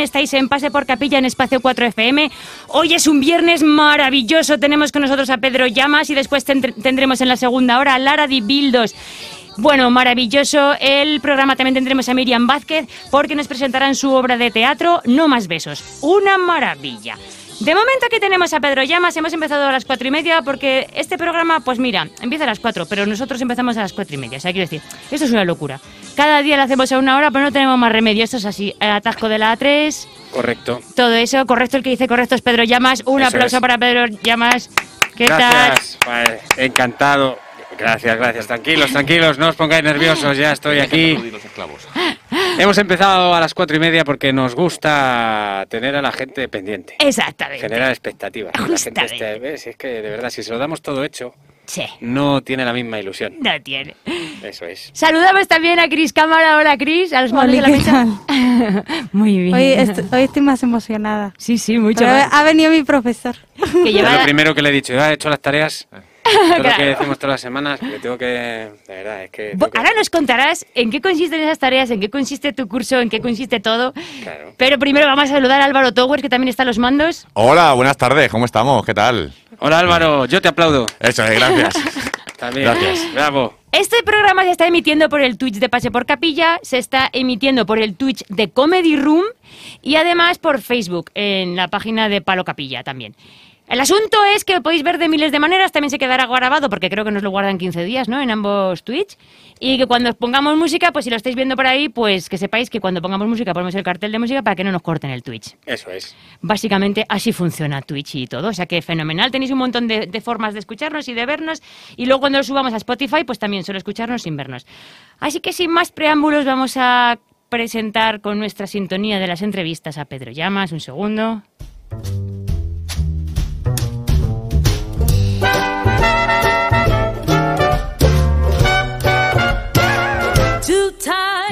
Estáis en Pase por Capilla en Espacio 4 FM. Hoy es un viernes maravilloso. Tenemos con nosotros a Pedro Llamas y después tendr- tendremos en la segunda hora a Lara Di Bildos. Bueno, maravilloso. El programa también tendremos a Miriam Vázquez porque nos presentarán su obra de teatro No más besos. Una maravilla. De momento aquí tenemos a Pedro Llamas, hemos empezado a las cuatro y media porque este programa, pues mira, empieza a las cuatro, pero nosotros empezamos a las cuatro y media. O sea, quiero decir, esto es una locura. Cada día lo hacemos a una hora, pero no tenemos más remedio. Esto es así, el atasco de la A3, Correcto. todo eso, correcto, el que dice correcto es Pedro Llamas. Un Eso aplauso es. para Pedro Llamas. ¿Qué Gracias. Vale, encantado. Gracias, gracias. Tranquilos, tranquilos, no os pongáis nerviosos, ya estoy aquí. Hemos empezado a las cuatro y media porque nos gusta tener a la gente pendiente. Exactamente. Generar expectativas. Que La gente Justamente. esté, ¿ves? Es que de verdad, si se lo damos todo hecho, Sí, no tiene la misma ilusión. no tiene. Eso es. Saludamos también a Cris Cámara. Hola, Cris. A los mandos de la ¿qué mesa. Muy bien. Hoy, est- hoy estoy más emocionada. Sí, sí, mucho Pero más. ha venido mi profesor. Que lleva- lo primero que le he dicho, ya he hecho las tareas. Todo lo Claro. que decimos todas las semanas, que tengo que. De verdad, es que- Ahora nos contarás en qué consisten esas tareas, en qué consiste tu curso, en qué consiste todo. Claro. Pero primero vamos a saludar a Álvaro Towers, que también está a los mandos. Hola, buenas tardes, ¿cómo estamos? ¿Qué tal? Hola Álvaro, yo te aplaudo. Eso es, gracias. También. Gracias. Bravo. Este programa se está emitiendo por el Twitch de Pase por Capilla, se está emitiendo por el Twitch de Comedy Room y además por Facebook, en la página de Palo Capilla también. El asunto es que lo podéis ver de miles de maneras, también se quedará grabado porque creo que nos lo guardan 15 días, ¿no? En ambos Twitch. Y que cuando pongamos música, pues si lo estáis viendo por ahí, pues que sepáis que cuando pongamos música ponemos el cartel de música para que no nos corten el Twitch. Eso es. Básicamente así funciona Twitch y todo. O sea que fenomenal. Tenéis un montón de, de formas de escucharnos y de vernos. Y luego cuando lo subamos a Spotify, pues también solo escucharnos sin vernos. Así que sin más preámbulos, vamos a presentar con nuestra sintonía de las entrevistas a Pedro Llamas. Un segundo.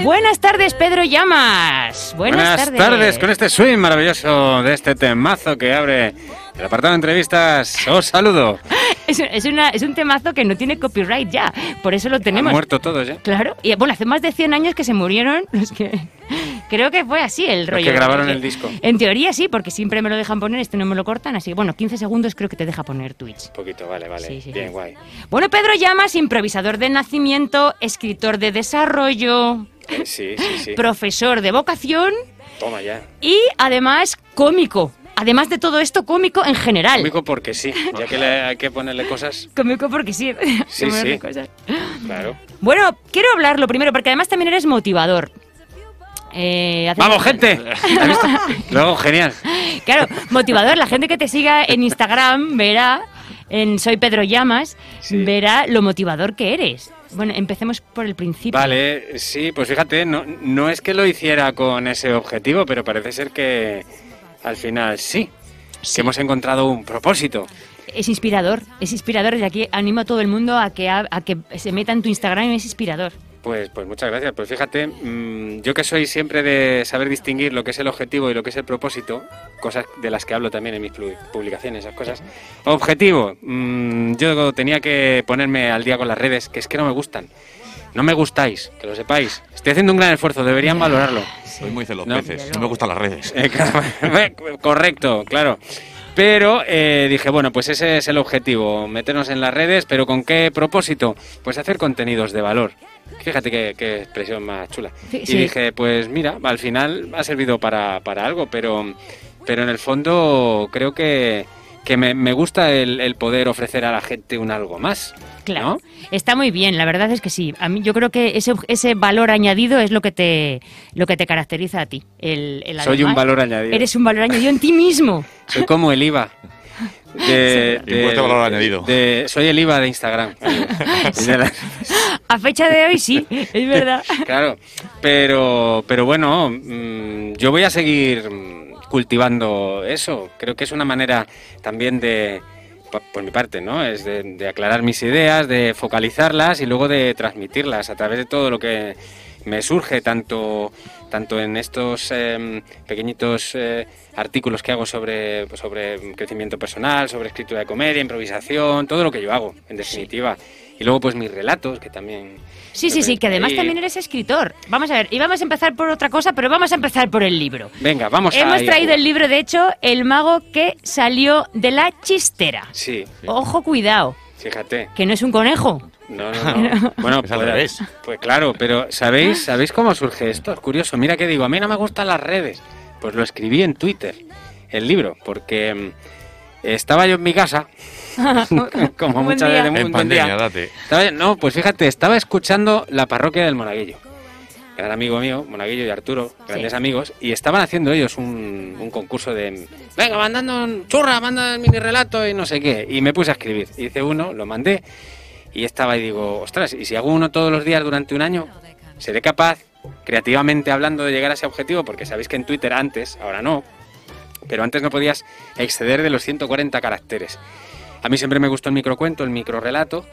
Buenas tardes, Pedro Llamas. Buenas, tardes. con este swing maravilloso de este temazo que abre el apartado de entrevistas. Os saludo. Es, es una- es un temazo que no tiene copyright ya, por eso lo Han tenemos. muerto todos ya. Claro, y bueno, hace más de 100 años que se murieron los que... Creo que fue así el Los rollo. que grabaron el disco. En teoría sí, porque siempre me lo dejan poner, este no me lo cortan, así que bueno, 15 segundos creo que te deja poner Twitch. Un poquito, vale, vale. Sí, sí, Bien, guay. Bueno, Pedro Llamas, improvisador de nacimiento, escritor de desarrollo, Eh, sí, sí, sí. profesor de vocación Toma ya. y además cómico. Además de todo esto, cómico en general. Cómico porque sí, ya que le- hay que ponerle cosas. Cómico porque sí. Sí, sí. cosas. Claro. Bueno, quiero hablarlo primero, porque además también eres motivador. Eh, ¡Vamos, gente! Luego, genial. Claro, motivador. La gente que te siga en Instagram verá, en Soy Pedro Llamas, Sí. verá lo motivador que eres. Bueno, empecemos por el principio. Vale, sí, pues fíjate, no, no es que lo hiciera con ese objetivo, pero parece ser que al final sí. Que hemos encontrado un propósito. Es inspirador, es inspirador. Desde aquí animo a todo el mundo a que, a, a que se meta en tu Instagram, es inspirador. Pues, pues muchas gracias. Pues fíjate, mm, yo que soy siempre de saber distinguir lo que es el objetivo y lo que es el propósito, cosas de las que hablo también en mis pu- publicaciones, esas cosas. Objetivo, mm, yo tenía que ponerme al día con las redes, que es que no me gustan. No me gustáis, que lo sepáis. Estoy haciendo un gran esfuerzo, deberían valorarlo. Soy muy celos No. peces, no me gustan las redes. Eh, claro, Correcto, claro. Pero eh, dije, bueno, pues ese es el objetivo, meternos en las redes, pero ¿con qué propósito? Pues hacer contenidos de valor. Fíjate qué, qué expresión más chula. Sí, y sí. dije, pues mira, al final ha servido para, para algo, pero, pero en el fondo creo que, que me, me gusta el, el poder ofrecer a la gente un algo más. Claro. ¿no? Está muy bien, la verdad es que sí. A mí yo creo que ese, ese valor añadido es lo que te lo que te caracteriza a ti. El, el Soy un valor añadido. Eres un valor añadido en ti mismo. Soy como el IVA. De, Impuesto de valor añadido. de- soy el IVA de Instagram. A fecha de hoy sí, es verdad. Claro, pero, pero bueno, mm, yo voy a seguir mm, cultivando eso. Creo que es una manera también de, po- por mi parte, ¿no? Es de, de aclarar mis ideas, de focalizarlas y luego de transmitirlas a través de todo lo que me surge tanto, tanto en estos em, pequeñitos eh, artículos que hago sobre, pues, sobre crecimiento personal, sobre escritura de comedia, improvisación, todo lo que yo hago, en definitiva. Y luego pues mis relatos, que también... Sí, sí, sí, que además también eres escritor. Vamos a ver, y vamos a empezar por otra cosa, pero vamos a empezar por el libro. Venga, vamos a... Hemos a traído jugar. el libro, de hecho, El mago que salió de la chistera. Sí, Ojo, cuidado, fíjate. que no es un conejo. No, no, no. Bueno, pues, revés. pues claro, pero ¿sabéis, ¿sabéis cómo surge esto? Es curioso. Mira que digo, a mí no me gustan las redes. Pues lo escribí en Twitter, el libro, porque mm, estaba yo en mi casa, como muchas veces, En pandemia, date. No, pues fíjate, estaba escuchando la parroquia del Monaguillo. Gran amigo mío, Monaguillo y Arturo, grandes Sí. amigos, y estaban haciendo ellos un, un concurso de venga, mandando un churra, manda el mini relato y no sé qué. Y me puse a escribir. Hice uno, lo mandé, y estaba y digo, ostras, ¿y si hago uno todos los días durante un año? ¿Seré capaz, creativamente hablando, de llegar a ese objetivo? Porque sabéis que en Twitter antes, ahora no, pero antes no podías exceder de los 140 caracteres. A mí siempre me gustó el microcuento, el microrelato,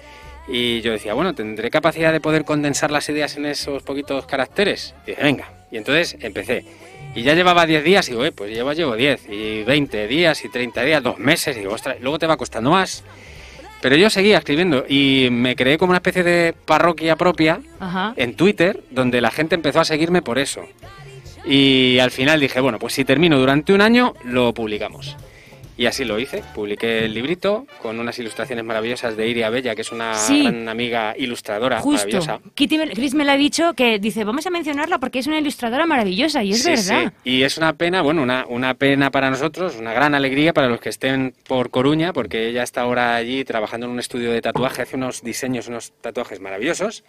y yo decía, bueno, ¿tendré capacidad de poder condensar las ideas en esos poquitos caracteres? Y dije, venga. Y entonces empecé. Y ya llevaba 10 días y digo, eh, pues llevo, llevo 10, y 20 días, y 30 días, dos meses, y digo, ostras, luego te va costando más. Pero yo seguía escribiendo y me creé como una especie de parroquia propia Ajá. en Twitter, donde la gente empezó a seguirme por eso. Y al final dije, bueno, pues si termino durante un año, lo publicamos. Y así lo hice, publiqué el librito con unas ilustraciones maravillosas de Iria Bella, que es una Sí. gran amiga ilustradora Justo. maravillosa. Kitty me- Chris me lo ha dicho que dice, vamos a mencionarla porque es una ilustradora maravillosa y es Sí, verdad. sí. Y es una pena, bueno, una, una pena para nosotros, una gran alegría para los que estén por Coruña, porque ella está ahora allí trabajando en un estudio de tatuaje, hace unos diseños, unos tatuajes maravillosos.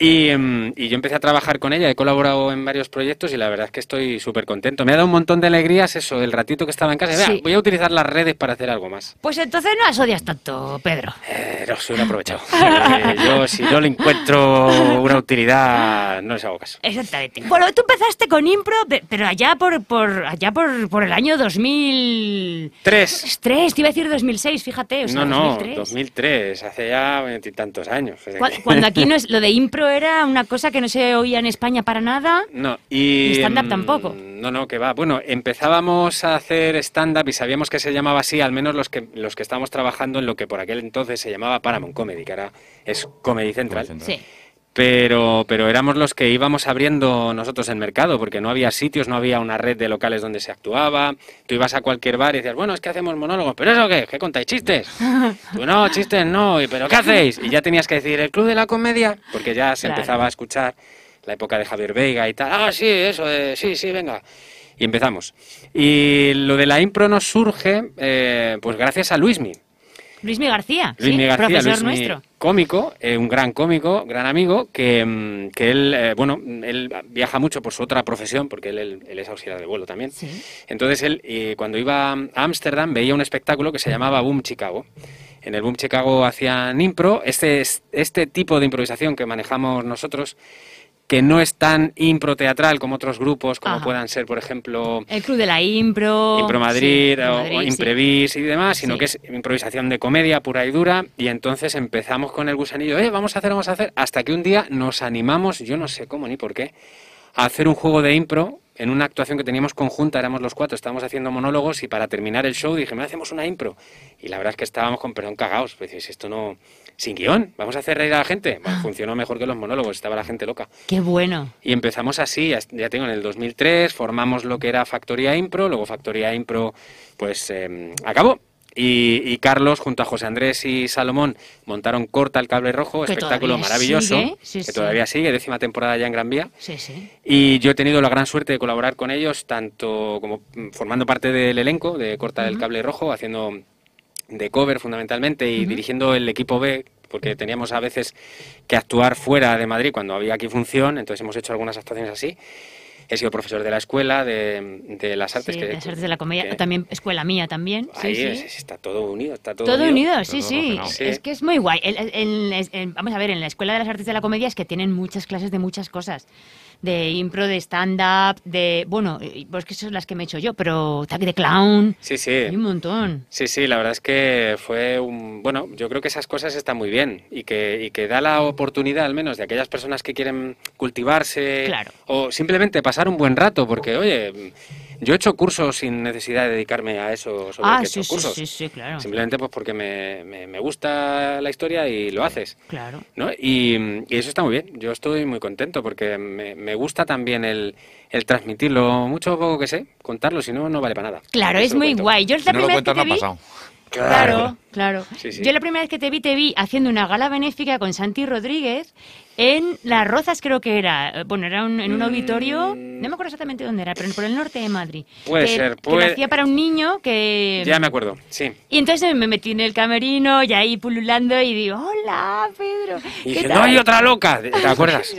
Y, em, y yo empecé a trabajar con ella, he colaborado en varios proyectos y la verdad es que estoy súper contento. Me ha dado un montón de alegrías eso, el ratito que estaba en casa. Vea, voy a utilizar las redes para hacer algo más. Pues entonces no las odias tanto, Pedro. Eh, no soy un aprovechado. Eh, yo, si no le encuentro una utilidad, no les hago caso. Exactamente. Bueno, tú empezaste con impro, pe- pero allá por, por allá por, por el año 2003, Tres. te iba a decir 2006, fíjate, o sea, no, no, 2003. 2003, hace ya veintitantos años. Cuando aquí no es, lo de impro era una cosa que no se oía en España para nada. No, y... Ni stand-up mm, tampoco. No, no, que va. Bueno, empezábamos a hacer stand-up y sabíamos que se llamaba así, al menos los que, los que estábamos trabajando en lo que por aquel entonces se llamaba Paramount Comedy, que ahora es Comedy Central. Comedy Central. Sí. Pero, pero éramos los que íbamos abriendo nosotros el mercado, porque no había sitios, no había una red de locales donde se actuaba. Tú ibas a cualquier bar y decías, bueno, es que hacemos monólogos, pero ¿eso qué? ¿Qué contáis? ¿Chistes? Tú no, chistes no, ¿y pero qué hacéis? Y ya tenías que decir, ¿el Club de la Comedia? Porque ya se Claro. empezaba a escuchar la época de Javier Veiga y tal. Ah, sí, eso, de- sí, sí, venga. Y empezamos. Y lo de la impro nos surge, eh, pues gracias a Luismi. Luismi García, Luismi sí, García, profesor nuestro. cómico, eh, un gran cómico, gran amigo, que, mm, que él, eh, bueno, él viaja mucho por su otra profesión, porque él, él- él es auxiliar de vuelo también. Sí. Entonces él, eh, cuando iba a Ámsterdam, veía un espectáculo que se llamaba Boom Chicago. En el Boom Chicago hacían impro, este, es- este tipo de improvisación que manejamos nosotros, que no es tan impro teatral como otros grupos, como Ajá. puedan ser, por ejemplo, El Club de la Impro. Impro Madrid, sí, o, Madrid, o sí. Imprevis y demás, sino Sí. que es improvisación de comedia pura y dura. Y entonces empezamos con el gusanillo, eh, vamos a hacer, vamos a hacer, hasta que un día nos animamos, yo no sé cómo ni por qué, a hacer un juego de impro en una actuación que teníamos conjunta, éramos los cuatro, estábamos haciendo monólogos y para terminar el show dije, me hacemos una impro. Y la verdad es que estábamos con perdón cagados, pues esto no, sin guion, vamos a hacer reír a la gente. Bueno, funcionó mejor que los monólogos, estaba la gente loca. Qué bueno. Y empezamos así, ya tengo en el 2003, formamos lo que era Factoría Impro, luego Factoría Impro pues eh, acabó. Y, y Carlos, junto a José Andrés y Salomón, montaron Corta el Cable Rojo, Que espectáculo maravilloso, sigue, sí, que sí. todavía sigue, décima temporada ya en Gran Vía. Sí, sí. Y yo he tenido la gran suerte de colaborar con ellos, tanto como mm, formando parte del elenco de Corta el Cable Rojo, haciendo de cover fundamentalmente y dirigiendo el equipo B, porque teníamos a veces que actuar fuera de Madrid cuando había aquí función, entonces hemos hecho algunas actuaciones así. He sido profesor de la escuela, de, de las artes. Sí, que, de las artes de la comedia, que- también escuela mía también. Sí, ahí sí. es- está todo unido, está todo, Todo unido, sí, Todo sí. Sí. Es que es muy guay. El- el- el- el- vamos a ver, en la Escuela de las Artes de la Comedia es que tienen muchas clases de muchas cosas. De impro, de stand-up, de... Bueno, eh, pues que son las que me he hecho yo, pero tag de clown, Sí, sí. hay un montón. Sí, sí, la verdad es que fue un... Bueno, yo creo que esas cosas están muy bien y que, y que da la oportunidad al menos de aquellas personas que quieren cultivarse Claro. o simplemente pasar un buen rato, porque oye, yo he hecho cursos sin necesidad de dedicarme a eso sobre Ah, que he sí, hecho sí, cursos. sí, sí, claro. Simplemente pues porque me, me- me gusta la historia y lo haces. Claro. ¿no? Y, y eso está muy bien. Yo estoy muy contento porque me, me gusta también el, el transmitirlo, mucho o poco que sé, contarlo, si no, no vale para nada. Claro, Eso es lo muy cuento. guay. Yo es Si la no lo primera vez que cuentas, no ha pasado. Claro, claro. Sí, sí. Yo la primera vez que te vi, te vi haciendo una gala benéfica con Santi Rodríguez en Las Rozas, creo que era. Bueno, era un- en un auditorio, no me acuerdo exactamente dónde era, pero por el norte de Madrid. Mm. Puede que, ser, que lo puede- hacía para un niño que... Ya me acuerdo, sí. Y entonces me metí en el camerino y ahí pululando y digo, hola, Pedro. Y ¿qué dije, tal?". no hay otra loca, ¿te acuerdas? Sí,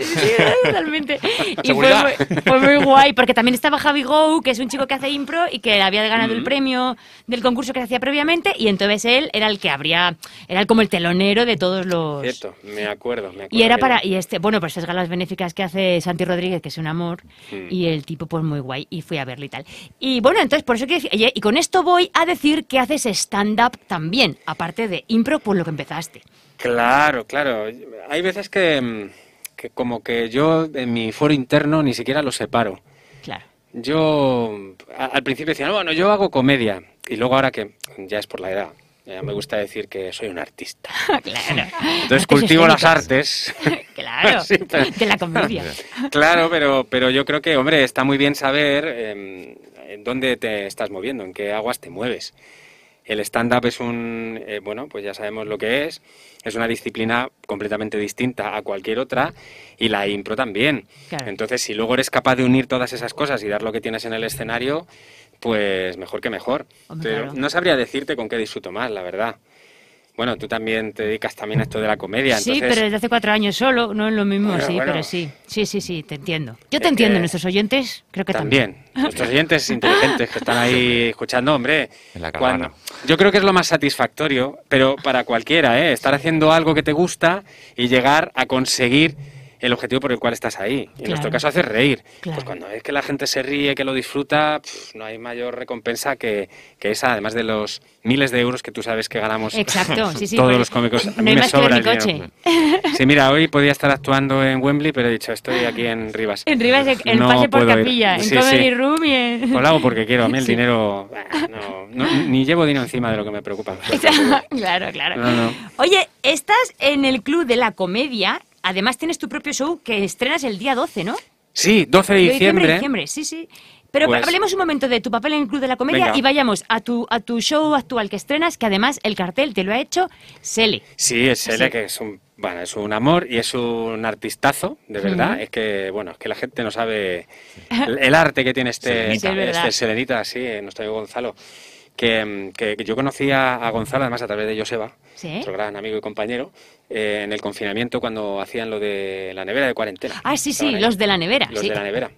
totalmente. Y fue muy, fue muy guay, porque también estaba Javi Gou, que es un chico que hace impro y que había ganado Mm. el premio del concurso que hacía previamente, y entonces él era el que abría, era como el telonero de todos los... Cierto, me acuerdo, me acuerdo. Y era para. Y este, bueno, pues estas galas benéficas que hace Santi Rodríguez, que es un amor, y el tipo pues muy guay, y fui a verlo y tal. Y bueno, entonces por eso oye, y con esto voy a decir que haces stand-up también, aparte de impro, por lo que empezaste. Claro, claro. Hay veces que, mm, que como que yo en mi foro interno ni siquiera lo separo. Claro. Yo a- al principio decía, "No, bueno, yo hago comedia. Y luego ahora que ya es por la edad, ya me gusta decir que soy un artista. claro. Entonces cultivo las artes. Claro, Sí, pero- de la comedia. Claro, pero, pero yo creo que, hombre, está muy bien saber eh, en dónde te estás moviendo, en qué aguas te mueves. El stand-up es un, eh, bueno, pues ya sabemos lo que es, es una disciplina completamente distinta a cualquier otra y la impro también. Claro. Entonces, si luego eres capaz de unir todas esas cosas y dar lo que tienes en el escenario, pues mejor que mejor. Hombre, Pero claro. no sabría decirte con qué disfruto más, la verdad. Bueno, tú también te dedicas también a esto de la comedia, Sí, entonces... pero desde hace cuatro años solo, no es lo mismo, Bueno, sí, bueno. pero sí. Sí, sí, sí, te entiendo. Yo Es te entiendo, que- nuestros oyentes creo que también. También. Nuestros oyentes inteligentes que están ahí escuchando, hombre. En la cuando- yo creo que es lo más satisfactorio, pero para cualquiera, ¿eh? Estar haciendo algo que te gusta y llegar a conseguir el objetivo por el cual estás ahí. Y en Claro. nuestro caso, hacer reír. Claro. Pues cuando ves que la gente se ríe, que lo disfruta, no hay mayor recompensa que, que esa, además de los miles de euros que tú sabes que ganamos Exacto, sí, sí. todos los cómicos. A mí me sobra el coche. Sí, mira, hoy podía estar actuando en Wembley, pero he dicho, estoy aquí en Rivas. En Rivas, en el No pase por ir. capilla, en Sí, Comedy. Room y en... Pues lo hago porque quiero. A mí el dinero. no, no, ni llevo dinero encima de lo que me preocupa. claro, claro. Oye, estás en el Club de la Comedia, además tienes tu propio show que estrenas el día 12, ¿no? Sí, 12 de De diciembre. diciembre, sí, sí. Pero Pues- hablemos un momento de tu papel en el Club de la Comedia Venga. y vayamos a tu, a tu show actual que estrenas, que además el cartel te lo ha hecho Sele. Sí, es Sele, que es un, bueno, es un amor y es un artistazo, de verdad. Es que, bueno, es que la gente no sabe el, el arte que tiene este, Selenita. Sí, es verdad. este Selenita, sí, nuestro amigo Gonzalo. Que, que- yo conocía a Gonzalo, además, a través de Joseba, Sí. nuestro gran amigo y compañero, eh, en el confinamiento cuando hacían lo de la nevera de cuarentena. Ah, sí, sí, ahí. los de la nevera. Los sí. de la nevera.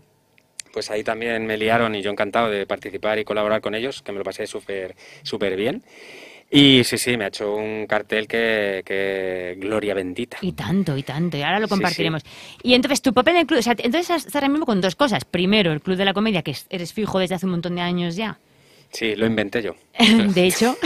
Pues ahí también me liaron y yo encantado de participar y colaborar con ellos, que me lo pasé súper súper bien. Y sí, sí, me ha hecho un cartel que, que gloria bendita. Y tanto, y tanto, y ahora lo Sí, compartiremos. Y entonces, tu papel en el club, o sea, entonces estás ahora mismo con dos cosas. Primero, el Club de la Comedia, que es- eres fijo desde hace un montón de años ya. Sí, lo inventé yo. De hecho,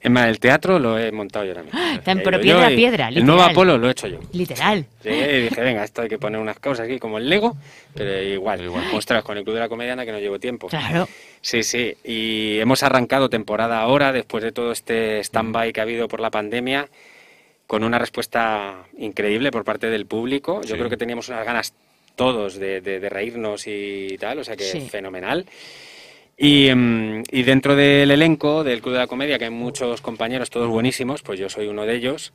Es más, el teatro lo he montado yo ahora mismo. Tan pero piedra a piedra, El nuevo literal. Apolo lo he hecho yo. literal. Llegué y dije, venga, esto hay que poner unas cosas aquí como el Lego, pero igual. Igual. Ostras, con el Club de la Comediana que no llevo tiempo. Claro. Sí, sí, y hemos arrancado temporada ahora, después de todo este stand-by que ha habido por la pandemia, con una respuesta increíble por parte del público. Yo Sí. creo que teníamos unas ganas todos de, de- de reírnos y tal, o sea que Sí. fenomenal. Y, mm, y dentro del elenco del Club de la Comedia, que hay muchos compañeros, todos buenísimos, pues yo soy uno de ellos.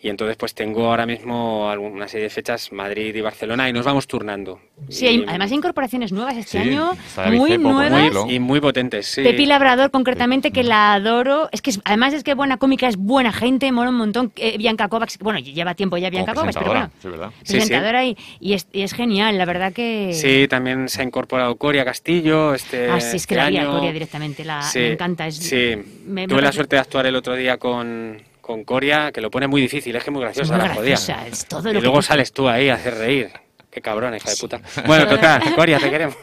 Y entonces pues tengo ahora mismo una serie de fechas, Madrid y Barcelona, y nos vamos turnando. Sí, Y- además hay incorporaciones nuevas este Sí, año, muy Cepo nuevas. y muy potentes, sí. Pepi Labrador, concretamente, que la adoro. Es que es- además es que buena cómica, es buena gente, mola un montón. Eh, Bianca Kovacs, bueno, lleva tiempo ya Bianca Kovacs, pero presentadora, bueno. sí, ¿verdad? Sí, sí. Presentadora Y, y es, y es genial, la verdad que... Sí, también se ha incorporado Coria Castillo. Este, Ah, sí, es que este la vi a año. Coria directamente, la, Sí, me encanta. Es, sí. me- Tuve me- la suerte de actuar el otro día con, con Coria, que lo pone muy difícil, es que muy graciosa muy la es todo Y lo luego que... sales tú ahí a hacer reír. Qué cabrón, hija de puta. Bueno, total, Coria, te queremos.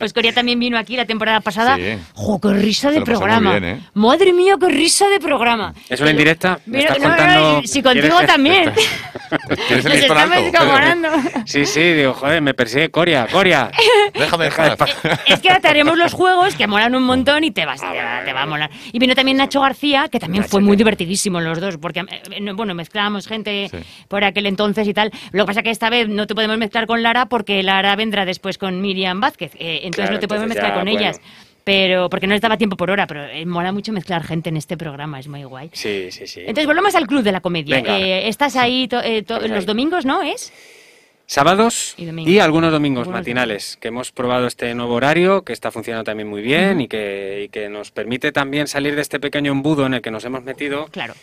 Pues Coria también vino aquí la temporada pasada. Sí. ¡Jo, qué risa de programa! bien, ¿eh? ¡Madre mía, qué risa de programa! ¿Es una indirecta? ¿Me Mira, estás no, no, contando- si contigo ¿Quieres que- también. ¿Tienes el Nos estamos. Sí, sí, digo, joder, me persigue Coria, Coria. Déjame Deja de dejar. Es que ahora te haremos los juegos que molan un montón y te vas, te, va, te va a molar. Y vino también Nacho García, que también fue muy divertidísimo los dos, porque eh, no, bueno, mezclábamos gente Sí. por aquel entonces y tal. Lo que pasa que esta vez no te podemos mezclar con Lara porque Lara vendrá después con Miriam Vázquez, eh, entonces Claro, no te podemos entonces mezclar ya, con bueno. ellas. Pero porque no les daba tiempo por hora, pero eh, mola mucho mezclar gente en este programa, es muy guay. Sí, sí, sí. Entonces volvemos al club de la comedia. Venga. Eh, estás ahí to- eh, to- los ahí. domingos, ¿no? ¿Es? Sábados Y algunos domingos Algunos matinales, que hemos probado este nuevo horario, que está funcionando también muy bien y, que, y que nos permite también salir de este pequeño embudo en el que nos hemos metido, Claro.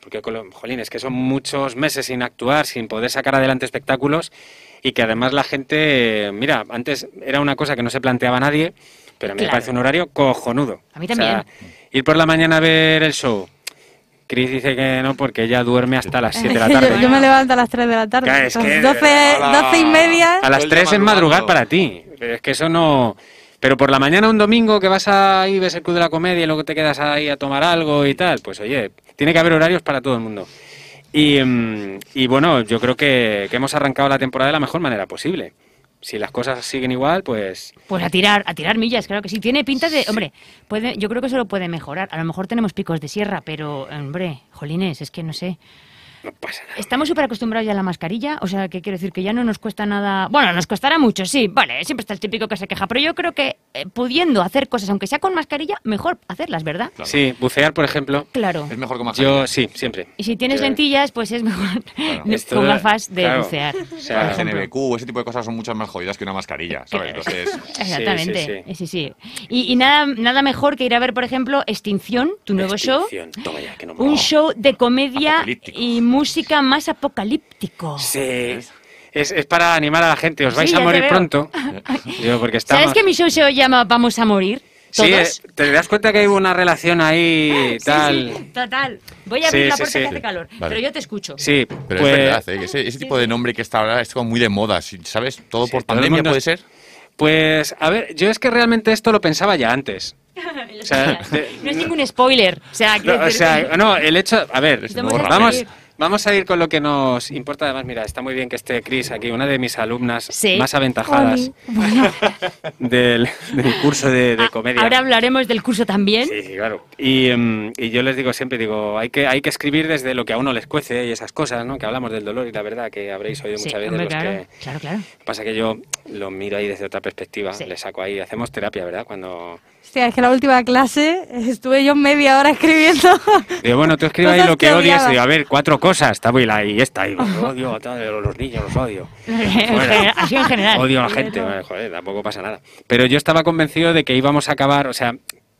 porque, jolín, es que son muchos meses sin actuar, sin poder sacar adelante espectáculos y que además la gente, mira, antes era una cosa que no se planteaba nadie, pero a mí me parece un horario cojonudo. A mí O sea, también. ir por la mañana a ver el show. Chris dice que no porque ella duerme hasta las 7 de la tarde. yo me levanto a las 3 de la tarde. Es que- 12, ¡Hala! 12 y media. A las Todo el día 3 es madrugar para ti. Pero es que eso no. Pero por la mañana un domingo que vas ahí, ves el Club de la Comedia y luego te quedas ahí a tomar algo y tal, pues oye, tiene que haber horarios para todo el mundo. Y, mm, y bueno, yo creo que, que hemos arrancado la temporada de la mejor manera posible. Si las cosas siguen igual, pues Pues a tirar, a tirar millas, claro que sí. Tiene pinta de, hombre, puede, yo creo que eso lo puede mejorar. A lo mejor tenemos picos de sierra, pero, hombre, jolines, es que no sé. No pasa nada. Estamos súper acostumbrados ya a la mascarilla, o sea, que quiero decir que ya no nos cuesta nada. Bueno, nos costará mucho, sí, vale, siempre está el típico que se queja, pero yo creo que eh, pudiendo hacer cosas, aunque sea con mascarilla, mejor hacerlas, ¿verdad? Sí, bucear, por ejemplo. Claro. Es mejor que más Yo sí, siempre. Y si tienes Yo- lentillas, pues es mejor Esto- con gafas de claro, bucear. o sea, ejemplo. GNBQ, ese tipo de cosas son mucho más jodidas que una mascarilla, ¿sabes? Entonces, Exactamente, sí, sí, sí. Y, y nada, nada mejor que ir a ver, por ejemplo, Extinción, tu nuevo show. Extinción. Toma ya, que no me- Un show de comedia y música más apocalíptico. Sí. Es, es para animar a la gente. Os vais Sí, a morir pronto. Digo, porque estamos... ¿Sabes que mi show se llama Vamos a morir? ¿Todos? Sí, eh, te das cuenta que hay una relación ahí Sí, tal. sí, total. Voy a abrir Sí, la sí, puerta sí. que hace calor, Vale. pero yo te escucho. Sí, pero pues, es verdad, ¿eh? ese, ese tipo de nombre que está ahora es como muy de moda, ¿sabes? Todo Sí, por todo pandemia mundo puede ser. pues, a ver, yo es que realmente esto lo pensaba ya antes. O sea, no es ningún spoiler. O sea, No, o sea, no, el hecho, a ver, Vamos. Vamos, a ir con lo que nos importa. Además, mira, está muy bien que esté Cris aquí, una de mis alumnas Sí. más aventajadas del, del curso de, de Ah, comedia. Ahora hablaremos del curso también. Sí, sí, claro. Y, y yo les digo siempre, digo, hay que, hay que escribir desde lo que a uno les cuece y esas cosas, ¿no? Que hablamos del dolor y la verdad que habréis oído Sí, muchas veces hombre, los claro, que... claro, claro. Pasa que yo lo miro ahí desde otra perspectiva, le saco ahí, hacemos terapia, ¿verdad? Cuando... Hostia, es que la última clase estuve yo media hora escribiendo. Digo, bueno, tú escribes ahí lo que que odias, digo, a ver, cuatro cosas, está muy la y esta, y odio a todos los niños, los odio. Así en general. Odio a la gente, bueno, joder, tampoco pasa nada. Pero yo estaba convencido de que íbamos a acabar, o sea,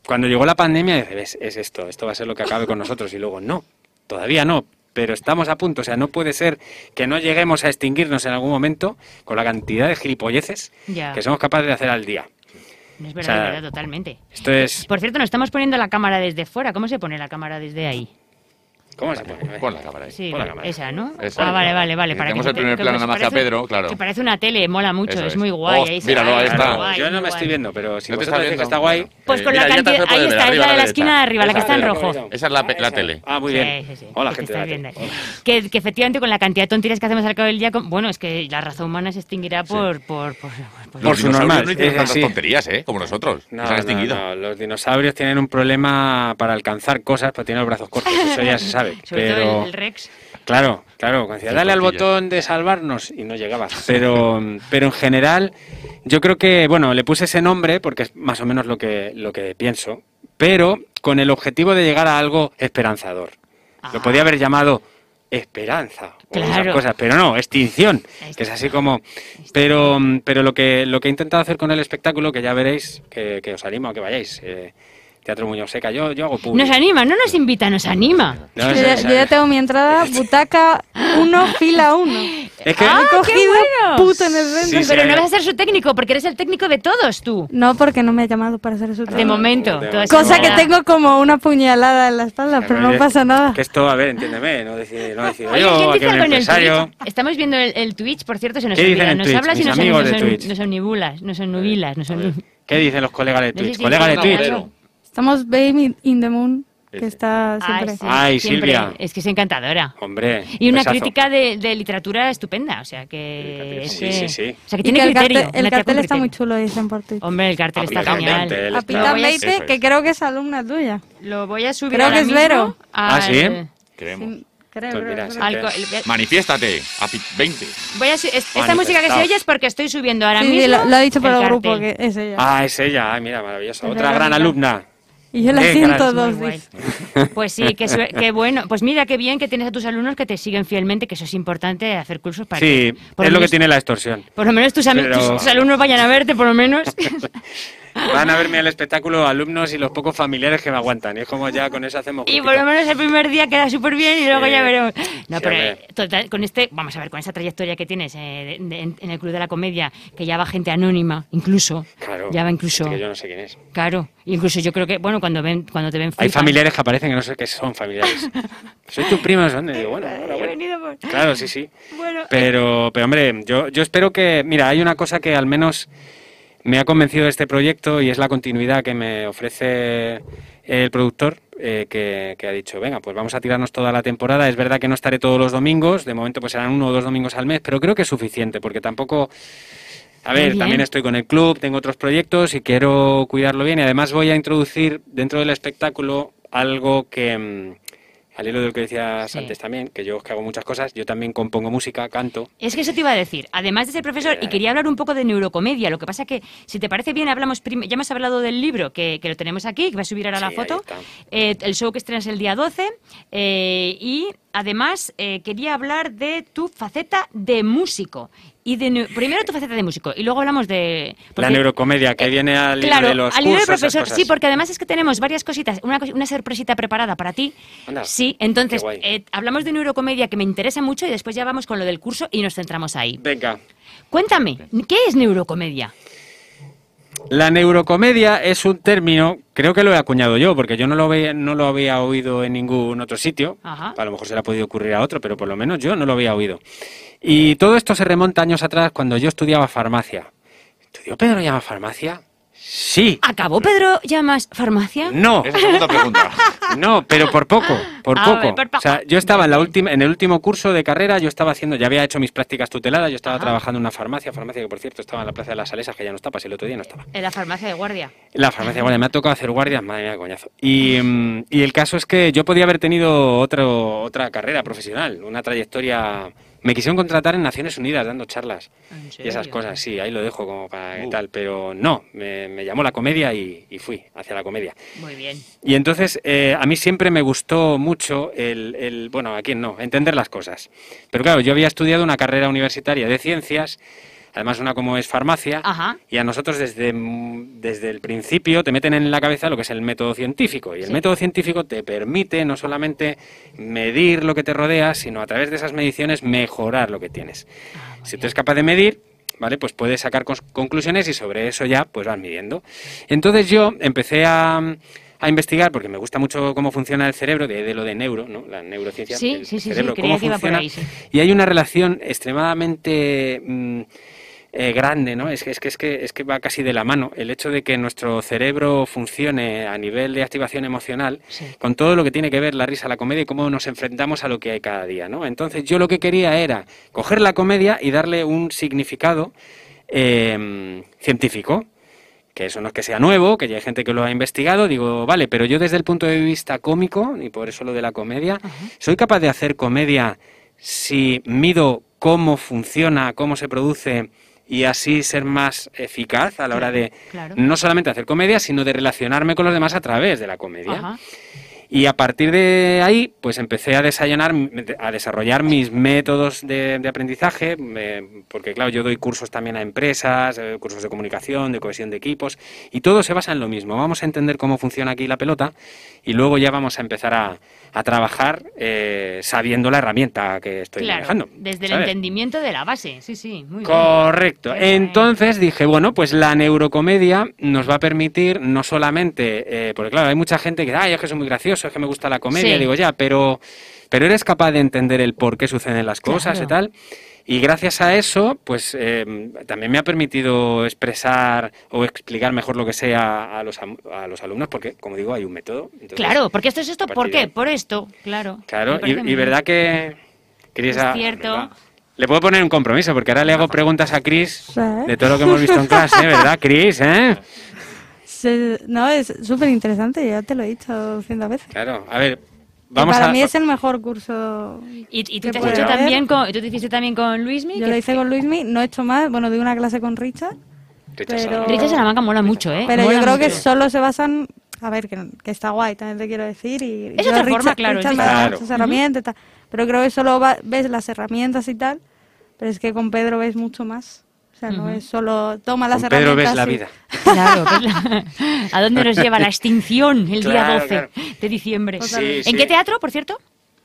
cuando llegó la pandemia, dije, "Ves, es esto, esto va a ser lo que acabe con nosotros. Y luego, no, todavía no, pero estamos a punto. O sea, no puede ser que no lleguemos a extinguirnos en algún momento con la cantidad de gilipolleces que somos capaces de hacer al día. Es verdad, o sea, es verdad, totalmente. Esto es... Por cierto, nos estamos poniendo la cámara desde fuera. ¿Cómo se pone la cámara desde ahí? ¿Cómo se pone? Pon la cámara ahí. Sí, Pon la cámara. esa, ¿no? Esa. Ah, vale, vale, vale. Para que tenemos se el primer que plano pues nada más que a parece- Pedro, claro. Que parece una tele, mola mucho, es es. muy guay. Oh, ahí míralo, ahí ah, está. guay, Yo no me estoy viendo, pero si ¿No te vosotros estás decís que viendo? está guay... Pues Eh, con la cantidad. Ahí está, es arriba la de la la esquina de arriba, la que está en rojo. Esa es la, tele. Ah, muy bien. sí, sí. Hola, que te gente. Que, que efectivamente con la cantidad de tonterías que hacemos al cabo del día, bueno, es que la raza humana se extinguirá por... por, por, por- Por su Los dinosaurios normal, no hicieron es tantas tonterías, ¿eh? Como nosotros. No, Nos han extinguido. Los dinosaurios tienen un problema para alcanzar cosas, porque tienen los brazos cortos, eso ya se sabe. Sobre pero todo el, el Rex. claro, claro, cuando decía, dale al botón de salvarnos y no llegaba. Pero, pero en general, yo creo que, bueno, le puse ese nombre porque es más o menos lo que, lo que pienso, pero con el objetivo de llegar a algo esperanzador. Lo Ah. podía haber llamado esperanza o esas Claro. cosas, pero no, extinción, que es así como... Pero, pero lo, que, lo que he intentado hacer con el espectáculo, que ya veréis, que, que os animo a que vayáis, eh, Teatro Muñoz Seca, yo, yo hago público. Nos anima, no nos invita, nos anima. No, yo, ya, yo ya tengo mi entrada, butaca 1, fila 1. Es que ¡Ah, he qué cogido bueno! puto en el centro. Sí, sí. Pero no vas a ser su técnico, porque eres el técnico de todos tú. No, porque no me ha llamado para hacer eso. De momento. de es Cosa que tengo como una puñalada en la espalda, pero no pasa nada. Que esto, a ver, entiéndeme, no decir, no decir Oye, yo, ¿quién dice un algo en el empresario. Twitch? Estamos viendo el, el Twitch, por cierto, se nos ¿Qué dicen olvida. Nos Twitch? hablas y nos, amigos nos, son- nos nos omnubilas, nos omnu- ¿Qué dicen los colegas de No sé Twitch? si ¿Colegas de es Twitch? Estamos Baby in the Moon, que está siempre. Ay, sí, Ay, siempre. Silvia. Es que es encantadora. Hombre. Y una besazo. crítica de, de literatura estupenda, o sea que... es Sí, que- sí, sí. O sea que Y tiene que el criterio. cartel, el cartel está muy chulo, dicen por Twitter. Hombre, el cartel está genial. A- Beite, es. que creo que es alumna tuya. Lo voy a subir Creo ahora que es Vero. Ah, ¿sí? Creemos. Sí, Manifiéstate. A pi- 20. Voy a es- esta música que se oye es porque estoy subiendo ahora Sí, sí, mismo lo, lo ha dicho por el, el grupo, que es ella. Ah, es ella. Ay, mira, maravilloso. Es Otra gran alumna. Y yo la dos, Muy dice. Pues sí, que, que bueno. Pues mira, qué bien que tienes a tus alumnos que te siguen fielmente, que eso es importante, hacer cursos para Sí, que... por es lo que tiene la extorsión. Por lo menos tus, ami- Pero- tus- tus alumnos vayan a verte, por lo menos. Van a verme al espectáculo alumnos y los pocos familiares que me aguantan. Y es como ya con eso hacemos y por lo menos el primer día queda súper bien y luego ya veremos. No, Sí, pero eh, total, con este, vamos a ver, con esa trayectoria que tienes eh, de- de- en, en el Club de la Comedia, que ya va gente anónima, incluso. Claro. Ya va incluso. que yo no sé quién es. Claro, incluso yo creo que, bueno, cuando ven, cuando te ven Hay flipan. familiares que aparecen que no sé qué son familiares. Soy tu primo, son. Digo, bueno, enhorabuena. venido por- Claro, sí, sí. Bueno, Pero, pero hombre, yo, yo espero que, mira, hay una cosa que al menos me ha convencido de este proyecto y es la continuidad que me ofrece el productor, eh, que, que ha dicho, venga, pues vamos a tirarnos toda la temporada. Es verdad que no estaré todos los domingos, de momento pues serán uno o dos domingos al mes, pero creo que es suficiente, porque tampoco... A ver, también estoy con el club, tengo otros proyectos y quiero cuidarlo bien y además voy a introducir dentro del espectáculo algo que, mm, al hilo de lo que decías Sí. antes también, que yo que hago muchas cosas, yo también compongo música, canto. Es que eso te iba a decir. Además de ser profesor, y quería hablar un poco de neurocomedia. Lo que pasa que, si te parece bien, hablamos ya hemos hablado del libro que, que lo tenemos aquí, que va a subir ahora Sí, la foto. Eh, el show que estrenas el día 12. eh, y además eh, quería hablar de tu faceta de músico. Y de primero tu faceta de músico y luego hablamos de La neurocomedia, que eh, viene al hilo claro, de los al cursos, profesor, sí, porque además es que tenemos varias cositas, una, sorpresita preparada para ti. Anda, sí, entonces eh, hablamos de neurocomedia que me interesa mucho y después ya vamos con lo del curso y nos centramos ahí. Venga. Cuéntame, ¿qué es neurocomedia? La neurocomedia es un término, creo que lo he acuñado yo, porque yo no lo, veía- no lo había oído en ningún otro sitio. Ajá. A lo mejor se le ha podido ocurrir a otro, pero por lo menos yo no lo había oído. Y todo esto se remonta años atrás cuando yo estudiaba farmacia. ¿Estudió Pedro llama farmacia? Sí. ¿Acabó Pedro Llamas farmacia? No. Esa es la segunda pregunta. No, pero por poco, por A poco. ver, por poco. O sea, yo estaba en la última, en el último curso de carrera, yo estaba haciendo, ya había hecho mis prácticas tuteladas, yo estaba Ajá. trabajando en una farmacia, farmacia que por cierto estaba en la Plaza de las Salesas, que ya no está, pasé el otro día no estaba. En la farmacia de guardia. La farmacia guardia, me ha tocado hacer guardias, madre mía, coñazo. Y, mm, y el caso es que yo podía haber tenido otro, otra carrera profesional, una trayectoria. Me quisieron contratar en Naciones Unidas dando charlas ¿En y esas cosas, sí, ahí lo dejo como para que Uh. tal, pero no, me, me llamó la comedia y, y fui hacia la comedia. Muy bien. Y entonces eh, a mí siempre me gustó mucho el, el- bueno, a quién no, entender las cosas. Pero claro, yo había estudiado una carrera universitaria de ciencias, además una como es farmacia, Ajá. y a nosotros desde, mm, desde el principio te meten en la cabeza lo que es el método científico. Y el Sí. método científico te permite no solamente medir lo que te rodea, sino a través de esas mediciones mejorar lo que tienes. Ah, si tú eres capaz de medir, ¿vale? Pues puedes sacar conclusiones y sobre eso ya pues vas midiendo. Entonces yo empecé a, a investigar, porque me gusta mucho cómo funciona el cerebro, de, de lo de neuro, ¿no? La neurociencia. Sí, el sí, sí, sí, cerebro, cómo funciona. ahí. Y hay una relación extremadamente mm, eh, grande, ¿no? Es que, es, que, es, que, es que va casi de la mano. El hecho de que nuestro cerebro funcione a nivel de activación emocional Sí. con todo lo que tiene que ver la risa, la comedia y cómo nos enfrentamos a lo que hay cada día, ¿no? Entonces yo lo que quería era coger la comedia y darle un significado eh, científico. Que eso no es que sea nuevo, que ya hay gente que lo ha investigado, digo, vale, pero yo desde el punto de vista cómico, y por eso lo de la comedia, soy capaz de hacer comedia si mido cómo funciona, cómo se produce y así ser más eficaz a la hora de claro. no solamente hacer comedia, sino de relacionarme con los demás a través de la comedia. Ajá. Y a partir de ahí, pues empecé a desayunar, a desarrollar mis métodos de, de aprendizaje, me- porque claro, yo doy cursos también a empresas, eh, cursos de comunicación, de cohesión de equipos, y todo se basa en lo mismo. Vamos a entender cómo funciona aquí la pelota y luego ya vamos a empezar a, a trabajar eh, sabiendo la herramienta que estoy claro, manejando. desde el entendimiento de la base. Sí, sí, muy. Correcto. Entonces dije, bueno, pues la neurocomedia nos va a permitir no solamente, eh, porque claro, hay mucha gente que dice, ay, es que soy muy gracioso, es que me gusta la comedia, Sí. digo ya, pero, pero eres capaz de entender el por qué suceden las cosas y tal. Y gracias a eso, pues eh, también me ha permitido expresar o explicar mejor lo que sea a los, a los alumnos, porque, como digo, hay un método. Entonces, Claro, porque esto es esto, a ¿por de qué? Por esto, claro. Claro, y, verdad que... Cris, Es ah, cierto. ¿verdad? Le puedo poner un compromiso, porque ahora le hago preguntas a Cris de todo lo que hemos visto en clase, ¿verdad, Cris? ¿Eh? No, es súper interesante, ya te lo he dicho cientos veces. Claro, a ver, vamos para a... mí es el mejor curso. ¿Y, y tú que te has hecho también con, tú te hiciste también con Luismi? Yo lo hice con Luismi, no he hecho más, bueno, di una clase con Richard, Richard pero-. Richard Salamanca mola mucho, ¿eh? pero yo creo que solo se basan, a ver, que, que está guay, también te quiero decir, y Es yo, otra Richard- forma, claro, Richard es me da diferente. muchas herramientas y tal, pero creo que solo va- ves las herramientas y tal, pero es que con Pedro ves mucho más. O sea, no Ujú. es solo toma las Con Pedro herramientas. ves la vida. Claro, pues la- ¿a dónde nos lleva la extinción el día Claro, 12 claro. de diciembre? Sí, ¿En sí. qué teatro, por cierto?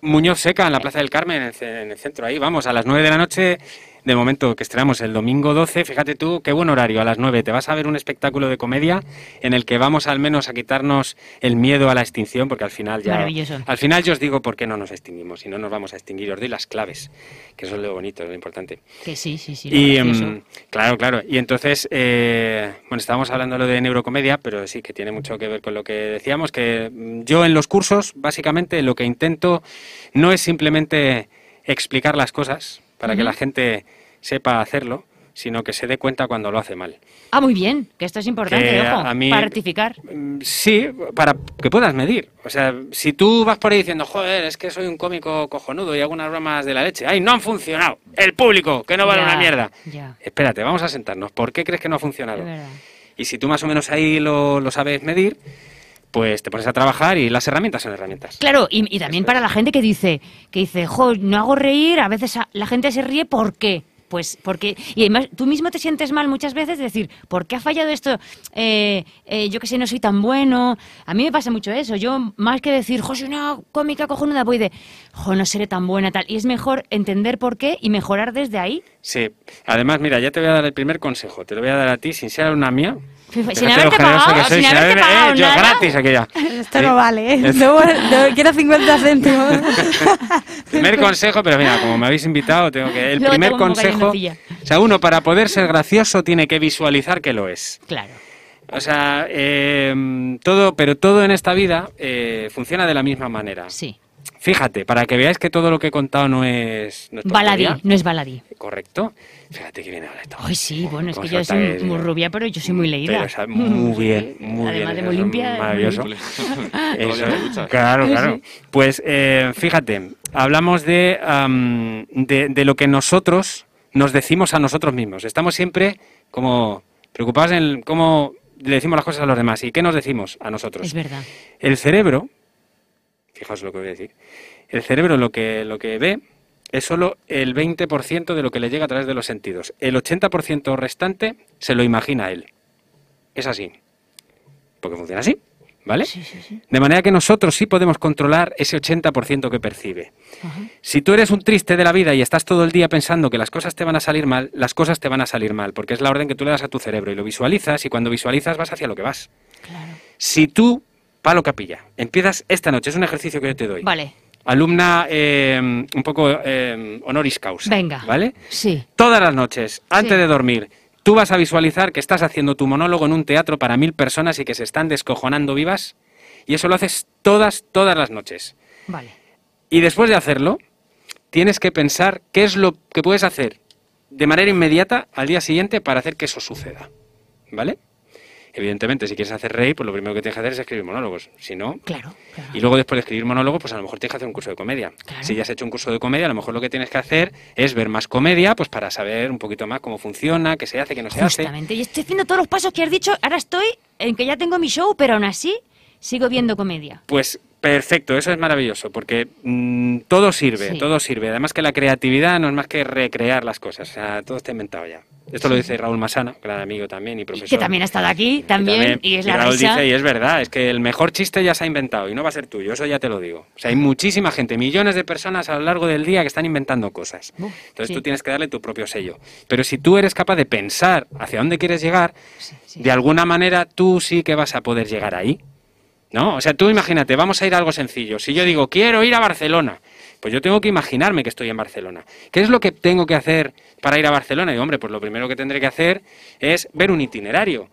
Muñoz Seca, en la Plaza del Carmen, en el, en el centro, ahí vamos, a las 9 de la noche, de momento que estrenamos el domingo 12, fíjate tú, qué buen horario, a las 9 te vas a ver un espectáculo de comedia en el que vamos al menos a quitarnos el miedo a la extinción, porque al final ya... Maravilloso. Al final yo os digo por qué no nos extinguimos, y no nos vamos a extinguir, os doy las claves, que eso es lo bonito, es lo importante. Que sí, sí, sí. Y mm, claro, claro. Y entonces, eh, bueno, estábamos hablando de lo de neurocomedia, pero sí que tiene mucho que ver con lo que decíamos, que mm, yo en los cursos, básicamente, lo que intento no es simplemente explicar las cosas para que la gente sepa hacerlo, sino que se dé cuenta cuando lo hace mal. Ah, muy bien, que esto es importante, que ojo, a mí- para rectificar. Mm, Sí, para que puedas medir. O sea, si tú vas por ahí diciendo, joder, es que soy un cómico cojonudo y hago unas bromas de la leche, ¡ay, no han funcionado! El público, que no vale Ya, una mierda. ya. Espérate, vamos a sentarnos. ¿Por qué crees que no ha funcionado? Y si tú más o menos ahí lo, lo sabes medir, pues te pones a trabajar y las herramientas son herramientas. Claro, y, y también para la gente que dice, que dice, jo, no hago reír, a veces la gente se ríe, ¿por qué? Pues porque, y además tú mismo te sientes mal muchas veces de decir, ¿por qué ha fallado esto? Eh, eh, yo que sé, no soy tan bueno. A mí me pasa mucho eso. Yo, más que decir, jo, soy una cómica cojonuda, voy de, jo, no seré tan buena, tal. Y es mejor entender por qué y mejorar desde ahí. Sí. Además, mira, ya te voy a dar el primer consejo. Te lo voy a dar a ti sin ser una mía. Sin haberte pagado, soy, sin haberte pagado eh, yo nada. gratis aquí ya. Esto Sí. no vale, ¿eh? Quiero 50 céntimos. Primer consejo, pero mira, como me habéis invitado, tengo que. El Luego primer consejo. O sea, uno, para poder ser gracioso, tiene que visualizar que lo es. Claro. O sea, eh, todo, pero todo en esta vida eh, funciona de la misma manera. Sí. Fíjate, para que veáis que todo lo que he contado no es. No es Baladí, no es baladí. Correcto. Fíjate que viene ahora esto. Ay, sí, bueno, es que yo soy muy rubia, pero yo soy muy leída. Pero, o sea, muy bien, muy Además bien. de eso muy limpia, Maravilloso. Todos Eso, claro, claro. Pues eh, fíjate, hablamos de, de, de lo que nosotros nos decimos a nosotros mismos. Estamos siempre como preocupados en cómo le decimos las cosas a los demás. ¿Y qué nos decimos a nosotros? Es verdad. El cerebro, fijaos lo que voy a decir, el cerebro lo que, lo que ve es solo el 20% de lo que le llega a través de los sentidos. El 80% restante se lo imagina él. Es así. Porque funciona así, ¿vale? Sí, sí, sí. De manera que nosotros sí podemos controlar ese 80% que percibe. Ajá. Si tú eres un triste de la vida y estás todo el día pensando que las cosas te van a salir mal, las cosas te van a salir mal, porque es la orden que tú le das a tu cerebro y lo visualizas y cuando visualizas vas hacia lo que vas. Claro. Si tú, palo capilla, empiezas esta noche, es un ejercicio que yo te doy. Vale. Alumna eh, un poco eh, honoris causa. Venga. ¿Vale? Sí. Todas las noches, antes Sí. de dormir, tú vas a visualizar que estás haciendo tu monólogo en un teatro para mil personas y que se están descojonando vivas. Y eso lo haces todas, todas las noches. Vale. Y después de hacerlo, tienes que pensar qué es lo que puedes hacer de manera inmediata al día siguiente para hacer que eso suceda. ¿Vale? Evidentemente, si quieres hacer reír, pues lo primero que tienes que hacer es escribir monólogos. Si no, Claro. claro. y luego después de escribir monólogos, pues a lo mejor tienes que hacer un curso de comedia. Claro. Si ya has hecho un curso de comedia, a lo mejor lo que tienes que hacer es ver más comedia, pues para saber un poquito más cómo funciona, qué se hace, qué no se hace. Justamente. Y estoy haciendo todos los pasos que has dicho. Ahora estoy en que ya tengo mi show, pero aún así sigo viendo comedia. Pues Perfecto, eso es maravilloso, porque mm, todo sirve, Sí. todo sirve. Además que la creatividad no es más que recrear las cosas, o sea, todo está inventado ya. Esto lo dice Raúl Masana, gran amigo también y profesor. Que también ha estado aquí, también, y es la Raúl risa. dice, y es verdad, es que el mejor chiste ya se ha inventado y no va a ser tuyo, eso ya te lo digo. O sea, hay muchísima gente, millones de personas a lo largo del día que están inventando cosas. Entonces sí. tú tienes que darle tu propio sello. Pero si tú eres capaz de pensar hacia dónde quieres llegar, sí. de alguna manera tú sí que vas a poder llegar ahí. ¿No? O sea, tú imagínate, vamos a ir a algo sencillo. Si yo digo, quiero ir a Barcelona, pues yo tengo que imaginarme que estoy en Barcelona. ¿Qué es lo que tengo que hacer para ir a Barcelona? Y hombre, pues lo primero que tendré que hacer es ver un itinerario.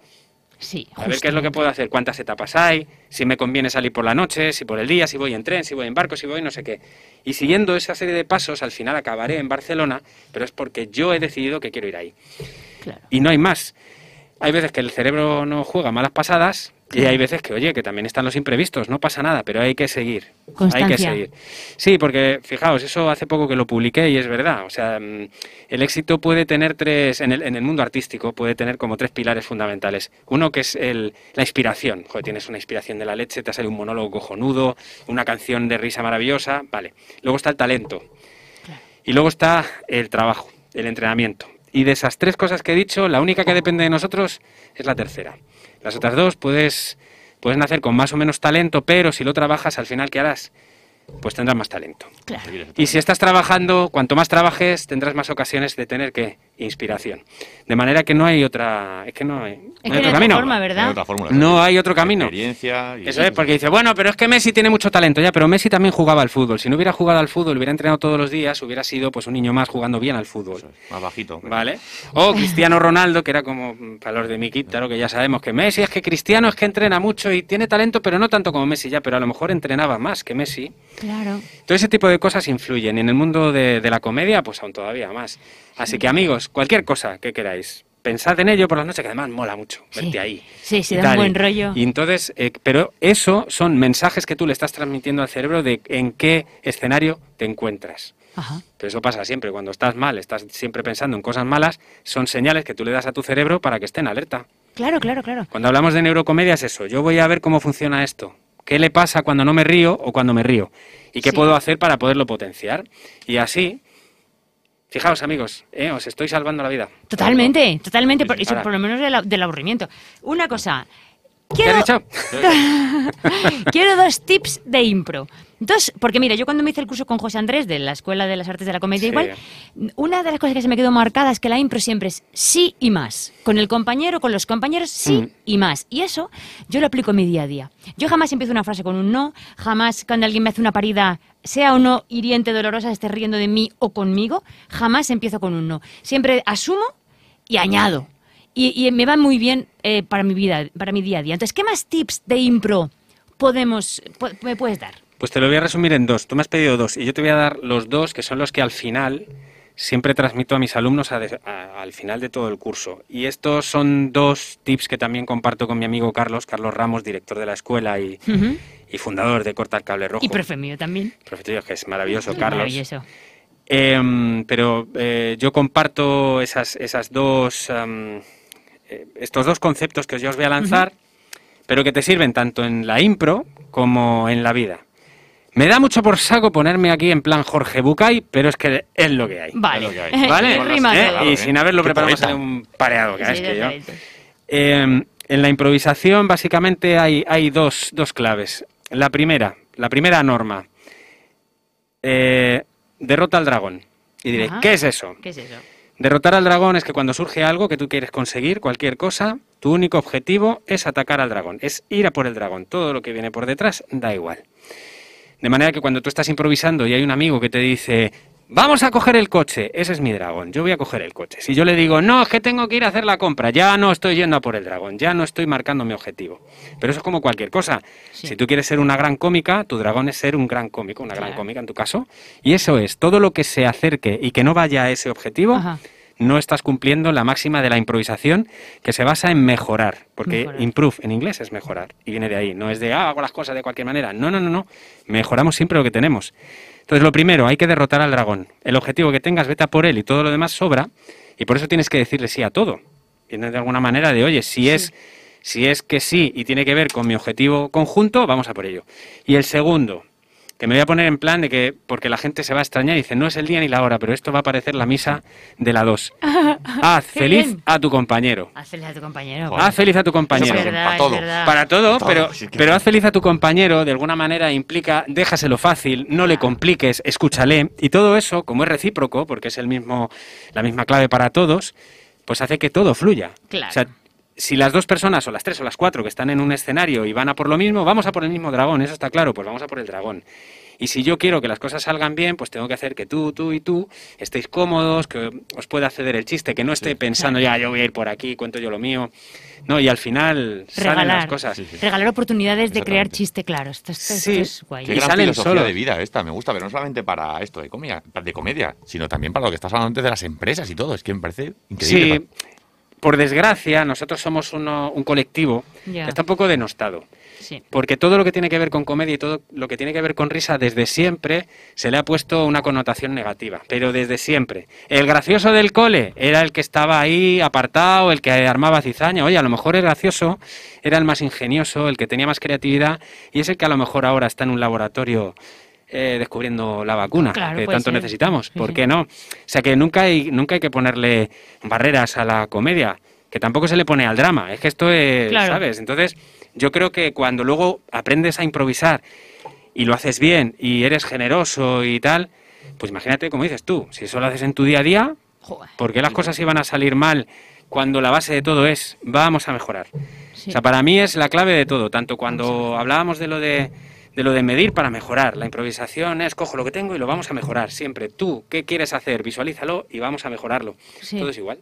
Sí, A ver qué es lo que puedo hacer, cuántas etapas hay, si me conviene salir por la noche, si por el día, si voy en tren, si voy en barco, si voy no sé qué. Y siguiendo esa serie de pasos, al final acabaré en Barcelona, pero es porque yo he decidido que quiero ir ahí. Claro. Y no hay más. Hay veces que el cerebro no juega malas pasadas y hay veces que, oye, que también están los imprevistos, no pasa nada, pero hay que seguir. Hay que Constancia. seguir. Sí, porque fijaos, eso hace poco que lo publiqué y es verdad. O sea, mm, el éxito puede tener tres, en el, en el mundo artístico, puede tener como tres pilares fundamentales. Uno que es el, la inspiración. Joder, tienes una inspiración de la leche, te salido un monólogo cojonudo, una canción de risa maravillosa, vale. Luego está el talento. Y luego está el trabajo, el entrenamiento. Y de esas tres cosas que he dicho, la única que depende de nosotros es la tercera. Las otras dos puedes, puedes nacer con más o menos talento, pero si lo trabajas, al final, ¿qué harás? Pues tendrás más talento. Claro. Y si estás trabajando, cuanto más trabajes, tendrás más ocasiones de tener que inspiración. De manera que no hay otra, es que no hay, no otro otra camino. forma, No hay ¿verdad? otra fórmula. No hay otro camino. Experiencia y- Eso es, porque dice, bueno, pero es que Messi tiene mucho talento, ya, pero Messi también jugaba al fútbol. Si no hubiera jugado al fútbol, hubiera entrenado todos los días, hubiera sido pues un niño más jugando bien al fútbol. Es, Más bajito. ¿Vale? O Cristiano Ronaldo, que era como para los de mi claro que ya sabemos que Messi es que Cristiano es que entrena mucho y tiene talento, pero no tanto como Messi ya, pero a lo mejor entrenaba más que Messi. Claro. Todo ese tipo de cosas influyen. Y en el mundo de, de la comedia, pues aún todavía más. Así que amigos, cualquier cosa que queráis, pensad en ello por las noches, que además mola mucho Sí. verte ahí. Sí, sí, y da un buen rollo. Y entonces, eh, pero eso son mensajes que tú le estás transmitiendo al cerebro de en qué escenario te encuentras. Ajá. Pero eso pasa siempre. Cuando estás mal, estás siempre pensando en cosas malas, son señales que tú le das a tu cerebro para que esté en alerta. Claro, claro, claro. Cuando hablamos de neurocomedia es eso. Yo voy a ver cómo funciona esto. ¿Qué le pasa cuando no me río o cuando me río? ¿Y qué Sí. puedo hacer para poderlo potenciar? Y así, fijaos amigos, ¿eh? os estoy salvando la vida. Totalmente, totalmente, por, eso por lo menos del, del aburrimiento. Una cosa, ¿Qué quiero, dos tips de impro. Dos, porque mira, yo cuando me hice el curso con José Andrés de la Escuela de las Artes de la Comedia Sí. igual, una de las cosas que se me quedó marcada es que la impro siempre es sí y más. Con el compañero, con los compañeros, sí Mm. y más. Y eso yo lo aplico en mi día a día. Yo jamás empiezo una frase con un no, jamás cuando alguien me hace una parida, sea o no hiriente, dolorosa, esté riendo de mí o conmigo, jamás empiezo con un no. Siempre asumo y añado. Y, y me va muy bien eh, para mi vida, para mi día a día. Entonces, ¿qué más tips de impro podemos, me puedes dar? Pues te lo voy a resumir en dos. Tú me has pedido dos y yo te voy a dar los dos que son los que al final siempre transmito a mis alumnos a de- a- al final de todo el curso. Y estos son dos tips que también comparto con mi amigo Carlos, Carlos Ramos, director de la escuela y, y fundador de Corta el Cable Rojo. Y profe mío también. Profe tuyo, que es maravilloso, Carlos. Maravilloso. Em, pero eh, yo comparto esas, esas dos, eh, estos dos conceptos que yo os voy a lanzar, pero que te sirven tanto en la impro como en la vida. Me da mucho por saco ponerme aquí en plan Jorge Bucay, pero es que es lo que hay. Vale. lo que hay. ¿Vale? Rima ¿Eh? Y sin haberlo preparado sale un pareado, que Sí, es que yo. Eh, en la improvisación básicamente hay, hay dos, dos claves. La primera, la primera norma, eh, derrota al dragón. Y diréis. ¿qué es eso? ¿Qué es eso? Derrotar al dragón es que cuando surge algo que tú quieres conseguir, cualquier cosa, tu único objetivo es atacar al dragón, es ir a por el dragón. Todo lo que viene por detrás da igual. De manera que cuando tú estás improvisando y hay un amigo que te dice, vamos a coger el coche, ese es mi dragón, yo voy a coger el coche. Si yo le digo, no, es que tengo que ir a hacer la compra, ya no estoy yendo a por el dragón, ya no estoy marcando mi objetivo. Pero eso es como cualquier cosa. Sí. Si tú quieres ser una gran cómica, tu dragón es ser un gran cómico, una gran cómica en tu caso. Y eso es, todo lo que se acerque y que no vaya a ese objetivo, Ajá. no estás cumpliendo la máxima de la improvisación que se basa en mejorar, porque Mejorar. improve en inglés es mejorar y viene de ahí, no es de ah, hago las cosas de cualquier manera, no, no, no, no, mejoramos siempre lo que tenemos. Entonces lo primero, hay que derrotar al dragón. El objetivo que tengas, vete a por él y todo lo demás sobra y por eso tienes que decirle sí a todo. Viene de alguna manera de, oye, si es Si es que sí y tiene que ver con mi objetivo conjunto, vamos a por ello. Y el segundo, que me voy a poner en plan de que, porque la gente se va a extrañar y dice, no es el día ni la hora, pero esto va a parecer la misa de la 2. Haz feliz bien. a tu compañero. Haz feliz a tu compañero. Haz feliz a tu compañero. Verdad, Para todo. Para todo, Todo, pero, sí que pero sí. haz feliz a tu compañero, de alguna manera implica, déjaselo fácil, no le compliques, escúchale. Y todo eso, como es recíproco, porque es el mismo, la misma clave para todos, pues hace que todo fluya. Claro. O sea, si las dos personas, o las tres o las cuatro que están en un escenario y van a por lo mismo, vamos a por el mismo dragón, eso está claro, pues vamos a por el dragón. Y si yo quiero que las cosas salgan bien, pues tengo que hacer que tú, tú y tú estéis cómodos, que os pueda acceder el chiste, que no esté pensando ya, yo voy a ir por aquí, cuento yo lo mío. No, y al final salen las Regalar, cosas. regalar oportunidades de crear chiste, claro. Esto, esto- esto Sí. es guay. Qué Y gran salen filosofía de vida esta, me gusta, pero no solamente para esto de comedia, de comedia, sino también para lo que estás hablando antes de las empresas y todo. Es que me parece increíble. Sí, por desgracia, nosotros somos uno- un colectivo que está un poco denostado. Sí. Porque todo lo que tiene que ver con comedia y todo lo que tiene que ver con risa, desde siempre se le ha puesto una connotación negativa. Pero desde siempre. El gracioso del cole era el que estaba ahí apartado, el que armaba cizaña. Oye, a lo mejor el gracioso era el más ingenioso, el que tenía más creatividad y es el que a lo mejor ahora está en un laboratorio eh, descubriendo la vacuna Claro, que tanto necesitamos. ¿Por qué no? O sea que nunca hay, nunca hay que ponerle barreras a la comedia, que tampoco se le pone al drama. Es que esto es, Claro. ¿sabes? Entonces, yo creo que cuando luego aprendes a improvisar y lo haces bien y eres generoso y tal, pues imagínate, como dices tú, si eso lo haces en tu día a día, Joder. ¿por qué las cosas iban a salir mal cuando la base de todo es vamos a mejorar? Sí. O sea, para mí es la clave de todo, tanto cuando hablábamos de lo de, de lo de medir para mejorar. La improvisación es cojo lo que tengo y lo vamos a mejorar siempre. Tú, ¿qué quieres hacer? Visualízalo y vamos a mejorarlo. Sí. Todo es igual.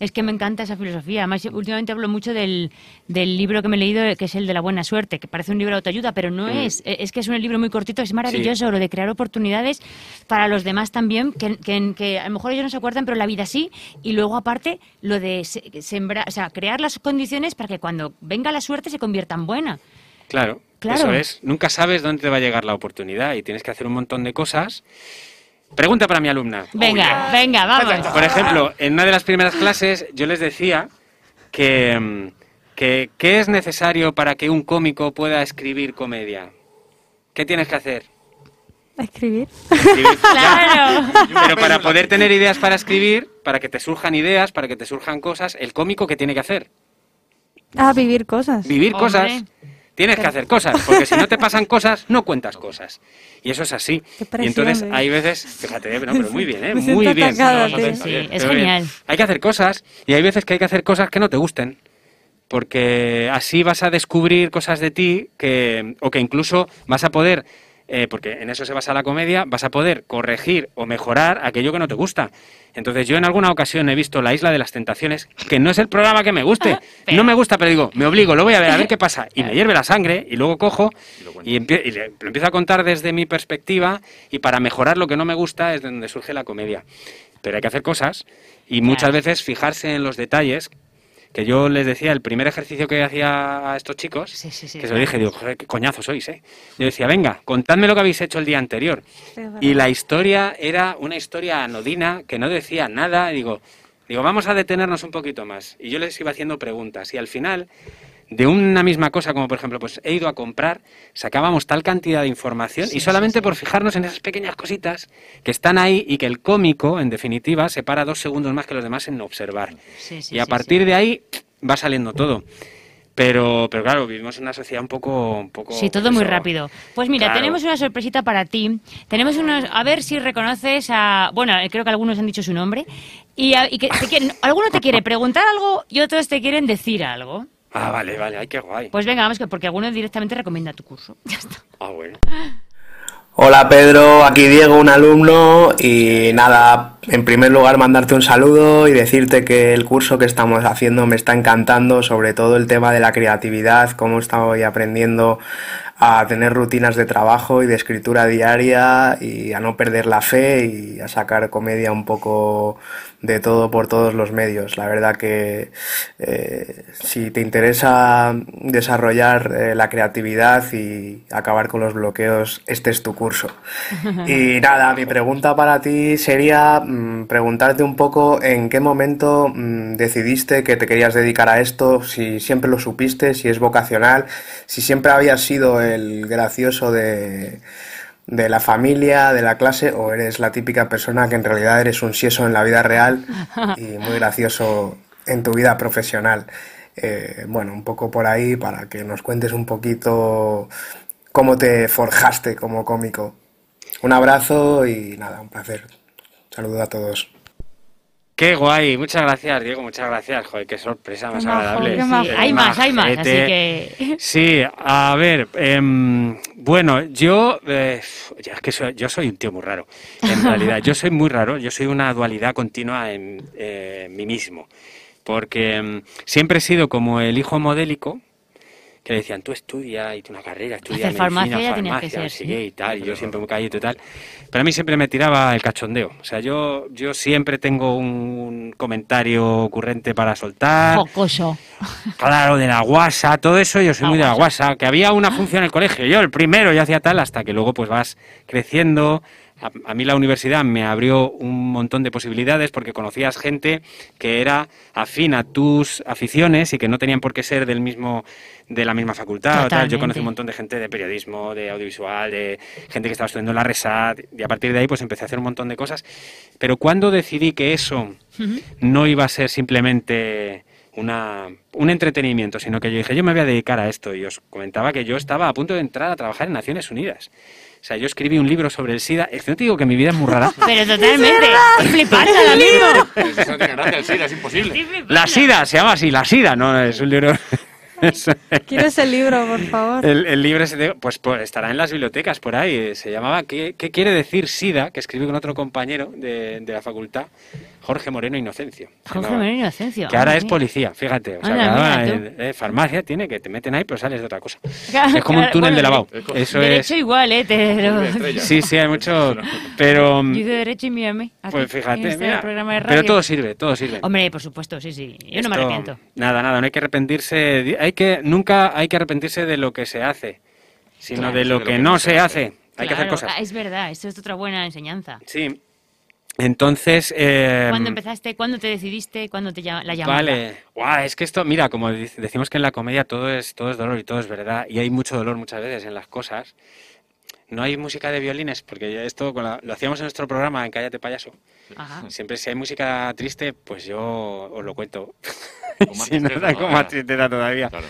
Es que me encanta esa filosofía. Además, últimamente hablo mucho del, del libro que me he leído, que es el de la buena suerte, que parece un libro de autoayuda, pero no Mm. es. E- Es que es un libro muy cortito, es maravilloso, lo de crear oportunidades para los demás también, que, que- que a lo mejor ellos no se acuerdan, pero la vida sí. Y luego, aparte, lo de se- sembrar, o sea, crear las condiciones para que cuando venga la suerte se convierta en buena. Claro, Claro. eso es. Nunca sabes dónde te va a llegar la oportunidad y tienes que hacer un montón de cosas. Pregunta para mi alumna. Venga, venga, vamos. Por ejemplo, en una de las primeras clases yo les decía que, mm, que ¿qué es necesario para que un cómico pueda escribir comedia? ¿Qué tienes que hacer? Escribir. Escribir. Claro. Pero para poder tener ideas para escribir, para que te surjan ideas, para que te surjan cosas, el cómico ¿qué tiene que hacer? Ah, vivir cosas. Vivir Hombre. cosas. Tienes que hacer cosas, porque si no te pasan cosas, no cuentas cosas. Y eso es así. Y entonces hay veces, fíjate, no, pero muy bien, ¿eh? Muy bien. atacada, No, Sí, bien, es pero bien. genial. Hay que hacer cosas y hay veces que hay que hacer cosas que no te gusten. Porque así vas a descubrir cosas de ti que, o que incluso vas a poder, eh, porque en eso se basa la comedia, vas a poder corregir o mejorar aquello que no te gusta. Entonces yo en alguna ocasión he visto La Isla de las Tentaciones, que no es el programa que me guste. Pero- No me gusta, pero digo, me obligo, lo voy a ver, a ver qué pasa. Y me hierve la sangre y luego cojo y, empie- y le- lo empiezo a contar desde mi perspectiva y para mejorar lo que no me gusta es de donde surge la comedia. Pero hay que hacer cosas y muchas veces fijarse en los detalles. Que yo les decía, el primer ejercicio que hacía a estos chicos, Sí, sí, sí, que se lo dije, digo, qué coñazo sois, ¿eh? Yo decía, venga, contadme lo que habéis hecho el día anterior. Y la historia era una historia anodina que no decía nada. Digo, digo, vamos a detenernos un poquito más. Y yo les iba haciendo preguntas. Y al final, de una misma cosa, como por ejemplo, pues he ido a comprar, sacábamos tal cantidad de información y solamente por fijarnos en esas pequeñas cositas que están ahí y que el cómico, en definitiva, se para dos segundos más que los demás en observar. Y a partir de ahí va saliendo todo. Pero, pero claro, vivimos en una sociedad un poco... Un poco Sí, todo pues muy rápido. Pues mira, Claro. tenemos una sorpresita para ti. Tenemos unos, a ver si reconoces a, bueno, eh, creo que algunos han dicho su nombre y, a- y que te quieren, alguno te quiere preguntar algo y otros te quieren decir algo. Ah, vale, vale, ay, qué guay. Pues venga, vamos que porque alguno directamente recomienda tu curso. Ya está. Ah, bueno. Hola Pedro, aquí Diego, un alumno y nada, en primer lugar mandarte un saludo y decirte que el curso que estamos haciendo me está encantando, sobre todo el tema de la creatividad, cómo estoy aprendiendo a tener rutinas de trabajo y de escritura diaria y a no perder la fe y a sacar comedia un poco de todo por todos los medios. La verdad que eh, si te interesa desarrollar eh, la creatividad y acabar con los bloqueos, este es tu curso. Y nada, mi pregunta para ti sería mm, preguntarte un poco en qué momento mm, decidiste que te querías dedicar a esto, si siempre lo supiste, si es vocacional, si siempre habías sido el gracioso de de la familia, de la clase, o eres la típica persona que en realidad eres un sieso en la vida real y muy gracioso en tu vida profesional. Eh, bueno, un poco por ahí para que nos cuentes un poquito cómo te forjaste como cómico. Un abrazo y nada, un placer. Saludo a todos. Qué guay, muchas gracias, Diego, muchas gracias. Joder, qué sorpresa más agradable. Sí, hay más, hay más, así que... Sí, a ver, em, bueno, yo, eh, ya es que soy, yo soy un tío muy raro, en realidad, yo soy muy raro, yo soy una dualidad continua en eh, mí mismo, porque em, siempre he sido como el hijo modélico, que le decían, tú estudia y tú una carrera, estudia medicina, farmacia ya que ser, sí. y tal, y yo siempre muy callito y tal, pero a mí siempre me tiraba el cachondeo, o sea, yo, yo siempre tengo un comentario ocurrente para soltar, Jocoso. Claro, de la guasa, todo eso, yo soy La muy de la guasa. guasa. Que había una función en el colegio, yo el primero, yo hacía tal, hasta que luego pues vas creciendo. A, a mí la universidad me abrió un montón de posibilidades porque conocías gente que era afín a tus aficiones y que no tenían por qué ser del mismo de la misma facultad. o tal. Yo conocí un montón de gente de periodismo, de audiovisual, de gente que estaba estudiando la RESAT y a partir de ahí pues empecé a hacer un montón de cosas. Pero cuando decidí que eso no iba a ser simplemente una, un entretenimiento, sino que yo dije, yo me voy a dedicar a esto. Y os comentaba que yo estaba a punto de entrar a trabajar en Naciones Unidas. O sea, yo escribí un libro sobre el SIDA. Es que no te digo que mi vida es muy rara. Pero totalmente. Flipando ahora mismo. Eso no tiene gracia, el SIDA, es imposible. La SIDA, se llama así, la SIDA, no es un libro... es- Quiero ese libro, por favor. El, el libro ese pues, pues, estará en las bibliotecas por ahí. Se llamaba ¿Qué, qué quiere decir SIDA? Que escribí con otro compañero de, de la facultad, Jorge Moreno Inocencio. Jorge. Moreno Inocencio. Que ahora Ah, es policía, fíjate. O sea, Anda, que ahora mira en, en farmacia tiene que te meten ahí, pero sales de otra cosa. Claro, Es como un túnel bueno, de lavado. de- Eso Derecho es. igual, ¿eh? Te. Sí, sí, hay mucho. Pero. Yo hice Derecho y aquí, Pues fíjate, este mira, programa de pero todo sirve, todo sirve. Hombre, por supuesto, sí, sí. Yo no me arrepiento. Nada, nada, no hay que arrepentirse. Hay que, nunca hay que arrepentirse de lo que se hace, sino Claro, de lo que no se hace. Hay que hacer cosas. ah, Es verdad, esto es otra buena enseñanza. Sí. Entonces. eh, ¿Cuándo empezaste? ¿Cuándo te decidiste? ¿Cuándo te llama, la llamada? Vale, Guau, es que esto, mira, como decimos que en la comedia todo es, todo es dolor y todo es verdad, y hay mucho dolor muchas veces en las cosas. No hay música de violines, porque esto con la- lo hacíamos en nuestro programa en Cállate Payaso. Ajá. Siempre si hay música triste, pues yo os lo cuento. Si no da con más tristeza todavía. Claro.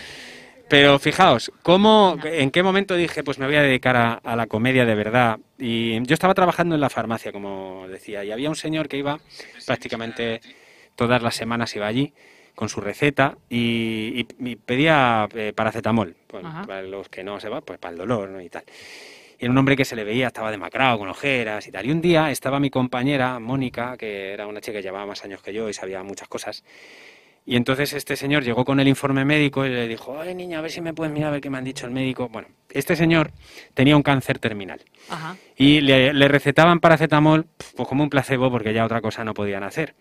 Pero fijaos, ¿cómo, ¿en qué momento dije, pues me voy a dedicar a, a la comedia de verdad? Y yo estaba trabajando en la farmacia, como decía, y había un señor que iba prácticamente todas las semanas, iba allí con su receta y, y- y pedía eh, paracetamol. Bueno, Ajá. para los que no se va, pues para el dolor ¿no? y tal. Y era un hombre que se le veía, estaba demacrado, con ojeras y tal. Y un día estaba mi compañera, Mónica, que era una chica que llevaba más años que yo y sabía muchas cosas. Y entonces este señor llegó con el informe médico y le dijo, oye niña, a ver si me puedes mirar a ver qué me han dicho el médico. Bueno, este señor tenía un cáncer terminal Ajá. y le, le recetaban paracetamol pues como un placebo porque ya otra cosa no podían hacer.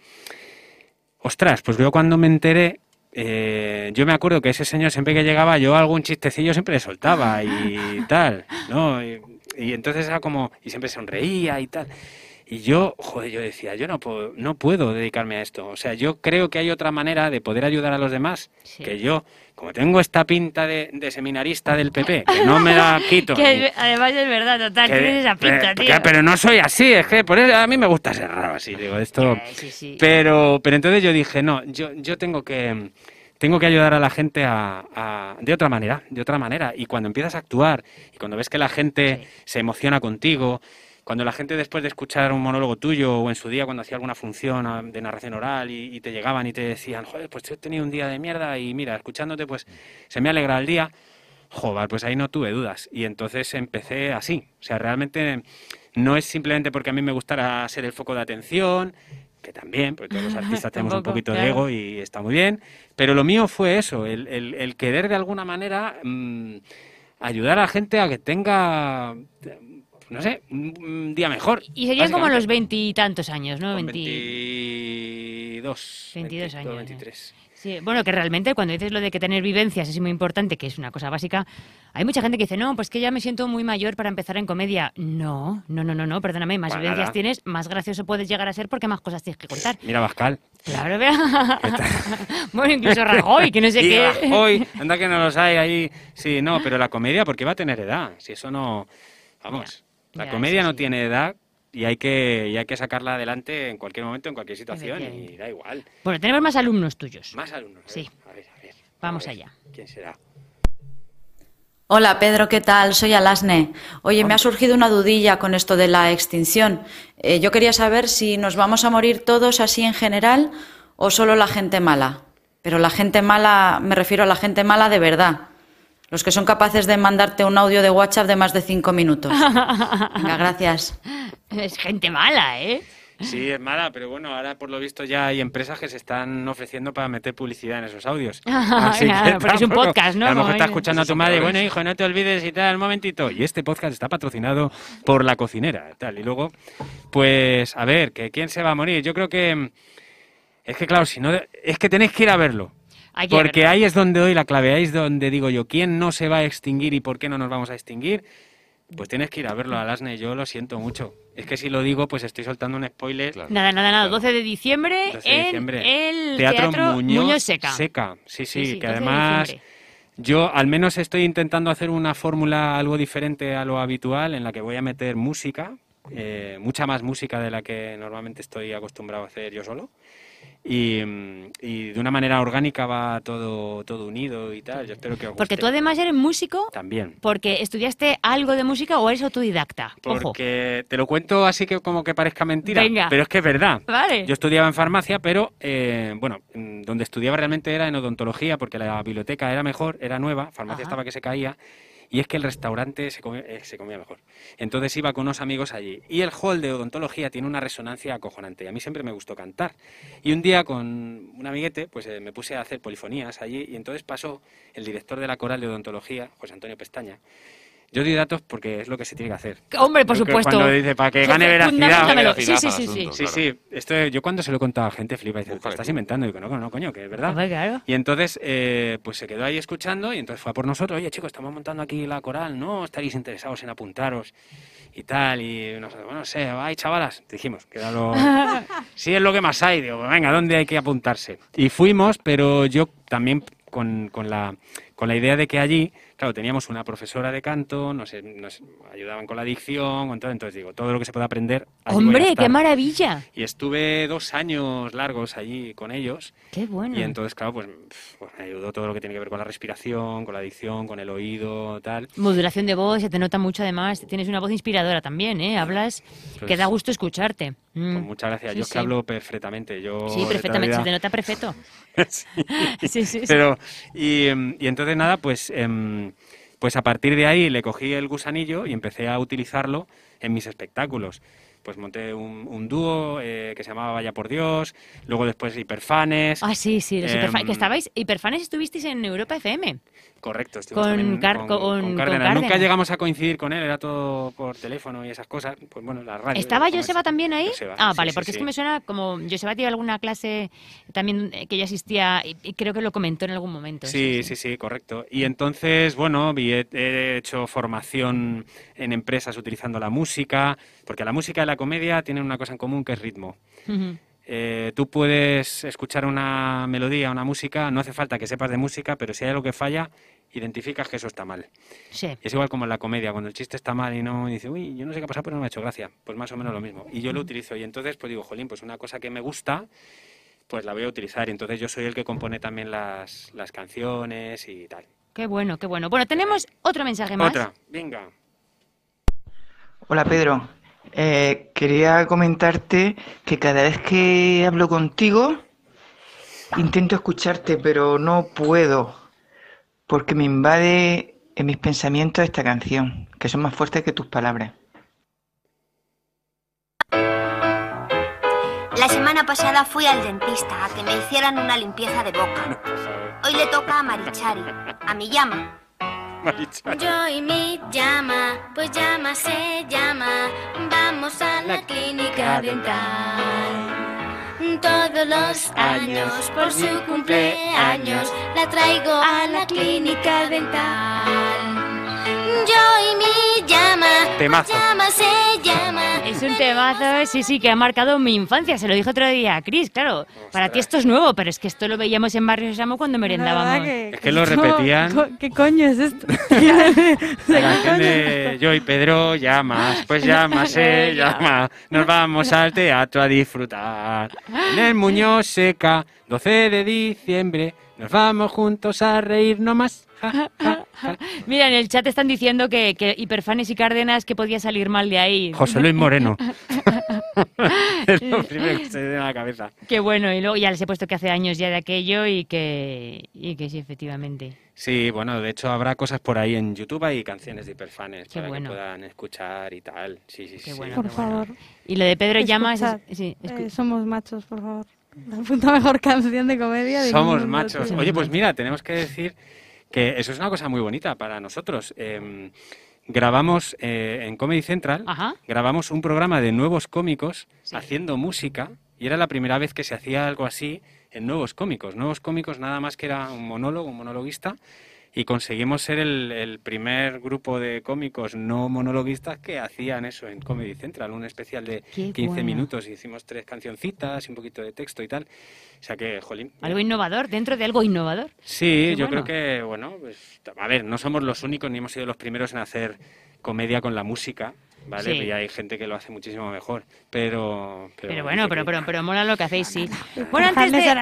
Ostras, pues yo cuando me enteré, eh, yo me acuerdo que ese señor siempre que llegaba yo algún chistecillo siempre le soltaba y tal, ¿no? Y, y entonces era como, y siempre sonreía y tal. Y yo, joder, yo decía, yo no puedo, no puedo dedicarme a esto. O sea, yo creo que hay otra manera de poder ayudar a los demás Sí. que yo, como tengo esta pinta de, de seminarista del PP, que no me la quito. Que además es verdad, total, que- tienes esa pinta, pero, tío. pero no soy así, es que por eso a mí me gusta ser raro así, digo, esto... Eh, sí, sí. Pero, pero entonces yo dije, no, yo, yo tengo que tengo que ayudar a la gente a, a- de otra manera, de otra manera. Y cuando empiezas a actuar y cuando ves que la gente Sí. se emociona contigo, cuando la gente después de escuchar un monólogo tuyo o en su día cuando hacía alguna función ah, de narración oral y, y te llegaban y te decían, joder, pues yo he tenido un día de mierda y mira, escuchándote pues se me alegra el día. Joder, pues ahí no tuve dudas. Y entonces empecé así. O sea, realmente no es simplemente porque a mí me gustara ser el foco de atención, que también, porque todos los artistas tenemos un poquito de ego y está muy bien, pero lo mío fue eso, el, el- el querer de alguna manera mm, ayudar a la gente a que tenga, no sé, un, día mejor. Y serían como los veintitantos años, ¿no? Con 20... 22. 22 años, 23. Sí, bueno, que realmente cuando dices lo de que tener vivencias es muy importante, que es una cosa básica, hay mucha gente que dice, no, pues que ya me siento muy mayor para empezar en comedia. No, no, no, no, no perdóname, más vivencias nada. tienes, más gracioso puedes llegar a ser porque más cosas tienes que contar. Mira, Bascal. Claro, vea. bueno, incluso Rajoy, que no sé Y qué. Rajoy, anda que no los hay ahí. Sí, no, pero la comedia, porque va a tener edad? Si eso no. Vamos, la ya, comedia sí, no sí. tiene edad y hay, que, y hay que sacarla adelante en cualquier momento, en cualquier situación y da igual. Bueno, tenemos más alumnos tuyos. Más alumnos. a Sí. ver, A ver, a ver. Vamos A ver, allá. ¿Quién será? Hola Pedro, ¿qué tal? Soy Alasne. Oye, me ha surgido una dudilla con esto de la extinción. Eh, yo quería saber si nos vamos a morir todos así en general o solo la gente mala. Pero la gente mala, me refiero a la gente mala de verdad. Los que son capaces de mandarte un audio de WhatsApp de más de cinco minutos. Venga, gracias. Es gente mala, ¿eh? Sí, es mala, pero bueno, ahora por lo visto ya hay empresas que se están ofreciendo para meter publicidad en esos audios. Claro, porque es un podcast, ¿no? A lo mejor está escuchando a tu madre, bueno, hijo, no te olvides y tal, un momentito. Y este podcast está patrocinado por la cocinera, tal. Y luego, pues, a ver, que quién se va a morir. Yo creo que es que claro, si no, es que tenéis que ir a verlo. Hay que Porque ahí es donde doy la clave, ahí es donde digo yo, ¿quién no se va a extinguir y por qué no nos vamos a extinguir? Pues tienes que ir a verlo, Alasne, yo lo siento mucho. Es que si lo digo, pues estoy soltando un spoiler. Claro. Nada, nada, nada. Claro. 12 de diciembre 12 de en diciembre. el Teatro, Teatro, Muñoz, Seca. Sí, sí, que 12 de además yo al menos estoy intentando hacer una fórmula algo diferente a lo habitual en la que voy a meter música, eh, mucha más música de la que normalmente estoy acostumbrado a hacer yo solo. Y, mm, y de una manera orgánica va todo, todo unido y tal. Yo espero que os Porque tú además eres músico, También. porque estudiaste algo de música o eres autodidacta. Ojo. Porque te lo cuento así que como que parezca mentira, Venga. pero es que es verdad. Vale. Yo estudiaba en farmacia, pero eh, bueno, mm, donde estudiaba realmente era en odontología, porque la biblioteca era mejor, era nueva, farmacia Ajá. estaba que se caía, y es que el restaurante se comía, eh, se comía mejor. Entonces iba con unos amigos allí. Y el hall de odontología tiene una resonancia acojonante. Y a mí siempre me gustó cantar. Y un día con un amiguete, pues eh, me puse a hacer polifonías allí, y entonces pasó el director de la coral de odontología, José Antonio Pestaña. Yo doy datos porque es lo que se tiene que hacer. Hombre, por que supuesto. Cuando dice para que gane veracidad. Sí, sí, sí, sí. asunto. Sí, Claro. sí, esto yo cuando se lo he contado a gente flipa y dice, ¿te estás inventando? Y digo, no, no, coño, que es verdad. Hombre, claro. Y entonces, eh, pues se quedó ahí escuchando y entonces fue a por nosotros, oye chicos, estamos montando aquí la coral, ¿no? ¿Estaréis interesados en apuntaros? Y tal, y nosotros, bueno, no sé, ay chavalas, dijimos, que era lo... sí, es lo que más hay, digo, "Pues venga, ¿dónde hay que apuntarse? Y fuimos, pero yo también con, con la, con la idea de que allí, claro, teníamos una profesora de canto, nos, nos ayudaban con la dicción, con todo, entonces digo, todo lo que se puede aprender... Hombre, qué maravilla. Y estuve dos años largos allí con ellos. Qué bueno. Y entonces, claro, pues, pues me ayudó todo lo que tiene que ver con la respiración, con la adicción, con el oído, tal. Modulación de voz, se te nota mucho además. Tienes una voz inspiradora también, ¿eh? Hablas que Pues- da gusto escucharte. Mm. Pues muchas gracias. Sí, yo es que hablo perfectamente. Yo Sí, perfectamente. Se te nota perfecto. Sí. Sí, sí. Pero, y, em, y entonces nada, pues, em, pues a partir de ahí le cogí el gusanillo y empecé a utilizarlo en mis espectáculos. Pues monté un, un dúo eh, que se llamaba Vaya por Dios, luego después Hiperfanes. Ah, sí, sí, los Em, hiperfa- que estabais, hiperfanes estuvististeis en Europa FM. Correcto, estuvimos Con con, con- con Cárdenas. Nunca llegamos a coincidir con él, era todo por teléfono y esas cosas. Pues bueno, la radio. ¿Estaba Joseba también ahí? Joseba, ah, sí, vale, sí, porque es que me suena como Joseba tiene alguna clase también eh, que ella asistía y, y creo que lo comentó en algún momento. Sí, sí, sí, correcto. Y entonces, bueno, he, he hecho formación en empresas utilizando la música, porque la música y la comedia tienen una cosa en común que es ritmo. Eh, tú puedes escuchar una melodía, una música, no hace falta que sepas de música, pero si hay algo que falla, identificas que eso está mal. Sí. Y es igual como en la comedia, cuando el chiste está mal y no y dice, uy, yo no sé qué ha pasado, pero no me ha hecho gracia. Pues más o menos lo mismo. Y yo lo utilizo. Y entonces, pues digo, jolín, pues una cosa que me gusta, pues la voy a utilizar. Y entonces yo soy el que compone también las, las canciones y tal. Qué bueno, qué bueno. Bueno, tenemos otro mensaje más. Otra, venga. Hola Pedro, Eh, quería comentarte que cada vez que hablo contigo intento escucharte, pero no puedo, porque me invade en mis pensamientos esta canción, que son más fuertes que tus palabras. La semana pasada fui al dentista a que me hicieran una limpieza de boca. Hoy le toca a Marichari, a mi llama. Yo y mi llama, pues llama se llama. Vamos a la clínica dental. todos los años por su cumpleaños la traigo a la clínica dental. Yo y mi llama, Temazo. llama se llama. Es un temazo, sí, sí, que ha marcado mi infancia. Se lo dije otro día a Cris, claro. Para ti esto es nuevo, pero es que esto lo veíamos en Barrio Sésamo cuando merendábamos. Es que lo repetían. Co- ¿Qué coño es esto? La canción de yo y Pedro llamas, pues llámase, llama. Nos vamos al teatro a disfrutar. En el Muñoz Seca, 12 de diciembre, nos vamos juntos a reír no Mira, en el chat están diciendo que, que Hiperfanes y Cárdenas que podía salir mal de ahí. José Luis Moreno. es lo primero que se me viene a la cabeza. Qué bueno, y luego ya les he puesto que hace años ya de aquello y que, y que sí, efectivamente. Sí, bueno, de hecho habrá cosas por ahí en YouTube y canciones de hiperfanes Qué para bueno. que puedan escuchar y tal. Sí, sí, sí. bueno, Por favor. Y lo de Pedro Llamas... Escuchad, es- sí, escu- eh, somos machos, por favor. La puta mejor canción de comedia. Somos machos. Oye, pues mira, tenemos que decir que eso es una cosa muy bonita para nosotros. Eh, grabamos eh, en Comedy Central, grabamos un programa de nuevos cómicos haciendo música y era la primera vez que se hacía algo así en nuevos cómicos. Nuevos cómicos nada más que era un monólogo, un monologuista. Y conseguimos ser el, el primer grupo de cómicos no monologuistas que hacían eso en Comedy Central, un especial de Qué 15 bueno. minutos. y Hicimos tres cancioncitas y un poquito de texto y tal. O sea que, jolín. Algo innovador, dentro de algo innovador. Sí, Qué yo bueno. creo que, bueno, pues, a ver, no somos los únicos ni hemos sido los primeros en hacer comedia con la música, ¿vale? Sí. Y hay gente que lo hace muchísimo mejor, pero... Pero bueno, pero, pero, pero mola lo que hacéis, sí. Bueno, antes de...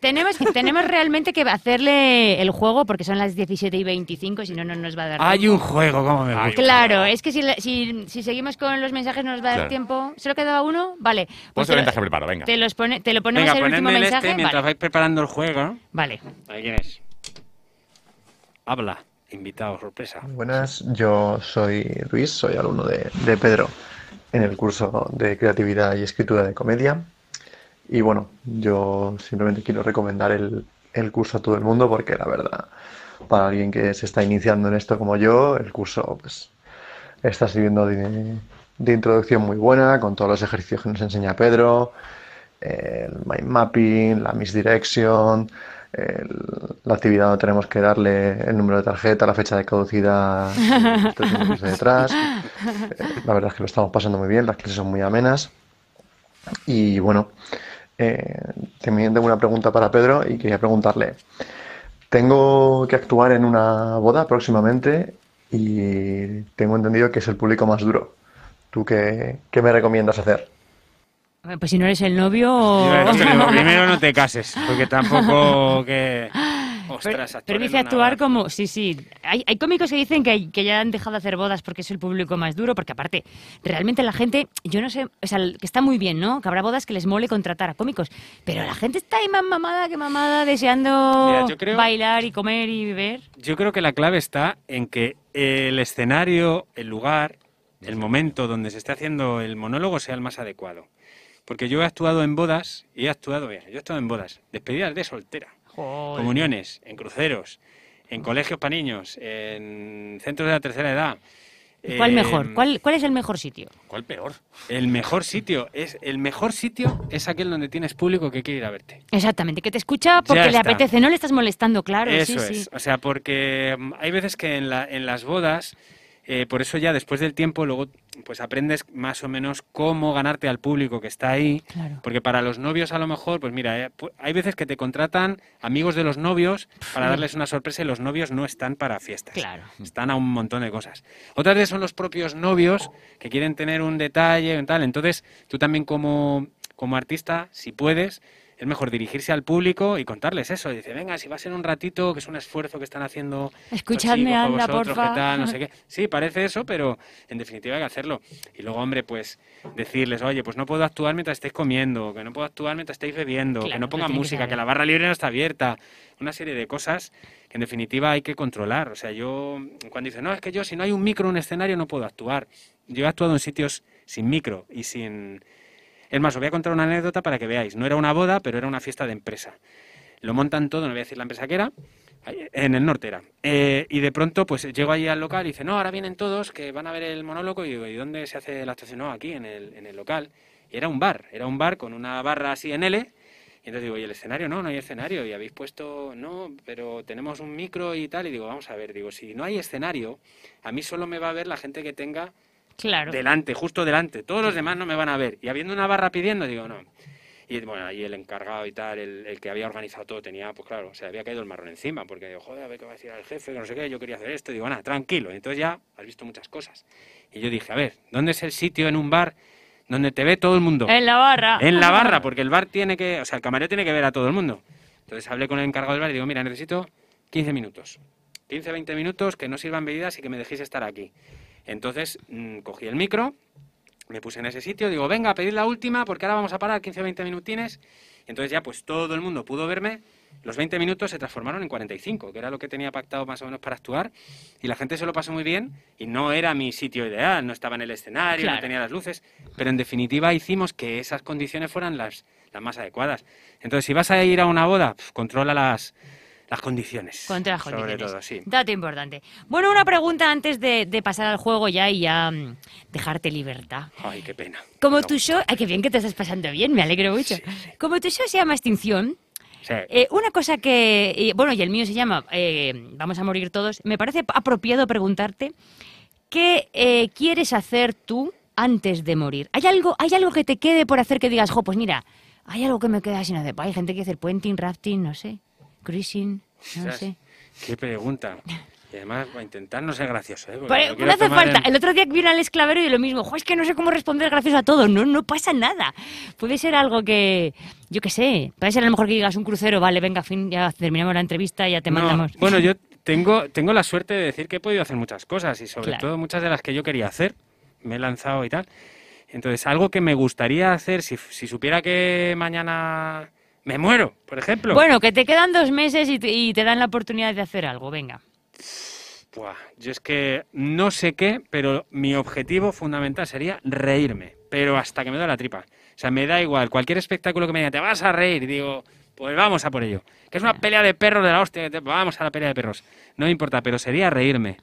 Tenemos, tenemos realmente que hacerle el juego porque son las 17 y 25, si no, no nos va a dar Hay tiempo. un juego, como me gusta. Claro, es que si, la- si, si seguimos con los mensajes no nos va a dar Claro. tiempo. ¿Solo quedaba uno? Vale. Pues te el lo- mensaje preparo, venga. Te, los pone- te lo ponemos Venga, el último el mensaje. este mientras vale. vais preparando el juego. Vale. Ahí quién es. Habla, invitado, sorpresa. Buenas, yo soy Luis, soy alumno de, de Pedro en el curso de creatividad y escritura de comedia. Y bueno, yo simplemente quiero recomendar el, el curso a todo el mundo porque la verdad, para alguien que se está iniciando en esto como yo, el curso pues está sirviendo de, de introducción muy buena con todos los ejercicios que nos enseña Pedro, el mind mapping, la misdirection, el- la actividad donde tenemos que darle el número de tarjeta, la fecha de caducidad, tres detrás. Eh, La verdad es que lo estamos pasando muy bien, las clases son muy amenas. Y bueno, eh, también tengo una pregunta para Pedro y quería preguntarle, tengo que actuar en una boda próximamente y tengo entendido que es el público más duro. ¿Tú qué, qué me recomiendas hacer? Pues si no eres el novio... Digo, primero no te cases, porque tampoco que... Ostras, Pero, una actuar como... Sí, sí. Hay, hay cómicos que dicen que, que ya han dejado de hacer bodas porque es el público más duro, porque aparte, realmente la gente, yo no sé, o sea, que está muy bien, ¿no? Que habrá bodas que les mole contratar a cómicos, pero la gente está ahí más mamada que mamada, deseando Mira, yo creo- bailar y comer y beber. Yo creo que la clave está en que el escenario, el lugar, el momento donde se esté haciendo el monólogo sea el más adecuado. Porque yo he actuado en bodas y he actuado, mira, yo he actuado en bodas, despedidas de soltera, comuniones, en cruceros, en colegios para niños, en centros de la tercera edad. ¿Cuál Eh, mejor? ¿Cuál, ¿Cuál es el mejor sitio? ¿Cuál peor? El mejor sitio es el mejor sitio es aquel donde tienes público que quiere ir a verte. Exactamente, que te escucha porque Ya le está. apetece, no le estás molestando, claro, Eso sí, es. sí. O sea, porque mm, hay veces que en, la, en las bodas, eh, por eso ya después del tiempo, luego pues aprendes más o menos cómo ganarte al público que está ahí. Claro. Porque para los novios a lo mejor, pues mira, eh, hay veces que te contratan amigos de los novios para darles una sorpresa y los novios no están para fiestas. Claro. Están a un montón de cosas. Otras veces son los propios novios que quieren tener un detalle y tal. Entonces, tú también como, como artista, si puedes, es mejor dirigirse al público y contarles eso. Dice, venga, si va a ser un ratito, que es un esfuerzo que están haciendo. Escuchadme, chicos anda, vosotros, porfa. que tal, no sé qué. Sí, parece eso, pero en definitiva hay que hacerlo. Y luego, hombre, pues decirles, oye, pues no puedo actuar mientras estéis comiendo, que no puedo actuar mientras estéis bebiendo, Claro, que no pongan música, que, la barra libre no está abierta. Una serie de cosas que en definitiva hay que controlar. O sea, yo, cuando dicen, no, es que yo si no hay un micro en un escenario no puedo actuar. Yo he actuado en sitios sin micro y sin... Es más, os voy a contar una anécdota para que veáis. No era una boda, pero era una fiesta de empresa. Lo montan todo, no voy a decir la empresa que era, en el norte era. Eh, y de pronto, pues llego allí al local y dice, no, ahora vienen todos que van a ver el monólogo. Y digo, ¿y dónde se hace la actuación? No, aquí, en el, en el local. Y era un bar, era un bar con una barra así en L. Y entonces digo, ¿y el escenario? No, no hay escenario. Y habéis puesto, no, pero tenemos un micro y tal. Y digo, vamos a ver, digo, si no hay escenario, a mí solo me va a ver la gente que tenga Claro. delante, justo delante. Todos los demás no me van a ver. Y habiendo una barra pidiendo, digo, no. Y bueno, ahí el encargado y tal, el, el que había organizado todo, tenía, pues claro, se había caído el marrón encima, porque digo, joder, a ver qué va a decir el jefe, que no sé qué, yo quería hacer esto. digo, nada, tranquilo. Y entonces ya has visto muchas cosas. Y yo dije, a ver, ¿dónde es el sitio en un bar donde te ve todo el mundo? En la barra. En la barra, porque el bar tiene que, o sea, el camarero tiene que ver a todo el mundo. Entonces hablé con el encargado del bar y digo, mira, necesito 15 minutos. 15, 20 minutos que no sirvan bebidas y que me dejéis estar aquí. Entonces mm, cogí el micro, me puse en ese sitio, digo, venga, a pedir la última porque ahora vamos a parar 15 o 20 minutines. Entonces ya pues todo el mundo pudo verme. Los 20 minutos se transformaron en 45, que era lo que tenía pactado más o menos para actuar. Y la gente se lo pasó muy bien y no era mi sitio ideal, no estaba en el escenario, Claro. no tenía las luces. Pero en definitiva hicimos que esas condiciones fueran las, las más adecuadas. Entonces si vas a ir a una boda, pf, controla las, las condiciones. Contra las Sobre condiciones. todo, sí. Dato importante. Bueno, una pregunta antes de, de pasar al juego ya y ya mm, dejarte libertad. Ay, qué pena. Como tu show... Ay, qué bien que te estás pasando bien, me alegro mucho. Como tu show se llama Extinción, Sí. eh, una cosa que... eh, bueno, y el mío se llama eh, Vamos a morir todos. Me parece apropiado preguntarte qué eh, quieres hacer tú antes de morir. ¿Hay algo, ¿Hay algo que te quede por hacer que digas, jo, pues mira, hay algo que me queda sin hacer? Hay gente que hace puenting, rafting, no sé, cruising, no sé. Qué pregunta. Y además, va a intentar no ser gracioso, ¿eh? Porque Pero no hace falta. en- El otro día vino al esclavero y lo mismo. Jo, es que no sé cómo responder gracioso a todo. No, no pasa nada. Puede ser algo que, yo qué sé, puede ser a lo mejor que digas un crucero, vale, venga, fin, ya terminamos la entrevista, ya te No, mandamos. Bueno, yo tengo, tengo la suerte de decir que he podido hacer muchas cosas y sobre Claro. todo muchas de las que yo quería hacer. Me he lanzado y tal. Entonces, algo que me gustaría hacer, si, si supiera que mañana me muero, por ejemplo. Bueno, que te quedan dos meses y te, y te dan la oportunidad de hacer algo, venga. Buah, yo es que no sé qué, pero mi objetivo fundamental sería reírme, pero hasta que me da la tripa. O sea, me da igual, cualquier espectáculo que me diga, te vas a reír, y digo, pues vamos a por ello. Que es una pelea de perros de la hostia, vamos a la pelea de perros. No me importa, pero sería reírme.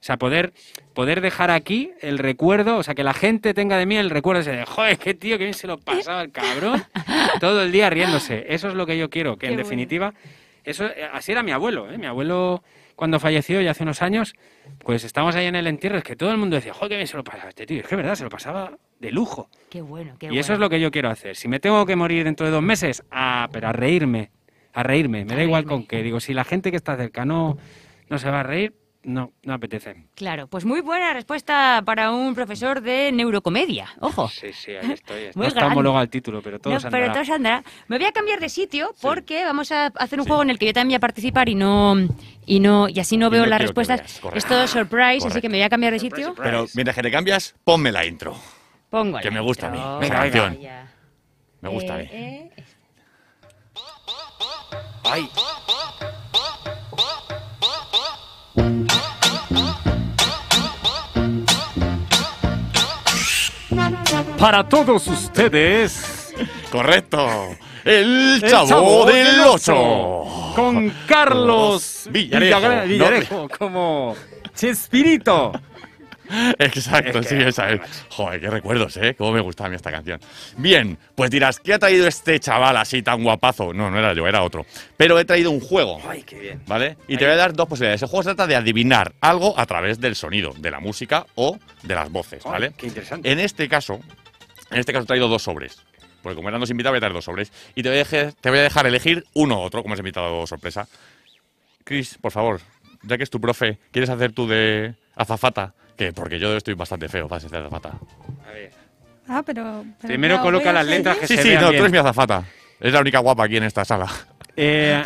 O sea, poder, poder dejar aquí el recuerdo, o sea, que la gente tenga de mí el recuerdo ese de, joder, qué tío, qué bien se lo pasaba el cabrón, todo el día riéndose. Eso es lo que yo quiero, que en Qué bueno. definitiva, eso, así era mi abuelo, ¿eh? Mi abuelo, cuando falleció ya hace unos años, pues estábamos ahí en el entierro, es que todo el mundo decía, joder, qué bien se lo pasaba este tío. Es que es verdad, se lo pasaba de lujo. Qué bueno, qué y eso es lo que yo quiero hacer. Si me tengo que morir dentro de dos meses, ah, pero a reírme, a reírme. Me da igual con qué. Digo, si la gente que está cerca no, no se va a reír, no, no apetece. Claro, pues muy buena respuesta para un profesor de neurocomedia. Ojo. Sí, sí, ahí estoy. Muy no está homologado al título, pero todo No, se pero andará. todo se andará. Me voy a cambiar de sitio porque vamos a hacer un juego en el que yo también voy a participar y no y no y así no Y veo no las que respuestas. es todo surprise, así que me voy a cambiar de sitio. Pero mientras que te cambias, ponme la intro. Pongo Que la me gusta a mí. Venga, canción. Me gusta a mí. Eh, eh, ¡Ay! Para todos ustedes, Correcto. El El chavo, del 8. con Carlos Villarejo. Villarejo como Chespirito. Exacto, Es sí, que- esa es. Joder, qué recuerdos, ¿eh? Cómo me gustaba a mí esta canción. Bien, pues dirás, ¿qué ha traído este chaval así tan guapazo? No, no era yo, era otro. Pero he traído un juego, ¡Ay, qué bien! ¿vale? Y te voy a dar dos posibilidades. El juego se trata de adivinar algo a través del sonido, de la música o de las voces, Ay, ¿vale? ¡Qué interesante! En este caso, en este caso he traído dos sobres. Porque como eran dos invitados, voy a traer dos sobres. Y te voy a dejar, te voy a dejar elegir uno u otro, como es invitado sorpresa. Chris, por favor, ya que es tu profe, ¿quieres hacer tú de azafata? Que porque yo estoy bastante feo para ser azafata. A ver. Ah, pero. pero Primero claro, coloca las letras que Sí, se sí, vean no, bien. tú eres mi azafata. Es la única guapa aquí en esta sala. Eh,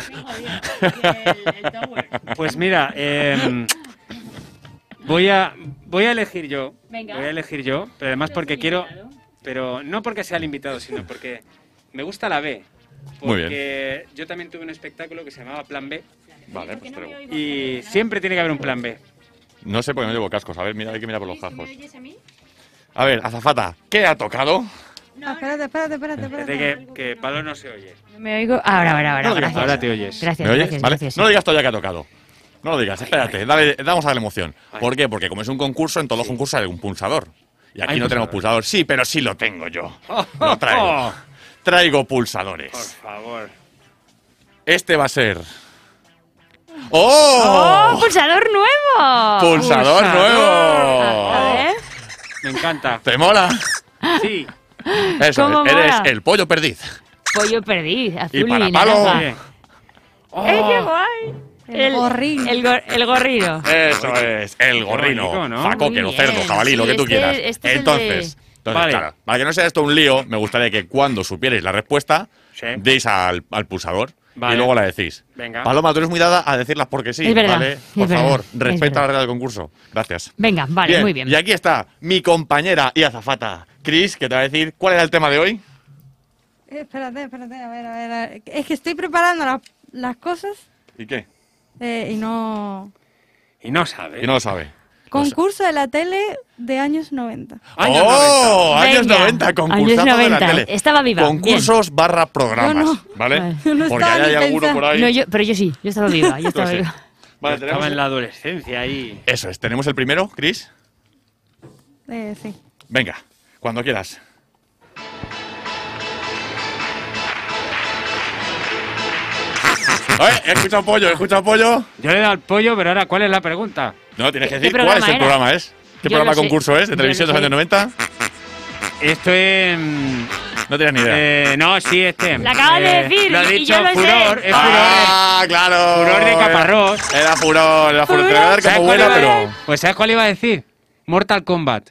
pues mira, em, voy a voy a elegir yo. Venga. Voy a elegir yo, pero además porque quiero, pero no porque sea el invitado, sino porque me gusta la B. Muy bien. Porque yo también tuve un espectáculo que se llamaba Plan B Vale, pues te lo- y siempre tiene que haber un Plan B. No sé por qué no llevo cascos. A ver, mira, hay que mirar por los cascos. A ver, azafata, ¿qué ha tocado? Ah, espérate, espérate, espérate, espérate. Que, que Pablo no se oye. No me oigo. Ahora, ahora, ahora. No, gracias. Ahora te oyes. Gracias, ¿Me oyes? gracias, ¿Vale? gracias. No lo digas todavía que ha tocado. No lo digas, espérate, dale, vamos a darle emoción. ¿Por qué? Porque como es un concurso, en todos los concursos hay un pulsador. Y aquí no tenemos pulsador. Sí, pero sí lo tengo yo. Lo traigo. Traigo pulsadores. Por favor. Este va a ser. ¡Oh! ¡Oh, pulsador nuevo! ¡Pulsador nuevo! A ver. Me encanta. ¿Te mola? Sí. Eso, ¿Cómo es, eres mola? el pollo perdiz. Pollo perdiz, azul Y para palo. ¡Eh, qué guay! El gorrino. El, go- el gorrino. Eso es, el gorrino, ¿no? facoque, Muy o cerdo, jabalí, lo que tú este- quieras. este es el entonces, de- entonces Vale. claro, para que no sea esto un lío, me gustaría que cuando supierais la respuesta, Sí. deis al, al pulsador Vale. y luego la decís. Venga. Paloma, tú eres muy dada a decirlas porque sí, Es verdad, ¿vale? Por favor, es respeta la regla del concurso. Gracias. Venga, vale, muy bien. Y aquí está mi compañera y azafata, Chris, que te va a decir cuál era el tema de hoy. Eh, espérate, espérate, a ver, a ver, a ver. Es que estoy preparando las cosas ¿Y qué? Eh, y no... Y no sabe. Y no sabe. Concurso de la tele de años 90. Años ¡Oh! Años Venga. 90, concursazo Años de la 90, tele. estaba viva, Concursos barra programas, Yo no. ¿vale? Yo no Porque estaba ahí ni hay alguno por ahí. No, yo, pero yo sí, yo estaba viva, yo estaba viva. Vale, Estaba tenemos en la adolescencia ahí. Eso es, tenemos el primero, Chris. Eh, sí. Venga, cuando quieras. Oye, he escuchado pollo, he escuchado pollo. Yo le he dado al pollo, pero ahora, ¿cuál es la pregunta? No, tienes que ¿Qué decir cuál es el era? programa es. ¿Qué Yo programa sé. concurso es? ¿De televisión de lo los años 90? Esto es. mm, No tienes ni idea. Eh, no, sí, este. La acabas de Eh, decir Lo ha y dicho yo lo sé. furor. Es furor. ¡Ah, claro! Furor de caparrós. Era furor, era furor. Te voy a dar ¿Sabes como cuál buena, iba a- pero... Pues ¿sabes cuál iba a decir? Mortal Kombat.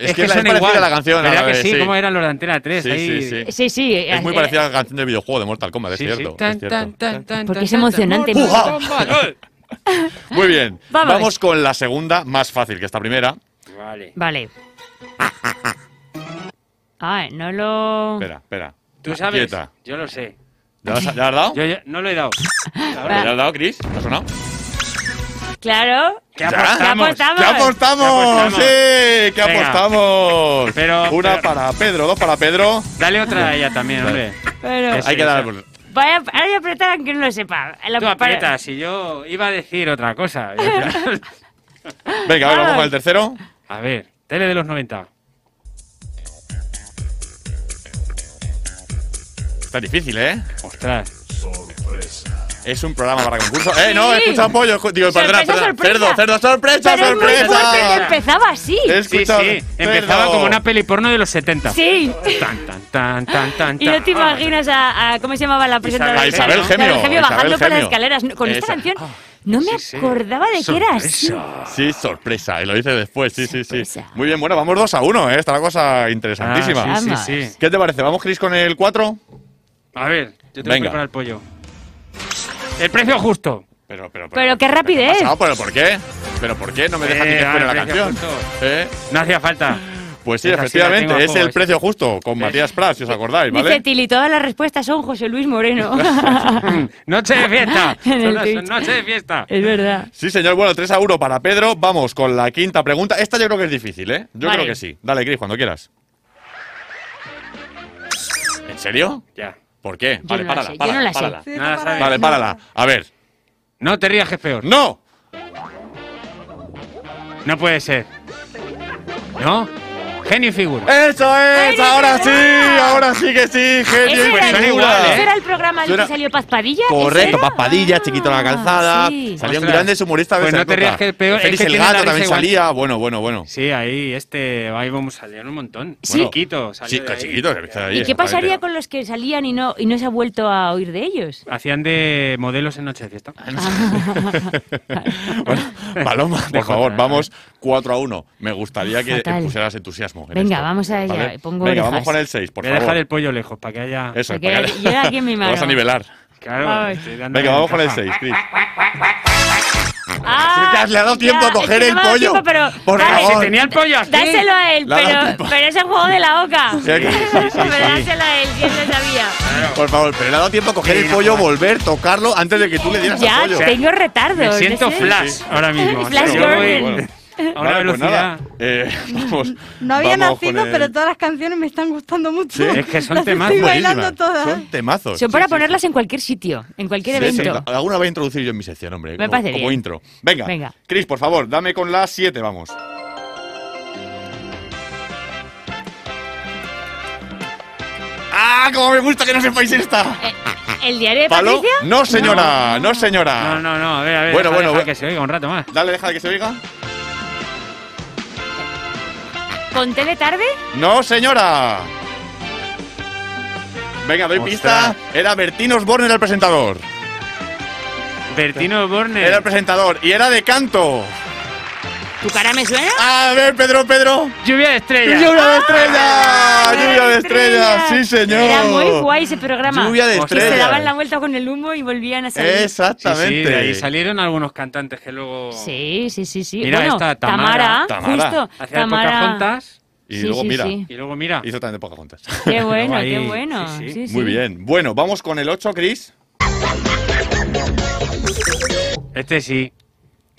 Es que es suena parecida igual. a la canción, a ¿Verdad que sí? sí. ¿Cómo eran los de Antena 3? Sí, ahí? sí, sí. Sí, sí. Es muy eh, parecida a la canción del videojuego de Mortal Kombat, es cierto. Tan, es cierto. tan, tan, Porque tan, es emocionante. Muy bien. Vamos. Vamos con la segunda, más fácil que esta primera. Vale. Vale. Ah, no lo... Espera, espera. ¿Tú sabes? Quieta. Yo lo sé. ¿Ya, has- ya has dado? Yo ya- no lo he dado. ¿Ya has dado, Chris? ¿Te ha sonado? Claro. ¿Qué apostamos? apostamos? ¡Que apostamos! ¿Qué apostamos? ¡Sí! ¡Que Venga. apostamos! Pero- Una pero- para Pedro, dos para Pedro. Dale otra a ella también, hombre. Pero... Eso, Hay que eso. dar. por- Vaya, ahora voy a apretar aunque no lo sepa. La- Tú para- aprietas, si yo iba a decir otra cosa. Venga, a ver, vamos con el tercero. a ver, tele de los 90. Está difícil, ¿eh? Ostras. Es un programa para concurso. ¡Eh, no! He Sí. escuchado pollo. Digo, perdona, Sorpresa, perdona. sorpresa. Cerdo, cerdo, sorpresa, Pero es muy fuerte sorpresa. que empezaba así. He Sí, escuchado. sí. Empezaba cerdo. como una peli porno de los 70. Sí. Tan, tan, tan, tan, tan, Y no te imaginas a, a- ¿cómo se llamaba la presentadora? A Isabel Gemio, Isabel Gemio bajando por las escaleras. Con esta canción no me Sí, sí. acordaba de que era así. Sorpresa. Sí, sorpresa. Y lo dice después, sí, sí, sí. Sorpresa. Muy bien, bueno, vamos dos a uno, ¿eh? Está la cosa interesantísima. Ah, sí, sí, sí. ¿Qué te parece? ¿Vamos, Chris, con el 4? A ver, yo tengo que Venga. preparar el pollo. El precio justo. Pero, pero, Pero qué rapidez. ¿qué ha pasado? ¿Pero por qué? ¿Pero por qué? No me deja ni que Eh, espere la canción. ¿Eh? No hacía falta. Pues sí, efectivamente, a es el precio justo, con Matías Prats, si os acordáis, Dice ¿vale? Tili, todas las respuestas son José Luis Moreno. Noche de fiesta. Son. Noche de fiesta. es verdad. Sí, señor, bueno, 3 a 1 para Pedro. Vamos con la quinta pregunta. Esta yo creo que es difícil, ¿eh? Yo Vale. creo que sí. Dale, Chris, cuando quieras. ¿En serio? Ya. ¿Por qué? Yo Vale, no la párala, sé, yo párala, no la sé. párala. Sí, Nada está para sabe. Vale, párala. A ver. No te rías que es peor. ¡No! No puede ser. ¿No? Genio y figura. ¡Eso es! ¡Genio ¡Ahora sí! figura! ¡Ahora sí que sí! ¡Genio y ¿Ese era, suena el, igual, ¿eh? ese era el programa Suena- que salió Paz Padilla? Correcto. Paspadilla, chiquito en la calzada. Ah, sí. Salían Ostras. grandes humoristas de Pues no te rías que es peor, es que el gato también igual. salía. Bueno, bueno, bueno. Sí, ahí, este, ahí vamos salieron un montón. Sí. Chiquito, salió Sí, de ahí. chiquito, que está ahí, ¿Y qué pasaría con los que salían y no, y no se ha vuelto a oír de ellos? Hacían de modelos en Noche de Fiesta. Bueno, Paloma, por favor, vamos 4 a 1. Me gustaría que pusieras entusiasmo. En Venga, esto, vamos a ella, ¿vale? pongo Venga, orejas. vamos con el 6, por Voy a dejar favor. el pollo lejos para que haya. Eso, Porque para que- yo era aquí en mi Lo vas a mano. nivelar. Claro, Venga, vamos con el ventaja. 6, Chris. Ah, Sí, que le ha dado tiempo a es coger que el pollo. tiempo, pero Por dale, favor. Si tenía el pollo aquí. Dáselo a él, Le pero, pero es el juego de la oca. Sí, sí, sí, pero dáselo a él, si él lo sabía. Por favor, pero le ha dado tiempo a coger Sí, el pollo, volver, tocarlo antes de que tú le dieras Ya, al pollo. tengo retardo. Me no siento flash ahora mismo. Flash Yo voy Gordon. Vale, velocidad. Pues nada, eh, vamos, no había vamos nacido, el... pero todas las canciones me están gustando mucho. Sí, es que son las temazos. Estoy bailando todas. Son temazos. Son para sí, ponerlas sí. en cualquier sitio, en cualquier evento. alguna voy a introducir yo en mi sección, hombre. Me como, como intro. Venga, Venga. Chris, por favor, dame con las 7, vamos. ¡Ah, cómo me gusta que no sepáis esta! Eh, ¿El diario de ¿Palo? Patricia? No, señora, no. no. señora. No, no, no, a ver, a ver. Bueno, deja, bueno, deja bueno. que se oiga un rato más. Dale, deja de que se oiga. ¿Conté de tarde? No, señora. Venga, doy Ostras. pista. Era Bertín Osborne era el presentador. Bertino Borne. Era el presentador y era de canto. ¿Tu cara me suena? A ver, Pedro, Pedro. Lluvia de estrellas. ¡Lluvia de estrellas! ¡Lluvia de estrellas! ¡Sí, señor! Era muy guay ese programa. Lluvia de Que estrellas. se daban la vuelta con el humo y volvían a salir. Exactamente. Sí, sí, de ahí salieron algunos cantantes que luego. Sí, sí, sí, sí. Mira bueno, esta, Tamara. Tamara. justo. Hacía Tamara. Pocahontas. Y Sí, luego sí, mira. sí. Y luego mira. Hizo también de Pocahontas. Qué bueno, qué bueno. sí, sí. Sí, sí. Muy bien. Bueno, vamos con el 8, Chris. Este sí.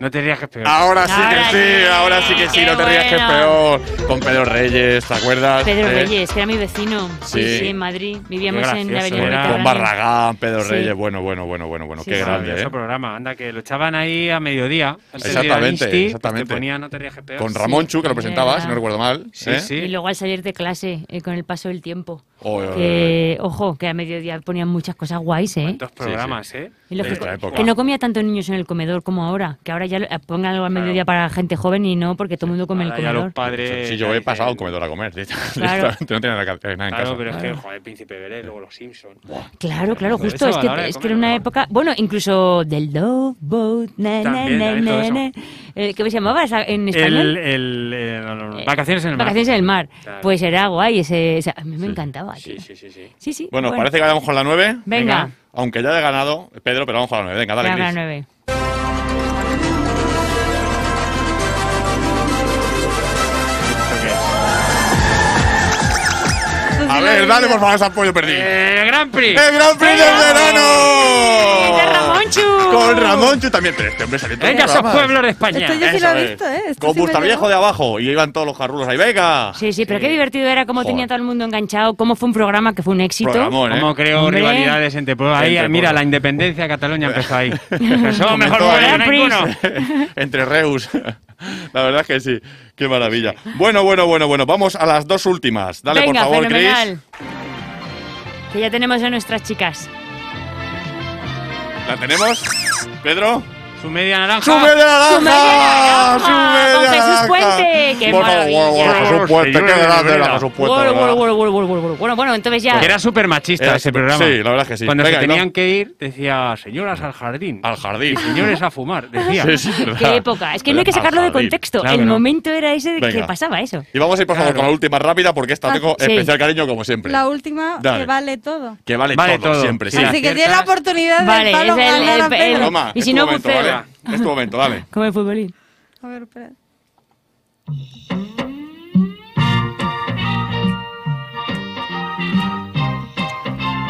No te rías que es peor. Ahora sí Ahora que sí, sí. ahora sí que sí, Qué no te rías que es bueno. peor. Con Pedro Reyes, ¿te acuerdas? Pedro Eh, Reyes, que era mi vecino. Sí, Sí. sí, en Madrid. Vivíamos Qué en la Avenida era. Con Mediterránea. Barragán, Pedro Sí. Reyes, bueno, bueno, bueno, bueno, bueno, Sí, qué sí. grande, Maravilloso ¿eh? programa. Anda, que lo echaban ahí a mediodía. antes de ir al Exactamente, Insti, exactamente. Te ponía No te rías que es peor. Con Ramón Chu, que lo presentaba, Era. si no recuerdo mal. Sí, ¿eh? sí. Y luego al salir de clase, eh, con el paso del tiempo. Oy, oy, Que, ojo, que a mediodía ponían muchas cosas guays, ¿eh? Dos programas, ¿eh? Y lo De que, época. que no comía tantos niños en el comedor como ahora. Que ahora ya lo- pongan algo al mediodía para gente joven y no, porque todo el mundo come en el ya comedor. los padres. Sí, yo he pasado a un comedor a comer. Claro. No tenía nada, que- nada en Claro, casa. pero es que, joder, Príncipe Belé, luego los Simpsons. Claro, claro, justo. Es a que, es que era una ¿no? época. Bueno, incluso del Love Boat. Na, na, na. Eh, ¿Qué se llamaba en español? el, eh, Eh, Vacaciones en el mar. Vacaciones en el mar. Claro. Pues era guay. Ese, ese- a mí me encantaba. Sí, tío. sí, sí, sí. Sí, sí. Bueno, parece que vamos con la 9. Venga. Aunque ya haya ganado Pedro, pero vamos con la 9. Venga, dale, Venga, Cris. nueve. A ver, dale por favor ese apoyo perdido. ¡El Gran Prix! ¡El Gran Prix del verano! ¡De Ramonchu! Con Ramonchu también. Pero este hombre salió en ¡Venga, esos pueblos de España! Esto yo sí lo he visto, ¿eh? Esto Con sí me Bustamiejo llegó. de abajo. Y iban todos los carrulos ahí. ¡Venga! Sí, sí, pero qué divertido era cómo Joder. tenía todo el mundo enganchado, cómo fue un programa que fue un éxito. Programón, ¿eh? ¿Cómo creó Hombre. rivalidades entre pueblos? Ahí, Entre mira, pueblos. la independencia de Cataluña empezó ahí. Somos mejor Comentó ahí. no hay ninguno. Entre Reus. La verdad es que sí. Qué maravilla. Bueno, bueno, bueno, bueno. Vamos a las dos últimas. Dale, Venga, por favor, fenomenal. Que ya tenemos a nuestras chicas. ¿La tenemos? ¿Pedro? Su media naranja. ¡Su media naranja! ¡Su media naranja! ¡Su media Con Jesús naranja! Puente! ¡Qué maravilla! bueno, Jesús Puente, qué grande era. Jesús Puente. Bueno, bueno, bueno, bueno, bueno, bueno, bueno, bueno, entonces ya. Era súper machista Era ese programa. sí, la verdad es que sí. Cuando Venga, se y no- tenían que ir, decía, señoras al jardín. Al jardín. Señores a fumar, decía. Sí, sí, verdad. Qué época. Es que no hay que sacarlo de contexto. Claro el no. momento era ese de que pasaba eso. Y vamos a ir, por favor, Claro. con la última rápida porque esta Ah, tengo sí. especial cariño como siempre. La última Dale. que vale todo. Que vale, Vale todo, todo. siempre. Así que tiene la oportunidad de Vale, es el- Y si no, ¿vale? Es tu momento, dale. Como el futbolín. A ver, espera.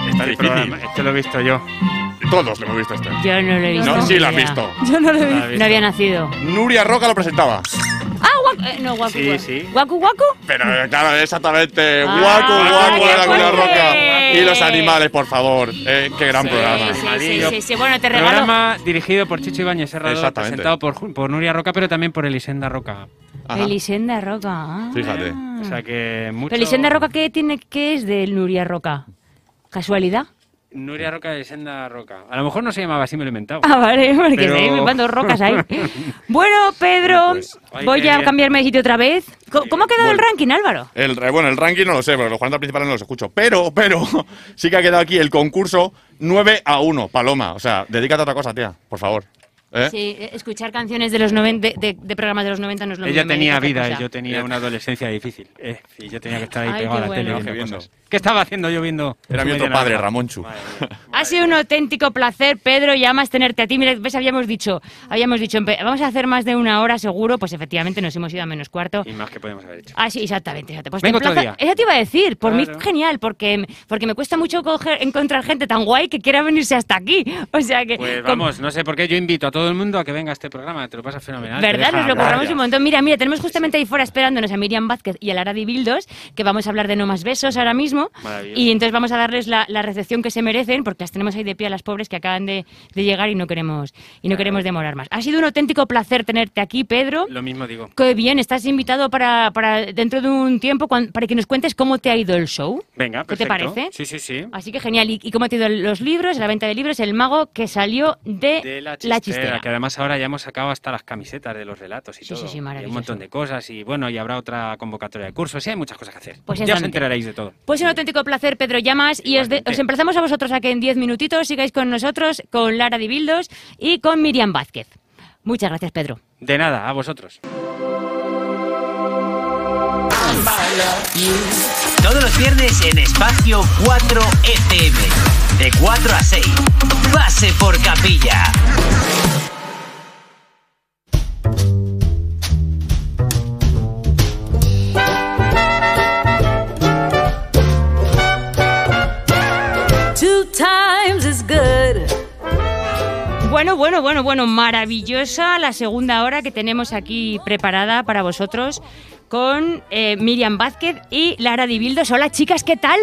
Está difícil. programa, Este lo he visto yo. Todos lo hemos visto este. Yo no lo he visto. No, sí, lo has visto. Yo no lo he visto. No había nacido. Nuria Roca lo presentaba. Guacu. eh, no, guacu. Sí, guacu. sí. Pero eh, claro, exactamente. Ah, guacu, guacu qué era Nuria fuerte. Roca. Y los animales, por favor. Eh, qué gran Sí, programa. Sí, sí, sí. Bueno, te regalo. Programa dirigido por Chicho Ibáñez Serrador, Exactamente. presentado por, Nuria Roca, pero también por Elisenda Roca. Ajá. Elisenda Roca. ah. Fíjate. O sea que mucho... Pero Elisenda Roca, ¿qué, tiene, ¿qué es de Nuria Roca? ¿Casualidad? Nuria Roca, Elisenda Roca. A lo mejor no se llamaba así, me lo he inventado. Ah, vale, porque Pero- se me van dos rocas ahí. Bueno, Pedro, Pues, voy a cambiarme de sitio otra vez. ¿Cómo ha quedado el ranking, Álvaro? El, bueno, el ranking no lo sé, pero los 40 principales no los escucho. Pero, pero, sí que ha quedado aquí el concurso 9 a 1, Paloma. O sea, dedícate a otra cosa, tía, por favor. ¿Eh? Sí, eh, escuchar canciones de los 90, de, de- de programas de los 90 no es lo Ella mismo. tenía vida y yo tenía una adolescencia difícil. Eh, y yo tenía que estar ahí Ay, pegado a la tele bueno. viendo Viendo. cosas. ¿Qué estaba haciendo yo viendo? Era mi otro padre? Ramonchu. Ha sido un auténtico placer, Pedro, y además tenerte a ti. Mira, ves, habíamos dicho, habíamos dicho, vamos a hacer más de una hora seguro, pues efectivamente nos hemos ido a menos cuarto. Y más que podemos haber hecho. Ah, sí, exactamente. exactamente. Pues Vengo te otro día. Eso te iba a decir, por mí Claro. genial, porque, porque me cuesta mucho coger- encontrar gente tan guay que quiera venirse hasta aquí. O sea que... Pues vamos, no sé por qué yo invito a todo todo el mundo a que venga a este programa, te lo pasas fenomenal. ¿Verdad? Nos lo curramos un montón. Mira, mira, tenemos justamente ahí fuera esperándonos a Miriam Vázquez y a Lara Di Bildos, que vamos a hablar de No Más Besos ahora mismo. Y entonces vamos a darles la, la recepción que se merecen, porque las tenemos ahí de pie a las pobres que acaban de, de llegar y no queremos y no queremos demorar más. Ha sido un auténtico placer tenerte aquí, Pedro. Lo mismo digo. Qué bien, estás invitado para, para dentro de un tiempo para que nos cuentes cómo te ha ido el show. Venga, ¿Qué te perfecto. parece? Sí, sí, sí. Así que genial. ¿Y, y cómo te ha ido los libros, la venta de libros, El Mago que salió de, De la La chistera, Que además ahora ya hemos sacado hasta las camisetas de los relatos y Sí, sí, todo. sí, Y un montón de cosas y bueno, y habrá otra convocatoria de cursos, y hay muchas cosas que hacer. Pues ya os enteraréis de todo. Pues un auténtico placer, Pedro Llamas, y os, de- os emplazamos a vosotros a que en 10 minutitos sigáis con nosotros, con Lara Dibildos y con Miriam Vázquez. Muchas gracias, Pedro. De nada, a vosotros. Todos los viernes en Espacio 4 FM. De 4 a 6. Pase por capilla. Bueno, bueno, bueno, bueno, maravillosa la segunda hora que tenemos aquí preparada para vosotros con eh, Miriam Vázquez y Lara Dibildos. Hola chicas, ¿qué tal?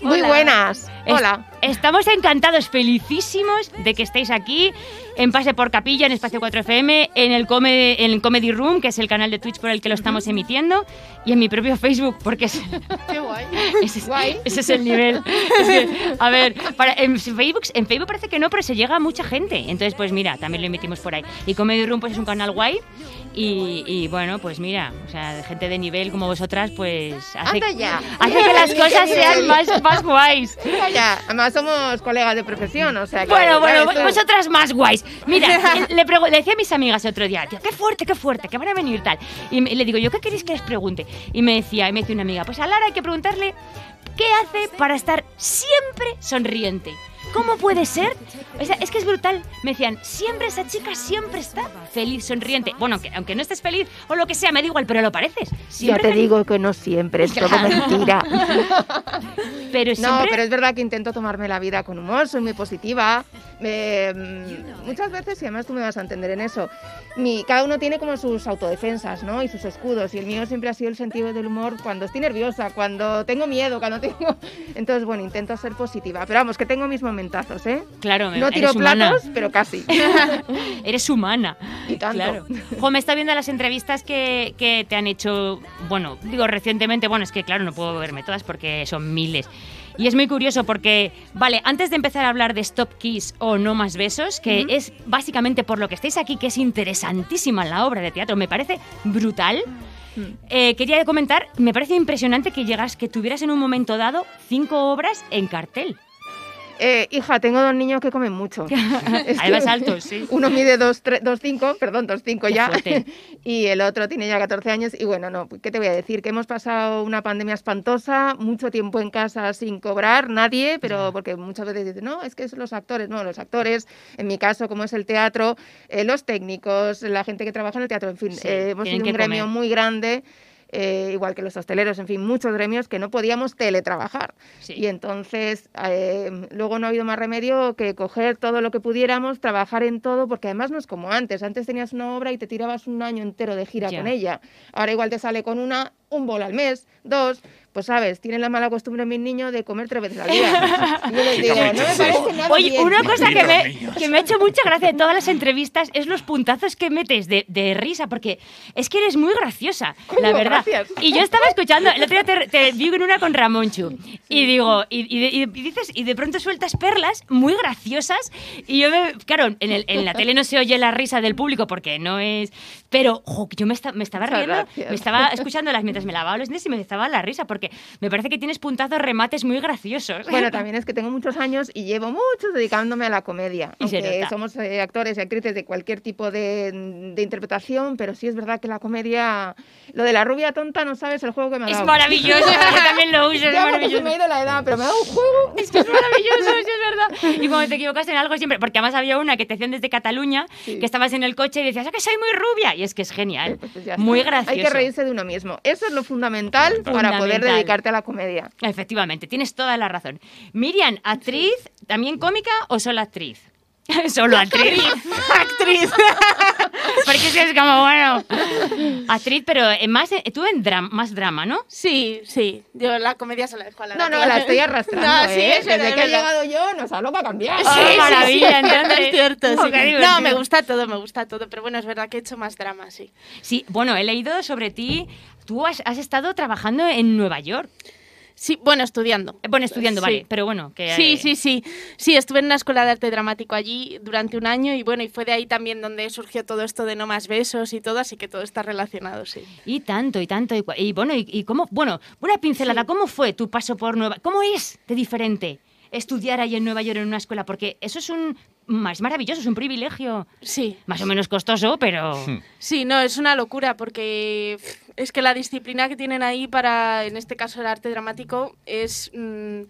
Muy buenas. Es- Hola. Estamos encantados, felicísimos de que estéis aquí en Pase por Capilla, en Espacio 4 FM, en el, Come- en el Comedy Room, que es el canal de Twitch por el que lo estamos emitiendo, y en mi propio Facebook, porque es, Qué guay. ese, es, ese es el nivel. Es que, a ver, para- en, Facebook, en Facebook parece que no, pero se llega a mucha gente. Entonces, pues mira, también lo emitimos por ahí. Y Comedy Room pues es un canal guay. Y, y, bueno, pues mira, o sea, gente de nivel como vosotras, pues hace, hace que las cosas sean más, más guays. Ya. Además somos colegas de profesión, o sea que... Bueno, bueno, vosotras más guays. Mira, le, pregu- le decía a mis amigas el otro día, tío, qué fuerte, qué fuerte, que van a venir tal. Y me- le digo, ¿yo qué queréis que les pregunte? Y me decía, y me decía una amiga, pues a Lara hay que preguntarle qué hace para estar siempre sonriente. ¿Cómo puede ser? O sea, es que es brutal. Me decían, siempre esa chica siempre está feliz, sonriente. Bueno, aunque, aunque no estés feliz o lo que sea, me da igual, pero lo pareces. Ya Siempre te feliz. digo que no siempre, es todo mentira. Pero No, pero es verdad que intento tomarme la vida con humor, soy muy positiva. Me- mm, muchas veces, y además tú me vas a entender en eso, mi, cada uno tiene como sus autodefensas, ¿no? Y sus escudos. Y el mío siempre ha sido el sentido del humor cuando estoy nerviosa, cuando tengo miedo, cuando tengo... Entonces, bueno, intento ser positiva. Pero vamos, que tengo mis momentazos, ¿eh? Claro, No tiro eres humana. platos, pero casi. Eres humana. Y tanto. Claro. Jo, me está viendo las entrevistas que, que te han hecho, bueno, digo recientemente, bueno, es que claro, no puedo verme todas porque son miles. Y es muy curioso porque, vale, antes de empezar a hablar de Stop Kiss o No Más Besos, que es básicamente por lo que estáis aquí, que es interesantísima la obra de teatro, me parece brutal. eh, quería comentar, me parece impresionante que llegas, que tuvieras en un momento dado cinco obras en cartel. Eh, hija, tengo dos niños que comen mucho. Es Ahí vas alto, sí. Uno mide 2,5, perdón, 2,5 Qué ya. fuerte. Y el otro tiene ya 14 años. Y bueno, no, ¿qué te voy a decir? Que hemos pasado una pandemia espantosa, mucho tiempo en casa sin cobrar, nadie, pero porque muchas veces dicen, no, es que son los actores. No, los actores, en mi caso, como es el teatro, eh, los técnicos, la gente que trabaja en el teatro, en fin, Sí, eh, hemos sido un gremio comer. muy grande. Eh, igual que los hosteleros, en fin, muchos gremios que no podíamos teletrabajar. Y entonces eh, luego no ha habido más remedio que coger todo lo que pudiéramos, trabajar en todo, porque además no es como antes. Antes tenías una obra y te tirabas un año entero de gira Ya. con ella. Ahora igual te sale con una, un bol al mes, dos. Pues sabes, tienen la mala costumbre mis niños de comer tres veces al día. Y yo les digo, no me parece nada Oye, bien. una cosa que me, que me ha hecho mucha gracia de todas las entrevistas es los puntazos que metes de, de risa, porque es que eres muy graciosa, la verdad. Gracias. Y yo estaba escuchando, el otro día te, te vi en una con Ramonchu, y digo, y, y de- y dices, y de pronto sueltas perlas muy graciosas, y yo me, claro, en, el- en la tele no se oye la risa del público porque no es, pero jo, yo me, esta- me estaba riendo, gracias. me estaba escuchándolas mientras me lavaba los dientes y me estaba la risa, porque me parece que tienes puntazos, remates muy graciosos. Bueno, también es que tengo muchos años y llevo muchos dedicándome a la comedia. Y aunque somos eh, actores y actrices de cualquier tipo de, de interpretación, pero sí es verdad que la comedia, lo de la rubia tonta, no sabes el juego que me ha Es dado. maravilloso, yo también lo uso, es Ya, maravilloso. me ha ido la edad, pero me ha dado un juego. Es que es maravilloso, sí, es verdad. Y cuando te equivocas en algo siempre, porque además había una que te hacían desde Cataluña, que estabas en el coche y decías, "Ah, que soy muy rubia! Y es que es genial, Pues Ya muy gracioso. Hay que reírse de uno mismo. Eso es lo fundamental, para poder Fundamental. Dedicarte a la comedia. Efectivamente, tienes toda la razón. Miriam, ¿actriz, también cómica o solo actriz? Solo actriz. actriz. Porque si es como, bueno, actriz, pero más, tú en drama, más drama, ¿no? Sí, sí. Yo la comedia se la dejo a la No, no, la estoy arrastrando, No, sí, ¿eh? Desde es que he llegado yo, no sabes lo que ha cambiado. Sí, Ah, sí, maravilla, sí, entonces. Es cierto, sí. qué No, me gusta todo, me gusta todo. Pero bueno, es verdad que he hecho más drama, sí. Sí, bueno, he leído sobre ti. Tú has, has estado trabajando en Nueva York. Sí, bueno, estudiando. Eh, Bueno, estudiando, Sí. vale, pero bueno, que... Sí, eh, sí, sí. Sí, estuve en una escuela de arte dramático allí durante un año y bueno, y fue de ahí también donde surgió todo esto de no más besos y todo, así que todo está relacionado, sí. Y tanto, y tanto. Y, bueno, y, y cómo, bueno, una pincelada, ¿cómo fue tu paso por Nueva ¿Cómo es de diferente estudiar ahí en Nueva York en una escuela? Porque eso es un más maravilloso, es un privilegio. Sí. Más o menos costoso, pero. Sí, no, es una locura porque pff, es que la disciplina que tienen ahí para, en este caso, el arte dramático es, mm,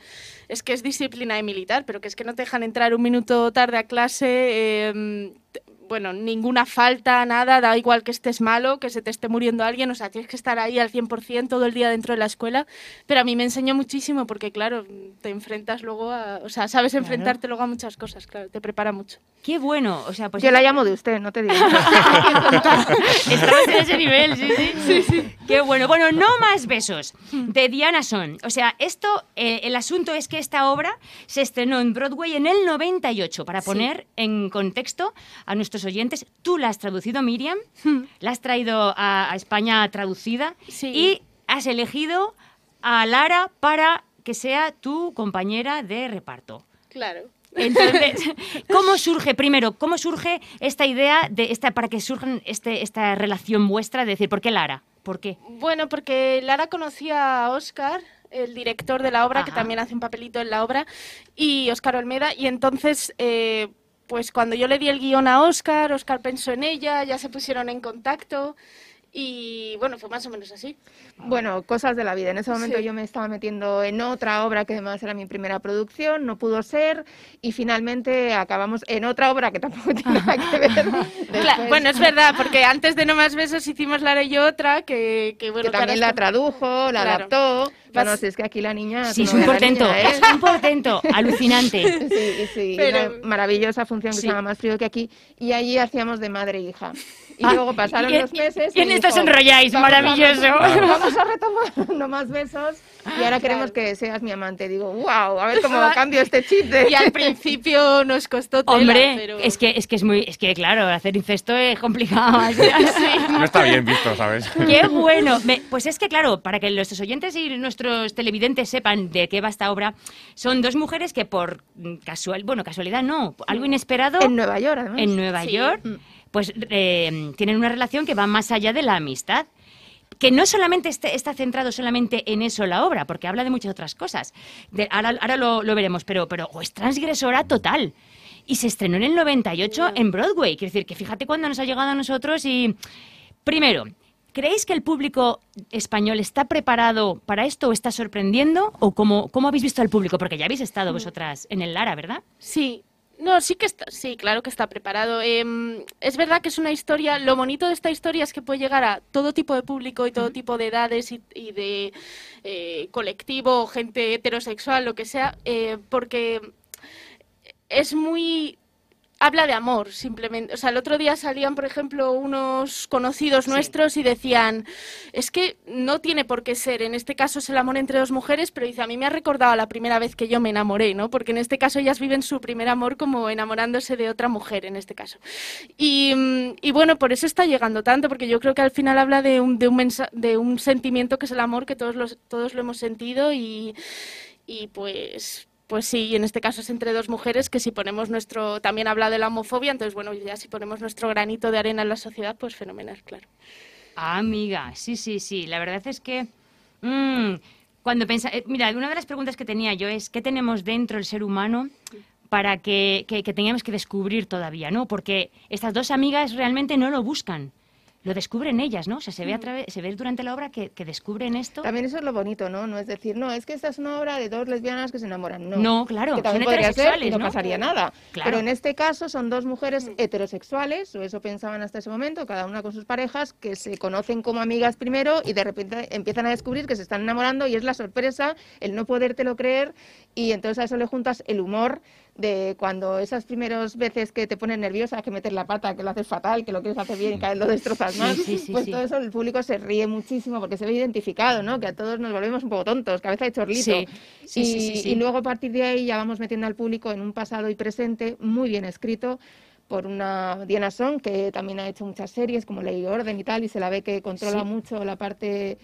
es que es disciplina de militar, pero que es que no te dejan entrar un minuto tarde a clase, eh, t- bueno, ninguna falta, nada, da igual que estés malo, que se te esté muriendo alguien, o sea, tienes que estar ahí al 100% todo el día dentro de la escuela, pero a mí me enseñó muchísimo porque, claro, te enfrentas luego a, o sea, sabes enfrentarte luego a muchas cosas, claro, te prepara mucho. Qué bueno, o sea, pues. Yo la llamo de usted, no te digo. Estamos en ese nivel, sí, sí. Qué bueno. Bueno, no más besos. De Diana Son. O sea, esto, eh, el asunto es que esta obra se estrenó en Broadway en el 98. Para Sí. poner en contexto a nuestros oyentes, tú la has traducido, Miriam, la has traído a, a España traducida y has elegido a Lara para que sea tu compañera de reparto. Claro. Entonces, ¿cómo surge, primero, cómo surge esta idea de esta, para que surja este, esta relación vuestra de decir, ¿por qué Lara? ¿Por qué? Bueno, porque Lara conocía a Oscar, el director de la obra, que también hace un papelito en la obra, y Oscar Olmeda, y entonces, eh, pues cuando yo le di el guion a Oscar, Oscar pensó en ella, ya se pusieron en contacto, y bueno, fue más o menos así. Bueno, cosas de la vida. En ese momento Sí. yo me estaba metiendo en otra obra que además era mi primera producción, no pudo ser y finalmente acabamos en otra obra que tampoco tiene nada que ver. Después, bueno, es verdad, porque antes de No Más Besos hicimos Lara y yo otra, que, que bueno, que también la tradujo, la Claro. adaptó. Vas- Bueno, si es que aquí la niña... Sí, tú es no un portento, niña, ¿eh? es un portento, alucinante. Sí, sí, Pero- una maravillosa función que Sí. se llama Más frío que aquí y allí hacíamos de madre e hija. Y Ah, luego pasaron y- los meses y en esto os dijo, enrolláis, "Vamos maravilloso". retomar- Vamos a retomar no más besos y ahora queremos que seas mi amante. Digo, wow, a ver cómo cambio este chip de... Y al principio nos costó tela, Hombre, pero... es que es que es muy, es que claro, hacer incesto es complicado. así. No está bien visto, ¿sabes? Qué bueno. Me- pues es que, claro, para que nuestros oyentes y nuestros televidentes sepan de qué va esta obra, son dos mujeres que por mm, casual, bueno, casualidad no, algo inesperado. En Nueva York, además. En Nueva Sí. York, pues eh, tienen una relación que va más allá de la amistad. Que no solamente está centrado solamente en eso la obra, porque habla de muchas otras cosas. De- ahora ahora lo, lo veremos, pero, pero oh, es transgresora total. Y se estrenó en el 98 en Broadway. Quiero decir que fíjate cuándo nos ha llegado a nosotros y... Primero, ¿creéis que el público español está preparado para esto o está sorprendiendo? ¿O cómo, cómo habéis visto al público? Porque ya habéis estado vosotras en el Lara, ¿verdad? Sí, no, sí que está, sí, claro que está preparado. Em, es verdad que es una historia, lo bonito de esta historia es que puede llegar a todo tipo de público y todo tipo de edades y, y de eh, colectivo, gente heterosexual, lo que sea, eh, porque es muy habla de amor, simplemente. O sea, el otro día salían, por ejemplo, unos conocidos nuestros y decían, es que no tiene por qué ser, en este caso es el amor entre dos mujeres, pero dice, a mí me ha recordado la primera vez que yo me enamoré, ¿no? Porque en este caso ellas viven su primer amor como enamorándose de otra mujer, en este caso. Y, mm, y bueno, por eso está llegando tanto, porque yo creo que al final habla de un, de un, mensa- de un sentimiento que es el amor, que todos, los, todos lo hemos sentido y, y pues... Pues sí, y en este caso es entre dos mujeres que si ponemos nuestro, también habla de la homofobia, entonces bueno, ya si ponemos nuestro granito de arena en la sociedad, pues fenomenal, claro. Ah, amiga, sí, sí, sí. La verdad es que mm, cuando pensa, eh, mira, una de las preguntas que tenía yo es qué tenemos dentro el ser humano para que, que, que tengamos que descubrir todavía, ¿no? Porque estas dos amigas realmente no lo buscan. Lo descubren ellas, ¿no? O sea, se ve, a través, se ve durante la obra que, que descubren esto. También eso es lo bonito, ¿no? No es decir, no, es que esta es una obra de dos lesbianas que se enamoran. No, No, claro, Que también son podría ser y no, ¿no? pasaría nada. Claro. Pero en este caso son dos mujeres heterosexuales, o eso pensaban hasta ese momento, cada una con sus parejas, que se conocen como amigas primero y de repente empiezan a descubrir que se están enamorando y es la sorpresa, el no podértelo creer y entonces a eso le juntas el humor de cuando esas primeras veces que te pones nerviosa, que metes la pata, que lo haces fatal, que lo quieres hacer bien y cada vez lo destrozas más, Sí, sí, sí, pues todo eso el público se ríe muchísimo porque se ve identificado, ¿no? Que a todos nos volvemos un poco tontos, cabeza de chorlito. Sí, sí, y, y luego a partir de ahí ya vamos metiendo al público en un pasado y presente muy bien escrito por una Diana Son, que también ha hecho muchas series como Ley y Orden y tal, y se la ve que controla mucho la parte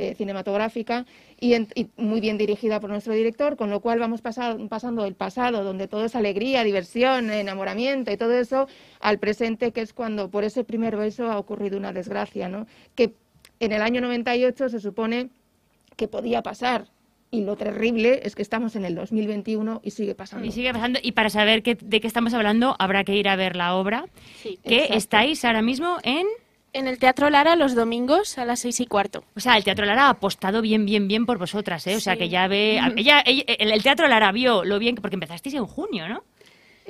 eh, cinematográfica y, en- y muy bien dirigida por nuestro director, con lo cual vamos pasa- pasando del pasado, donde todo es alegría, diversión, enamoramiento y todo eso, al presente, que es cuando por ese primer beso ha ocurrido una desgracia, ¿no? Que en el año 98 se supone que podía pasar. Y lo terrible es que estamos en el 2021 y sigue pasando. Y sigue pasando. Y para saber qué- de qué estamos hablando, habrá que ir a ver la obra. Sí. que Exacto. estáis ahora mismo en. En el Teatro Lara los domingos a las seis y cuarto. O sea, el Teatro Lara ha apostado bien, bien, bien por vosotras, ¿eh? O sea, Sí. que ya ve. Ella, ella- el, el Teatro Lara vio lo bien, porque empezasteis en junio, ¿no?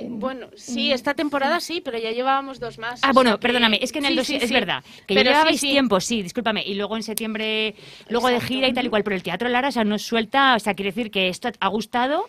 Bueno, sí, esta temporada sí, pero ya llevábamos dos más. Ah, bueno, que- perdóname, es que en el Sí, dos- sí, es sí. verdad, que Pero ya llevabais sí, sí. tiempo, sí, discúlpame, y luego en septiembre, luego de gira y tal y cual, pero el Teatro Lara, o sea, no suelta, o sea, quiere decir que esto ha gustado.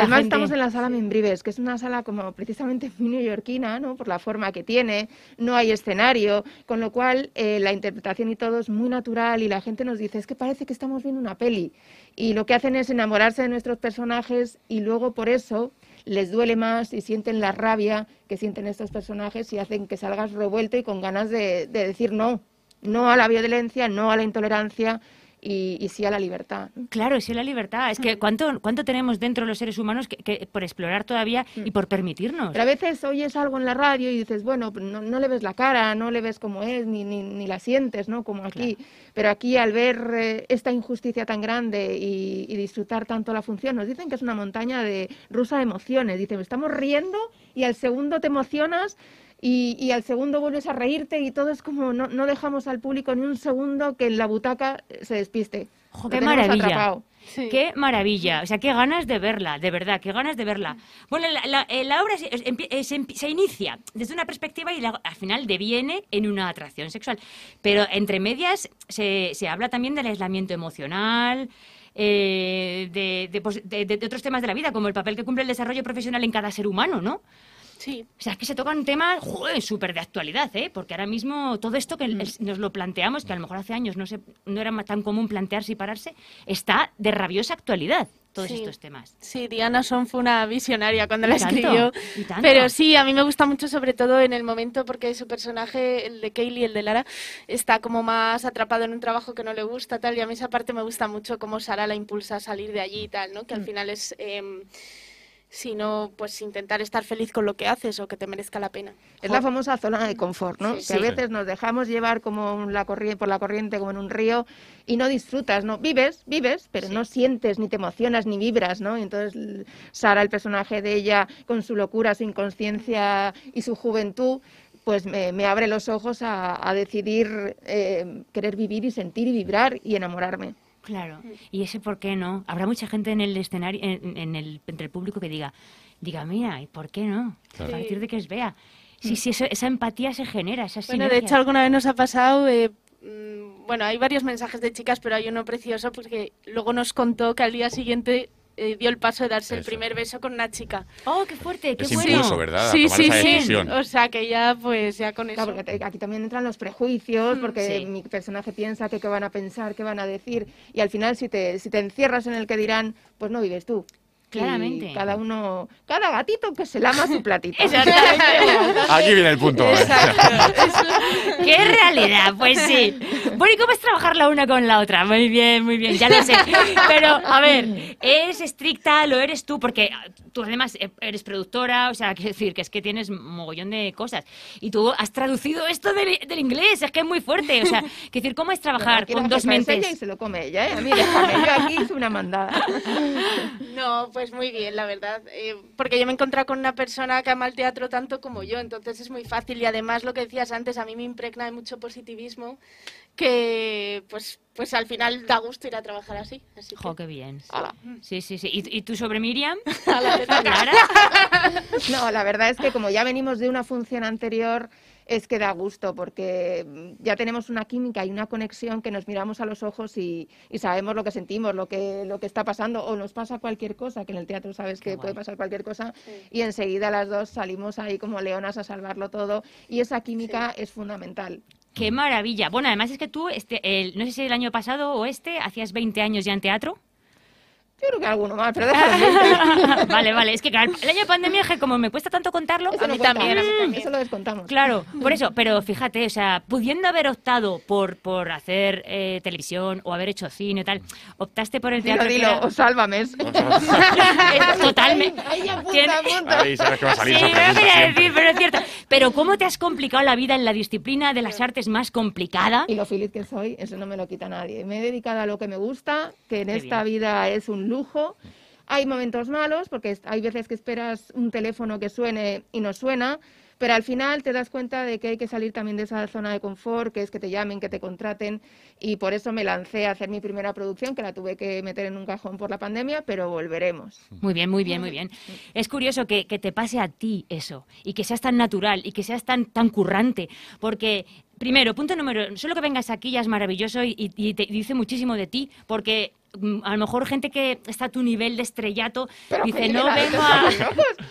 Además gente- estamos en la sala Membrives, que es una sala como precisamente muy neoyorquina, ¿no? Por la forma que tiene, no hay escenario, con lo cual eh, la interpretación y todo es muy natural y la gente nos dice, es que parece que estamos viendo una peli. Y lo que hacen es enamorarse de nuestros personajes y luego por eso les duele más y sienten la rabia que sienten estos personajes y hacen que salgas revuelto y con ganas de, de decir no, no a la violencia, no a la intolerancia y, y sí a la libertad. Claro, sí, la libertad. Es que ¿cuánto, cuánto tenemos dentro los seres humanos que, que por explorar todavía y por permitirnos? Pero a veces oyes algo en la radio y dices, bueno, no, no le ves la cara, no le ves cómo es, ni, ni, ni la sientes, ¿no? Como aquí. Pero aquí, al ver eh, esta injusticia tan grande y, y disfrutar tanto la función, nos dicen que es una montaña de rusa de emociones. Dicen, estamos riendo y al segundo te emocionas y, y al segundo vuelves a reírte y todo es como, no, no dejamos al público ni un segundo que en la butaca se despiste. ¡Jo, Lo qué maravilla! atrapado. ¡Qué maravilla! O sea, qué ganas de verla, de verdad, qué ganas de verla. Bueno, la, la- eh, la obra se, eh, se empi- se inicia desde una perspectiva y la- al final deviene en una atracción sexual. Pero entre medias se, se habla también del aislamiento emocional, eh, de, de, pues, de- de- de otros temas de la vida, como el papel que cumple el desarrollo profesional en cada ser humano, ¿no? Sí. O sea, es que se tocan temas joder, súper de actualidad, ¿eh? Porque ahora mismo todo esto que el- nos lo planteamos, que a lo mejor hace años no, se, no era tan común plantearse y pararse, está de rabiosa actualidad, todos Sí. estos temas. Sí, Diana Son fue una visionaria cuando la tanto, escribió. Pero sí, a mí me gusta mucho, sobre todo en el momento, porque su personaje, el de Kaylee, el de Lara, está como más atrapado en un trabajo que no le gusta, tal. Y a mí esa parte me gusta mucho, cómo Sara la impulsa a salir de allí y tal, ¿no? Que al Mm. final es. em, sino pues intentar estar feliz con lo que haces o que te merezca la pena. Es la famosa zona de confort, ¿no? Sí, que a veces nos dejamos llevar como la corriente, por la corriente, como en un río, y no disfrutas, ¿no? Vives, vives, pero no sientes, ni te emocionas, ni vibras, ¿no? Y entonces Sara, el personaje de ella, con su locura, su inconsciencia y su juventud, pues me, me abre los ojos a, a decidir eh, querer vivir y sentir y vibrar y enamorarme. Claro. Y ese por qué no. Habrá mucha gente en el escenario, en, en el, entre el público que diga, diga, mira, ¿y por qué no? Claro. A partir de que os vea. Sí, sí, eso- esa empatía se genera, esa Bueno, de hecho, alguna vez nos ha pasado. eh, mm, bueno, hay varios mensajes de chicas, pero hay uno precioso porque luego nos contó que al día siguiente eh, dio el paso de darse el primer beso con una chica. ¡Oh, qué fuerte! ¡Qué Es bueno! impulso, ¿verdad? Sí, sí, sí. decisión. O sea, que ya, pues, ya con eso. Claro, porque aquí también entran los prejuicios, porque sí. mi personaje piensa que qué van a pensar, qué van a decir, y al final si te, si te encierras en el que dirán, pues no vives tú. Y Claramente. cada uno, cada gatito que se lama su platito. Aquí viene el punto. ¿eh? ¡Qué realidad! Pues sí. Bueno, ¿y cómo es trabajar la una con la otra? Muy bien, muy bien, ya lo sé. Pero, a ver, ¿es estricta? ¿Lo eres tú? Porque tú además eh, eres productora, o sea, quiero decir que es que tienes mogollón de cosas. Y tú has traducido esto del, del inglés, es que es muy fuerte. O sea, quiero decir, ¿cómo es trabajar Aquí con dos jefa es ella mentes? y se lo come ella, ¿eh? A mí déjame, yo aquí hice una mandada. No, pues muy bien, la verdad. Eh, porque yo me he encontrado con una persona que ama el teatro tanto como yo, entonces es muy fácil. Y además, lo que decías antes, a mí me impregna de mucho positivismo que pues pues al final da gusto ir a trabajar así. así Jo, que- qué bien. Ala. Sí, sí, sí. ¿Y, y tú sobre Miriam? Clara. No, la verdad es que como ya venimos de una función anterior, es que da gusto porque mm, ya tenemos una química y una conexión que nos miramos a los ojos y, y sabemos lo que sentimos, lo que, lo que está pasando o nos pasa cualquier cosa, que en el teatro sabes que puede pasar cualquier cosa y enseguida las dos salimos ahí como leonas a salvarlo todo y esa química es fundamental. Qué maravilla. Bueno, además es que tú, este, el, no sé si el año pasado o este, hacías 20 años ya en teatro. Yo creo que alguno más, pero déjalo. vale, vale. Es que claro, el año de pandemia, como me cuesta tanto contarlo, Eso a mí también, a mí también. Eso lo descontamos. Claro, por eso, pero fíjate, o sea, pudiendo haber optado por, por hacer eh, televisión o haber hecho cine y tal, optaste por el Dilo, teatro. que dilo, era- o sálvame. Es Totalmente. Ahí apunta, apunta. Ahí sabes que va a salir Sí, esa pregunta decir, pero es cierto. Pero ¿cómo te has complicado la vida en la disciplina de las artes más complicada? Y lo feliz que soy, eso no me lo quita nadie. Me he dedicado a lo que me gusta, que en Qué esta bien. vida es un lujo. Hay momentos malos, porque hay veces que esperas un teléfono que suene y no suena, pero al final te das cuenta de que hay que salir también de esa zona de confort, que es que te llamen, que te contraten, y por eso me lancé a hacer mi primera producción, que la tuve que meter en un cajón por la pandemia, pero volveremos. Muy bien, muy bien, muy bien. Es curioso que, te pase a ti eso y que seas tan natural y que seas tan, tan currante, porque... Primero, punto número, solo que vengas aquí ya es maravilloso y, te dice muchísimo de ti, porque a lo mejor gente que está a tu nivel de estrellato Pero dice, no vengo a...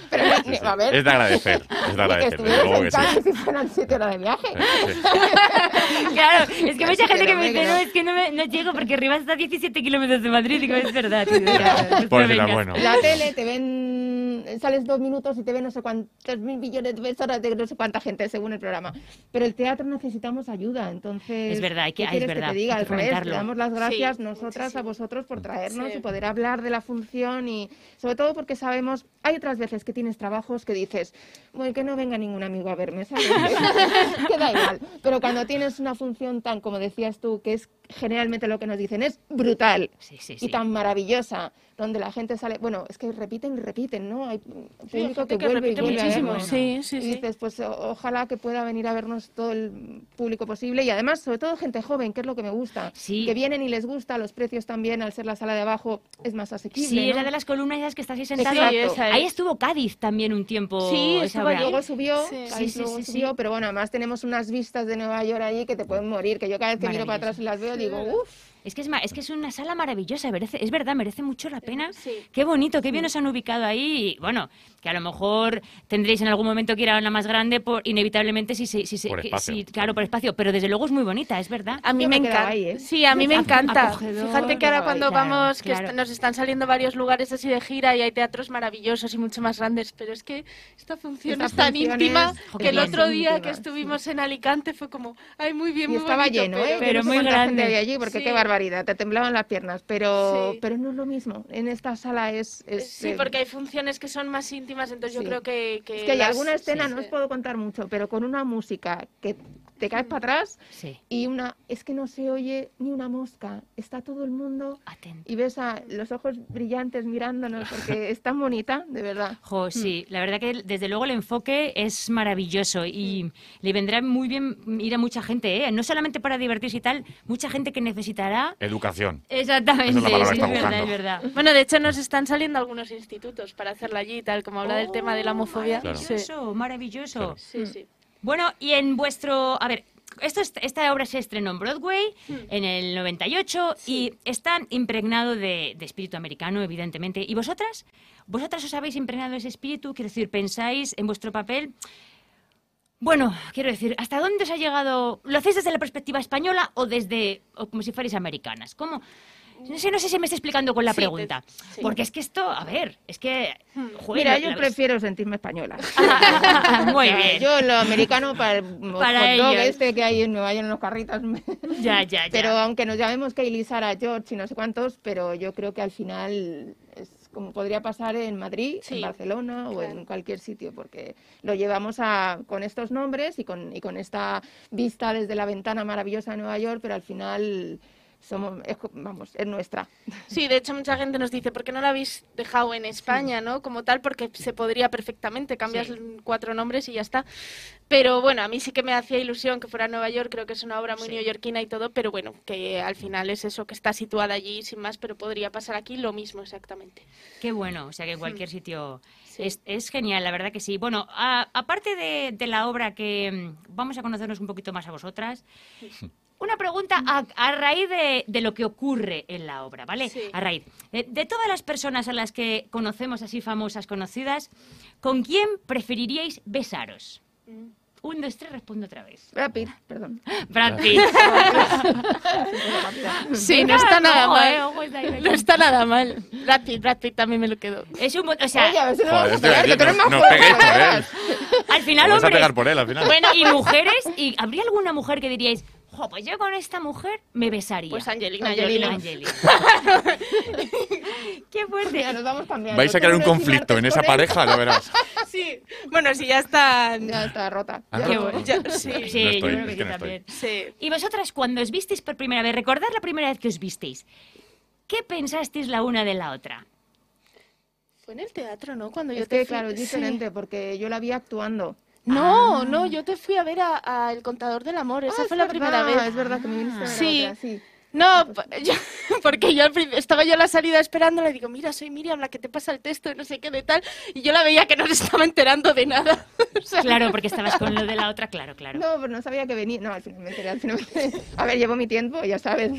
Pero, ni- a ver, Es de agradecer, es de que agradecer, luego que sí. Cádiz si fueran siete horas de viaje. Claro, es que mucha gente que me dice, no, es que no, me- no llego porque arriba está a 17 kilómetros de Madrid. Digo, es verdad. tío, ya, pues Pues bueno. La tele te ven, sales dos minutos y te ven no sé cuántos mil millones de personas de no sé cuánta gente según el programa. Pero el teatro necesitamos ayuda, entonces. Es verdad, hay que- ¿qué es verdad, que te diga? hay que Al revés, le damos las gracias Sí, nosotras a vosotros por traernos Sí. y poder hablar de la función y sobre todo porque sabemos, hay otras veces que tienes trabajos que dices, bueno, que no venga ningún amigo a verme. Pero cuando tienes una función tan, como decías tú, que es generalmente lo que nos dicen, es brutal Sí, sí, y tan maravillosa, donde la gente sale, bueno, es que repiten y repiten, ¿no? Hay público que que vuelve y a muchísimo, vernos. sí, sí, y dices, pues ojalá que pueda venir a vernos todo el público posible y además, sobre todo gente joven, que es lo que me gusta, Sí. que vienen y les gusta, los precios también, al ser la sala de abajo, es más asequible. Sí, ¿no? era de las columnas esas que estás ahí sentado. Es. Ahí estuvo Cádiz también un tiempo. Sí, esa luego subió, Sí. ahí Sí, sí, luego sí, sí. subió, pero bueno, además tenemos unas vistas de Nueva York allí que te pueden morir, que yo cada vez que miro para atrás y las veo digo, uff. Es que es, es que es una sala maravillosa, merece, es verdad, merece mucho la pena. Sí. Qué bonito, qué bien os han ubicado ahí. Y, bueno, que a lo mejor tendréis en algún momento que ir a una más grande, por inevitablemente, si, se- si, se- Por que- si- claro, por espacio. Pero desde luego es muy bonita, es verdad. A mí Yo me me encanta. ahí, ¿eh? Sí, a mí me encanta. Acogedor, Fíjate que ahora cuando Claro, vamos, que claro. est- nos están saliendo varios lugares así de gira y hay teatros maravillosos y mucho más grandes, pero es que esta función Esta es tan función íntima es- que el otro día íntima, que estuvimos en Alicante fue como, ay, muy bien, Y muy estaba bonito, lleno, ¿eh? pero- Pero muy grande. allí, porque Sí. qué barbaridad, te temblaban las piernas, pero, Sí. pero no es lo mismo. En esta sala es... es Sí, eh, porque hay funciones que son más íntimas, entonces Sí. yo creo que... Es que hay las- alguna escena, no os puedo contar mucho, pero con una música que te caes para atrás Sí. y una es que no se oye ni una mosca. Está todo el mundo Atento. y ves a los ojos brillantes mirándonos porque es tan bonita, de verdad. Jo, sí, la verdad que desde luego el enfoque es maravilloso y le vendrá muy bien ir a mucha gente, ¿eh? no solamente para divertirse y tal, mucha gente que necesitará. Educación. Exactamente, Esa es la sí, que es verdad, es verdad. Bueno, de hecho nos están saliendo algunos institutos para hacerla allí y tal, como habla del tema de la homofobia. Claro. Sí. Maravilloso, maravilloso. Sí, sí. Bueno, y en vuestro... A ver, esto es- esta obra se estrenó en Broadway Hmm. en el 98 y está impregnado de, de espíritu americano, evidentemente. ¿Y vosotras? ¿Vosotras os habéis impregnado de ese espíritu? Quiero decir, ¿pensáis en vuestro papel? Bueno, quiero decir, ¿hasta dónde os ha llegado? ¿Lo hacéis desde la perspectiva española o desde o como si fuerais americanas? ¿Cómo? No sé, no sé si me estoy explicando con la Sí, te- pregunta. sí. Porque es que esto, a ver, es que... joder, Mira, la- yo la- prefiero sentirme española. Muy O sea, bien. Yo lo americano para el Para hot dog ellos. este que hay en Nueva York en los carritos. Ya, ya, ya. Pero aunque nos llamemos Kaylee, Sara, George y no sé cuántos, pero yo creo que al final es como podría pasar en Madrid, Sí, en Barcelona o en cualquier sitio, porque lo llevamos a, con estos nombres y con, y con esta vista desde la ventana maravillosa de Nueva York, pero al final somos, es vamos, es nuestra. Sí, de hecho mucha gente nos dice, ¿por qué no la habéis dejado en España, no? Como tal, porque se podría perfectamente, cambias Sí. cuatro nombres y ya está. Pero bueno, a mí sí que me hacía ilusión que fuera a Nueva York, creo que es una obra muy neoyorquina y todo, pero bueno, que al final es eso, que está situada allí sin más, pero podría pasar aquí lo mismo exactamente. Qué bueno, o sea que en cualquier sitio es, es genial, la verdad que sí. Bueno, aparte de, de la obra que mm, vamos a conocernos un poquito más a vosotras, una pregunta a, a raíz de, de lo que ocurre en la obra, ¿vale? A raíz de, de todas las personas a las que conocemos así famosas, conocidas, ¿con quién preferiríais besaros? Un, dos, tres, respondo otra vez. Brad Pitt, perdón. Brad Pitt. Sí, no está nada mal. eh. No está nada mal. Brad Pitt, Brad Pitt también me lo quedo. Es un, o sea, Oye, a ver si no Joder, vamos a a pegar, que no, no peguéis por él. Al final, a pegar por él al final. Bueno, y mujeres, y ¿habría alguna mujer que diríais, jo, pues yo con esta mujer me besaría? Pues Angelina Angelina. Angelina. Qué fuerte. Ya nos vamos cambiando. Vais a crear un conflicto en esa pareja, ya verás. Sí, bueno, sí, ya está. Ya está rota. Ah, Ya no. Ya- sí. Sí, No yo estoy, creo es que que yo no también. Sí. Y vosotras, cuando os visteis por primera vez, recordad la primera vez que os visteis. ¿Qué pensasteis la una de la otra? Fue en el teatro, ¿no? Cuando yo Es te que, fui- claro, es sí. diferente, porque yo la vi actuando. No, no, yo te fui a ver a, a El Contador del Amor. Esa Ah, fue es la verdad, primera vez. Es verdad que me viniste a ver Sí. otra, sí. No, yo- porque yo estaba yo a la salida esperándola y digo, mira, soy Miriam, la que te pasa el texto, y no sé qué de tal. Y yo la veía que no se estaba enterando de nada. O sea, Claro, porque estabas con lo de la otra, claro, claro. No, pero no sabía que venía. No, al final me enteré, al final me enteré. A ver, llevo mi tiempo, ya sabes.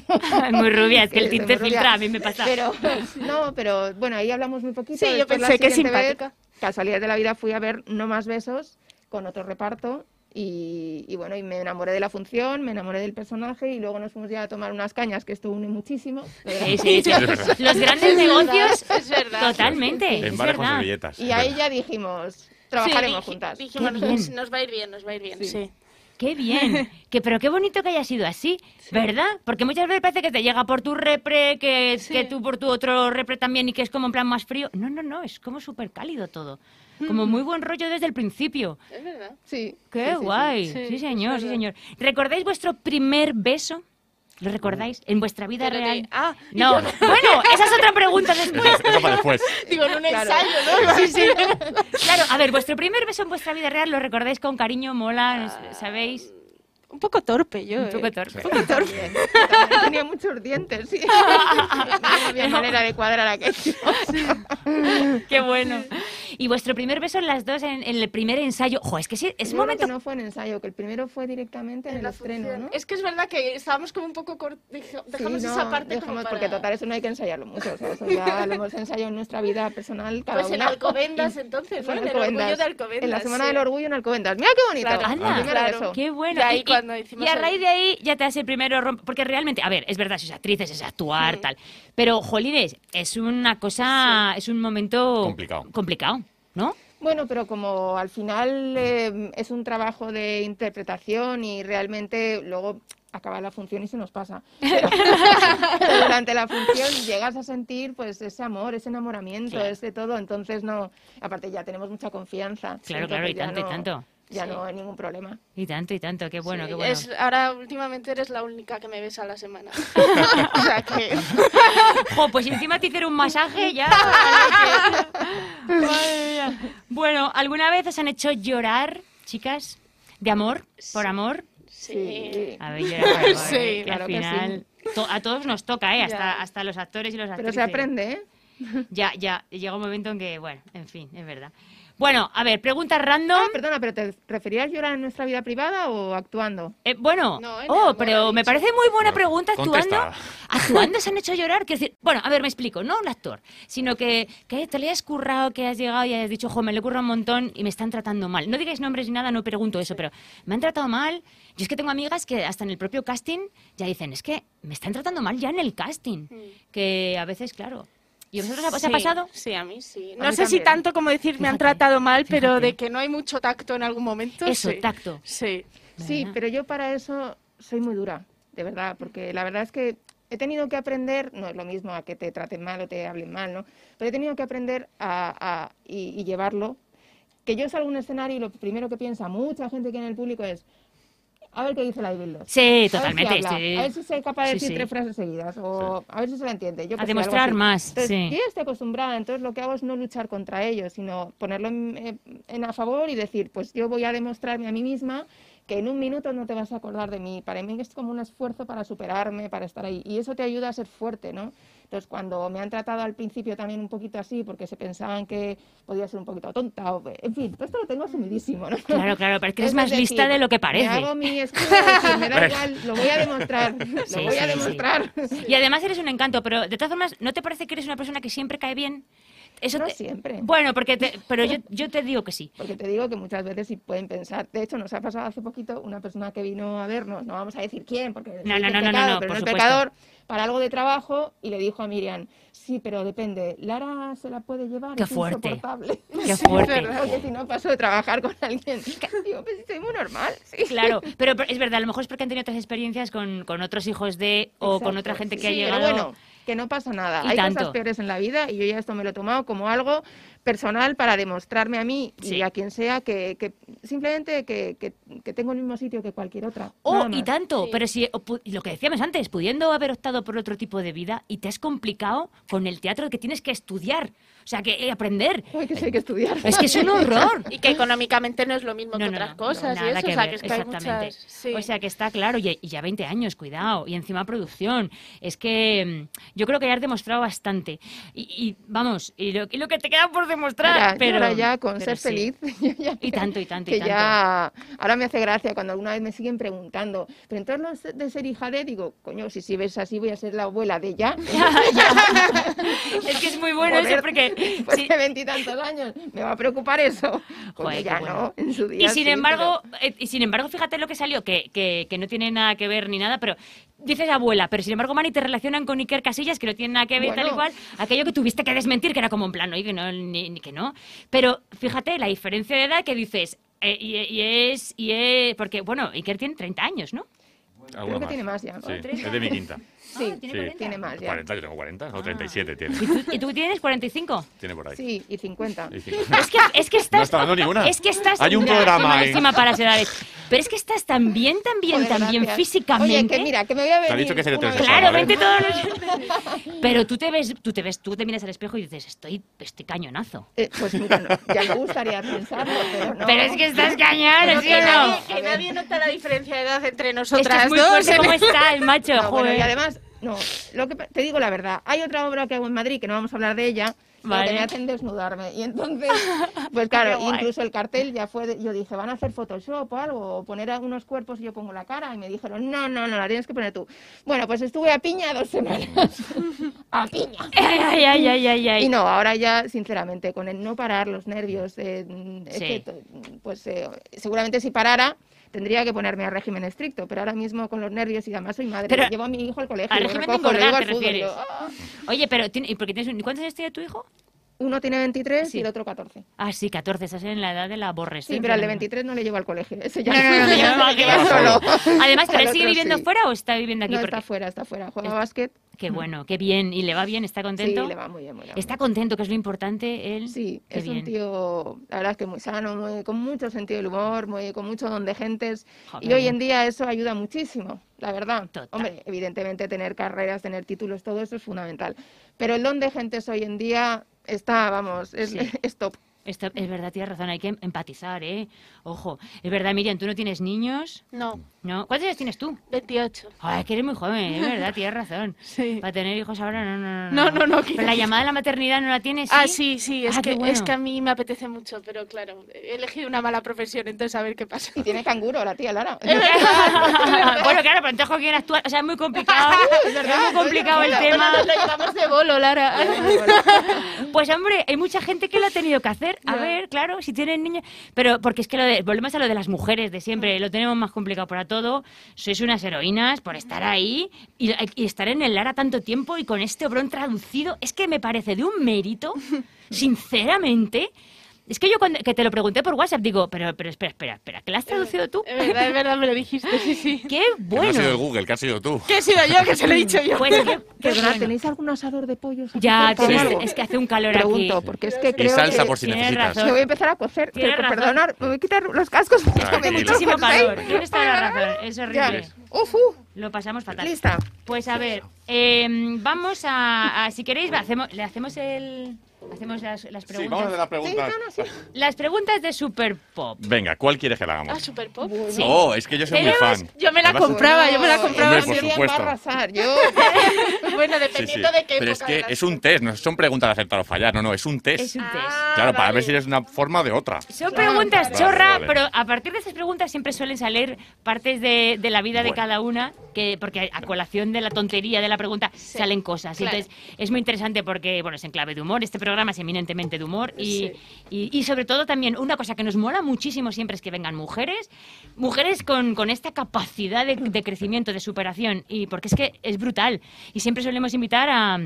Muy rubia, es que el Sí, tinte filtra, a mí me pasa. Pero, no, pero bueno, ahí hablamos muy poquito. Sí, yo pensé que vez, simpática. Casualidad de la vida fui a ver No Más Besos con otro reparto. Y, y bueno, y me enamoré de la función, me enamoré del personaje y luego nos fuimos ya a tomar unas cañas, que esto une muchísimo. Sí, sí, sí. Los grandes Es verdad, negocios, es verdad. totalmente, En es bares con servilletas. Y ahí ya dijimos, trabajaremos sí, juntas. Dijimos, Qué bien. nos, nos va a ir bien, nos va a ir bien, Sí. sí. Qué bien, que, pero qué bonito que haya sido así, ¿verdad? Porque muchas veces parece que te llega por tu repre, que, que tú por tu otro repre también y que es como en plan más frío. No, no, no, es como súper cálido todo. Como muy buen rollo desde el principio. Es verdad. Sí. Qué sí, sí, sí. guay. Sí, Sí, señor, sí, señor. ¿Recordáis vuestro primer beso? ¿Lo recordáis? ¿En vuestra vida Pero real? ah, no. yo- Bueno, esa es otra pregunta después. Eso, eso para después. Digo, en un Claro. ensayo, ¿no? Sí, sí. Claro, a ver, vuestro primer beso en vuestra vida real lo recordáis con cariño, mola, ¿sabéis? Un poco torpe yo. Un poco eh. torpe. También, también tenía muchos dientes, sí. No había manera de cuadrar aquello. Qué bueno. Y vuestro primer beso en las dos en, en el primer ensayo. Jo, es que sí, es un momento. que no fue en ensayo, que el primero fue directamente en, el estreno, función. ¿no? Es que es verdad que estábamos como un poco cort... Sí, Dejamos no, esa parte dejamos, como para... porque total eso no hay que ensayarlo mucho, o sea, eso ya lo hemos ensayado en nuestra vida personal cada Pues en una. Alcobendas, entonces, ¿no? en En el orgullo de Alcobendas, En la Semana sí. del Orgullo en Alcobendas. Mira qué bonito. Claro. Primer Claro. Qué bueno. Y ahí Y- y- cuando hicimos y a raíz de ahí ya te hace el primero romp- Porque realmente, a ver, es verdad, si es actriz, es actuar, tal. Pero, jolines, es una cosa, es un momento Complicado. complicado, ¿no? Bueno, pero como al final eh, es un trabajo de interpretación y realmente luego acaba la función y se nos pasa. Pero, pero durante la función llegas a sentir pues ese amor, ese enamoramiento, Claro. ese todo. Entonces no, aparte ya tenemos mucha confianza. Claro, claro, y tanto, y tanto. Ya Sí. no hay ningún problema. Y tanto, y tanto, qué bueno, Sí, qué bueno. es- ahora últimamente eres la única que me besa a la semana. o sea que... Jo, pues encima te hicieron un masaje, ya. Madre mía. bueno, ¿alguna vez os han hecho llorar, chicas? ¿De amor? ¿Por amor? Sí. A ver, llorar por amor, Sí, ¿eh? que claro al que sí. final to- a todos nos toca, ¿eh? Hasta, hasta los actores y los Pero actrices. se aprende, ¿eh? Ya, ya, llega un momento en que, bueno, en fin, es verdad. Bueno, a ver, pregunta random. Ah, perdona, pero ¿te referías llorar en nuestra vida privada o actuando? Eh, bueno, No, oh, pero me parece muy buena No, pregunta actuando. contesta. Actuando se han hecho llorar. Quiero decir, bueno, a ver, me explico, no un actor, sino que, que te le hayas currado, que has llegado y hayas dicho, ojo, me le curra un montón y me están tratando mal. No digáis nombres ni nada, no pregunto eso, pero me han tratado mal. Yo es que tengo amigas que hasta en el propio casting ya dicen, es que me están tratando mal ya en el casting. Que a veces, claro. ¿Y a vosotros os ha pasado? Sí, a mí sí. No mí sé si tanto como decir me han tratado mal, pero de que no hay mucho tacto en algún momento. Eso, sí. tacto. Sí. Sí, pero yo para eso soy muy dura, de verdad, porque la verdad es que he tenido que aprender, no es lo mismo a que te traten mal o te hablen mal, ¿no? Pero he tenido que aprender a, a- y, y llevarlo. Que yo salgo a un escenario y lo primero que piensa mucha gente que hay en el público es, a ver qué dice la Bildos. Sí, A ver si totalmente, habla, sí. A ver si es capaz de Sí, decir sí. tres frases seguidas o a ver si se la entiende. Yo A demostrar más, Entonces, sí. Yo ya estoy acostumbrada, entonces lo que hago es no luchar contra ellos, sino ponerlo en, en a favor y decir, pues yo voy a demostrarme a mí misma que en un minuto no te vas a acordar de mí. Para mí es como un esfuerzo para superarme, para estar ahí. Y eso te ayuda a ser fuerte, ¿no? Entonces, cuando me han tratado al principio también un poquito así, porque se pensaban que podía ser un poquito tonta, o, en fin, todo esto lo tengo asumidísimo, ¿no? Claro, claro, pero es que eres Es más decir, lista de lo que parece. Me hago mi escudo y decir, me da igual, lo voy a demostrar, lo Sí, voy a sí, sí. demostrar. Y además eres un encanto, pero de todas formas, ¿no te parece que eres una persona que siempre cae bien? Eso No te- siempre. Bueno, porque te- pero yo, yo te digo que sí. Porque te digo que muchas veces sí pueden pensar. De hecho, nos ha pasado hace poquito una persona que vino a vernos, no vamos a decir quién, porque No, no, no, no, no, pero por no es pecador, para algo de trabajo, y le dijo a Miriam, sí, pero depende, Lara se la puede llevar, Qué es fuerte. insoportable. Qué fuerte. Es verdad que si no paso de trabajar con alguien, digo, pues soy muy normal. sí. Claro, pero pero es verdad, a lo mejor es porque han tenido otras experiencias con, con otros hijos de o con otra gente que Sí, ha pero llegado. bueno, que no pasa nada. Y Hay tanto. cosas peores en la vida y yo ya esto me lo he tomado como algo personal para demostrarme a mí y a quien sea que, que simplemente que, que- que tengo el mismo sitio que cualquier otra. Oh, y tanto, pero si lo que decíamos antes, pudiendo haber optado por otro tipo de vida y te has complicado con el teatro que tienes que estudiar, o sea, que eh, aprender. Uy, que sí hay que estudiar. Es que es un horror. Y que económicamente no es lo mismo No, que no, otras no, cosas. y nada eso, que o sea, que es que exactamente. muchas- sí. O sea, que está claro, y, y ya 20 años, cuidado, y encima producción. Es que mm, yo creo que ya has demostrado bastante. Y, y, vamos, y lo, y lo que te queda por demostrar, Mira, pero ahora ya con pero ser sí. feliz, ya Y tanto, y tanto, y que tanto. ya ahora me hace gracia cuando alguna vez me siguen preguntando, pero entonces de ser hija de, digo, coño, si si ves así voy a ser la abuela de ya. es que es muy bueno Joder, eso porque después de veintitantos años, me va a preocupar eso. Joder, ya bueno. no, en su día Y sin sí, embargo, eh, y sin embargo, fíjate lo que salió, que, que, que no tiene nada que ver ni nada, pero dices abuela, pero sin embargo, Mani, te relacionan con Iker Casillas, que no tiene nada que ver, tal y cual, aquello que tuviste que desmentir, que era como en plan, oye, que no, ni, ni que no. Pero fíjate la diferencia de edad que dices, eh, y, y es, y es, porque, bueno, Iker tiene 30 años, ¿no? Alguno que tiene más ya. Sí, es de mi quinta. Sí, Ah, ¿tiene 40? tiene más ya. 40, yo tengo 40, o 37 tiene. ¿Y tú, y tú tienes 45? Tiene por ahí. Sí, y 50. Y cincuenta. Es que, es que estás... No está dando ni una. Es que estás... Hay un Ya, programa malísima para las edades. Pero es que estás tan bien, tan bien, Joder, tan bien gracias. físicamente. Oye, que mira, que me voy a ver. Te ha dicho que es heterosexual, Claro, vente todos los... Pero tú te ves, tú te ves, tú te miras al espejo y dices, estoy, estoy cañonazo. Eh, pues mira, no, ya me gustaría pensarlo, pero no. Pero es que estás cañón, ¿sí que o no? nadie- Que nadie nota la diferencia de edad entre Es que nosotras es muy dos. fuerte cómo está el macho, No, bueno, y además, no, lo que te digo la verdad, hay otra obra que hago en Madrid que no vamos a hablar de ella, Vale. que me hacen desnudarme y entonces, pues claro, incluso el cartel ya fue, de- yo dije, van a hacer Photoshop o algo, o poner unos cuerpos y yo pongo la cara y me dijeron, no, no, no, la tienes que poner tú. Bueno, pues estuve a piña dos semanas, a piña. Ay, ay, ay. Y no, ahora ya, sinceramente, con el no parar los nervios, eh, es que, pues eh, seguramente si parara tendría que ponerme a régimen estricto, pero ahora mismo con los nervios y además soy madre, Pero- llevo a mi hijo al colegio, Al régimen recojo, engordar al te fútbol, refieres. yo, "Ah". Oye, pero ¿y por qué tienes, ¿cuántos años tiene tu hijo? Uno tiene 23 Sí. y el otro 14. Ah, sí, 14, estás en la edad de la aborrecida. Sí, pero al de 23 no le llevo al colegio, ese ya No, no, no, no, yo me se lo imagino. lleva solo. Además, ¿pero él sigue viviendo sí. fuera o está viviendo aquí? No, Porque- está fuera, está fuera, juega Es- básquet. Qué bueno, qué bien. ¿Y le va bien? ¿Está contento? Sí, le va muy bien, muy bien. Está contento, que es lo importante, él. Sí, Qué es bien. un tío, la verdad es que muy sano, muy- con mucho sentido del humor, muy, con mucho don de gentes. Joder. Y hoy en día eso ayuda muchísimo, la verdad. Total. Hombre, evidentemente tener carreras, tener títulos, todo eso es fundamental. Pero el don de gentes hoy en día está, vamos, es, Sí. es top. Esto- es verdad, tienes razón, hay que empatizar, ¿eh? Ojo, es verdad, Miriam, ¿tú no tienes niños? No, ¿No? ¿Cuántos años tienes tú? 28. Ay, que eres muy joven, es verdad, tienes razón. Sí. Para tener hijos ahora, no, no, no. No, no, no, Pero la llamada a la maternidad no la tienes, ¿sí? Ah, sí, sí, es, Ah, que, bueno. es que a mí me apetece mucho, pero claro, he elegido una mala profesión, entonces a ver qué pasa. Y tiene canguro la tía Lara. bueno, claro, pero entonces con quién actuar, o sea, es muy complicado, Es verdad, es muy complicado el no, no, tema. Nos lo llevamos de bolo, Lara. Pues hombre, hay mucha gente que lo ha tenido que hacer. A ver, claro, si tienen niños. Pero porque es que lo de- volvemos a lo de las mujeres de siempre, lo tenemos más complicado para todo. Sois unas heroínas por estar ahí y, y estar en el Lara tanto tiempo y con este obrón traducido. Es que me parece de un mérito, sinceramente. Es que yo cuando que te lo pregunté por WhatsApp digo, pero, pero espera, espera, espera, ¿que la has traducido tú? Es verdad, es verdad, me lo dijiste, sí, sí. ¡Qué Que no ha bueno! sido Google, que has sido tú. Que he sido yo, que se lo he dicho yo. Pues qué- qué Perdona, bueno. ¿tenéis algún asador de pollos? Ya, es que hace un calor Pregunto, aquí. porque es que Y creo salsa que... por si necesitas. razón. Me voy a empezar a cocer, pero perdonar, me voy a quitar los cascos porque el Muchísimo jersey. calor, tienes toda la razón, es horrible. Uf, uf. Lo pasamos fatal. Lista. Pues a ver, eh, vamos a, a- si queréis, va, hacemos, le hacemos el, hacemos las, las Sí, preguntas. vamos a hacer las preguntas. Las preguntas de Super Pop. Venga, ¿cuál quieres que la Ah, hagamos? super pop. Sí. Oh, es que yo soy muy fan. Yo me la compraba, yo me la compraba. Hombre, por supuesto. arrasar, yo... Bueno, Sí, dependiendo sí. de qué Pero es que de es un test, no son preguntas de acertar o fallar, no, no, es un test. Es un test. Ah, claro, para vale. ver si eres de una forma o de otra. Son preguntas chorra, vale. pero a partir de esas preguntas siempre suelen salir partes de, de la vida de Bueno. cada una, que porque a colación de la tontería de la pregunta salen cosas. Claro. Entonces es muy interesante porque, bueno, es en clave de humor, este programa es eminentemente de humor y, Sí. y, y sobre todo también una cosa que nos mola muchísimo siempre es que vengan mujeres, mujeres con, con esta capacidad de, de crecimiento, de superación, y porque es que es brutal. Y siempre solemos invitar a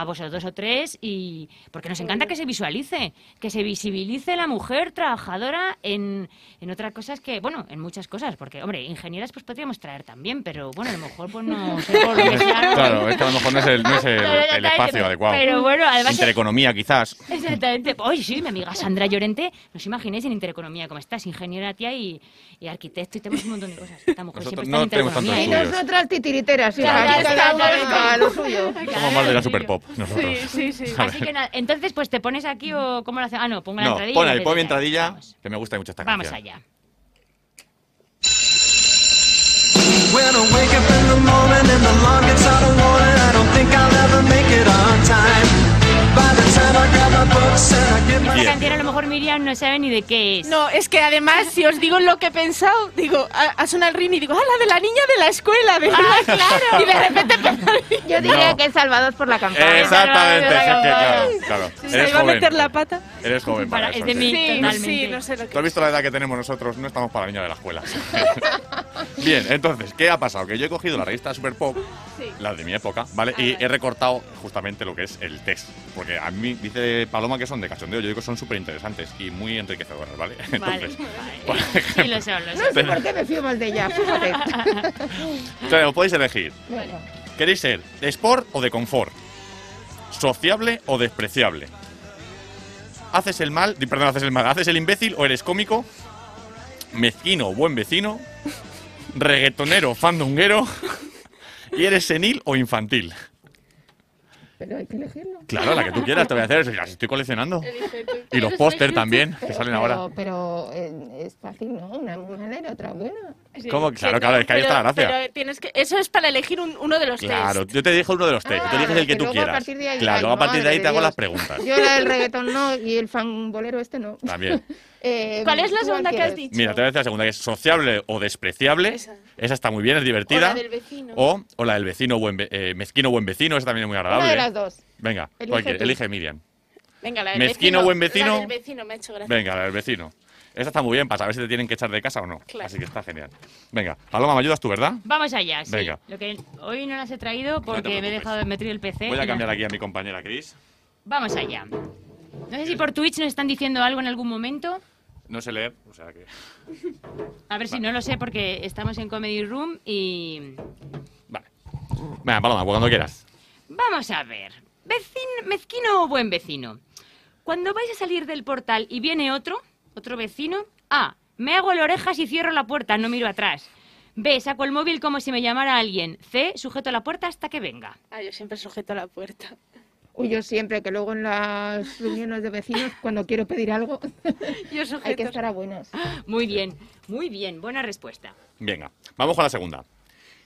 a vosotros dos o tres y porque nos encanta que se visualice, que se visibilice la mujer trabajadora en, en otras cosas que, bueno, en muchas cosas, porque, hombre, ingenieras pues podríamos traer también, pero bueno, a lo mejor pues no sé por lo que sea. ¿no? Claro, es que a lo mejor no es el, no es el- Claro, espacio adecuado. Pero bueno, además... Intereconomía, quizás. Exactamente. Oye, sí, mi amiga Sandra Llorente, no os imaginéis en Intereconomía cómo estás, ingeniera tía y, y arquitecto y tenemos un montón de cosas. Esta mujer Nosotros siempre no está en tenemos Intereconomía. Y tantos estudios. nosotras titiriteras, cada uno ya a lo suyo. Somos más de la super pop, nosotros. Sí, sí, sí. Así que nada, entonces pues te pones aquí o cómo lo haces. Ah, no, pongo la No, entradilla. pon ahí, pon mi entradilla, Vamos, que me gusta mucho esta vamos canción. allá. When I wake up in the morning and the alarm gets out of warning, I don't think I'll ever make it on time. Esta canción a lo mejor Miriam no sabe ni de qué es. No, es que además, si os digo lo que he pensado, digo, ha, sonado el ring y digo, ah, la de la niña de la escuela, de Ah, claro. Y de repente Yo diría No. que es Salvados por la campana. Exactamente, sí, que claro. claro, se iba a meter la pata. Eres joven para, Para- eso. es de sí. mí. Sí, sí, no sé lo ¿Tú que... has visto la edad que tenemos nosotros? No estamos para la niña de la escuela. Bien, entonces, ¿qué ha pasado? Que yo he cogido la revista Super Pop, Sí. la de mi época, ¿vale? y he recortado justamente lo que es el test. Porque a mí dice Paloma que son de cachondeo, yo digo que son súper interesantes y muy enriquecedoras, ¿vale? Vale, Entonces, vale. Sí, lo son, lo No son. sé por qué me fío más de ella, fíjate. entonces, podéis elegir. Bueno, ¿Queréis ser de sport o de confort? ¿Sociable o despreciable? ¿Haces el mal? Perdón, haces el mal. ¿Haces el imbécil o eres cómico? ¿Mezquino o buen vecino? ¿Reggaetonero, fandunguero? ¿Y eres senil o infantil? pero hay que elegirlo. Claro, la que tú quieras te voy a hacer. Las estoy coleccionando. Tú. Y los póster también, que salen pero, ahora. Pero eh, es fácil, ¿no? Una mala y otra buena. Sí, ¿Cómo? Claro, no, claro, es que ahí está la gracia. Pero tienes que, eso es para elegir un- uno de los Claro, test. yo te dije uno de los test. Ah, tú eliges el que tú luego a quieras. partir de ahí- Claro, ay, luego a partir de ahí te hago las preguntas. Yo la del reggaetón no y el fanbolero este no. También. Eh, ¿Cuál es la ¿tú segunda que has dicho? Mira, te voy a decir la segunda, que es sociable o despreciable. Esa. Esa está muy bien, es divertida. O la del vecino. O, o la del vecino buen ve- eh, mezquino buen vecino, esa también es muy agradable. Una de las dos. Venga, Elige elige Miriam. Venga, la del Mezquino, vecino. buen vecino. La del vecino me ha hecho gracia. Venga, la del vecino. Esta está muy bien para saber si te tienen que echar de casa o no. Claro. Así que está genial. Venga, Paloma, ¿me ayudas tú, verdad? Vamos allá, sí. Venga. Lo que hoy no las he traído porque me he dejado de meter el PC. Voy a cambiar las- aquí a mi compañera Chris. Vamos allá. No sé si por Twitch nos están diciendo algo en algún momento. No sé leer, o sea que. A ver si no lo sé porque estamos en Comedy Room y... Vale. Venga, Paloma, cuando quieras. Vamos a ver. Vecin- ¿Mezquino o buen vecino? Cuando vais a salir del portal y viene otro, otro vecino, A. Me hago el orejas y cierro la puerta, no miro atrás. B. Saco el móvil como si me llamara alguien. C. Sujeto la puerta hasta que venga. Ah, yo siempre sujeto la puerta. Uy, yo siempre, que luego en las reuniones de vecinos, cuando quiero pedir algo, Yo sujeto. hay que estar a buenas. Muy bien, muy bien, buena respuesta. Venga, vamos con la segunda.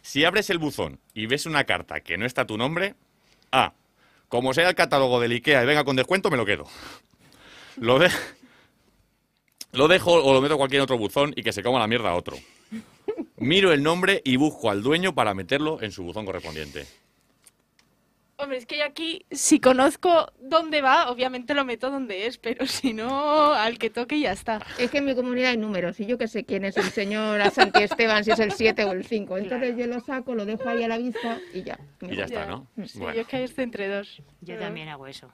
Si abres el buzón y ves una carta que no está tu nombre, A. Como sea el catálogo del IKEA y venga con descuento, me lo quedo. Lo, de- lo dejo o lo meto a cualquier otro buzón y que se coma la mierda a otro. Miro el nombre y busco al dueño para meterlo en su buzón correspondiente. Hombre, es que yo aquí, si conozco dónde va, obviamente lo meto donde es, pero si no, al que toque y ya está. Es que en mi comunidad hay números y yo que sé quién es el señor a Santi Esteban, si es el 7 o el 5. Entonces yo lo saco, lo dejo ahí a la vista y ya. Y ya está, ¿no? Sí, Bueno. yo es que estoy entre dos. Yo también hago eso.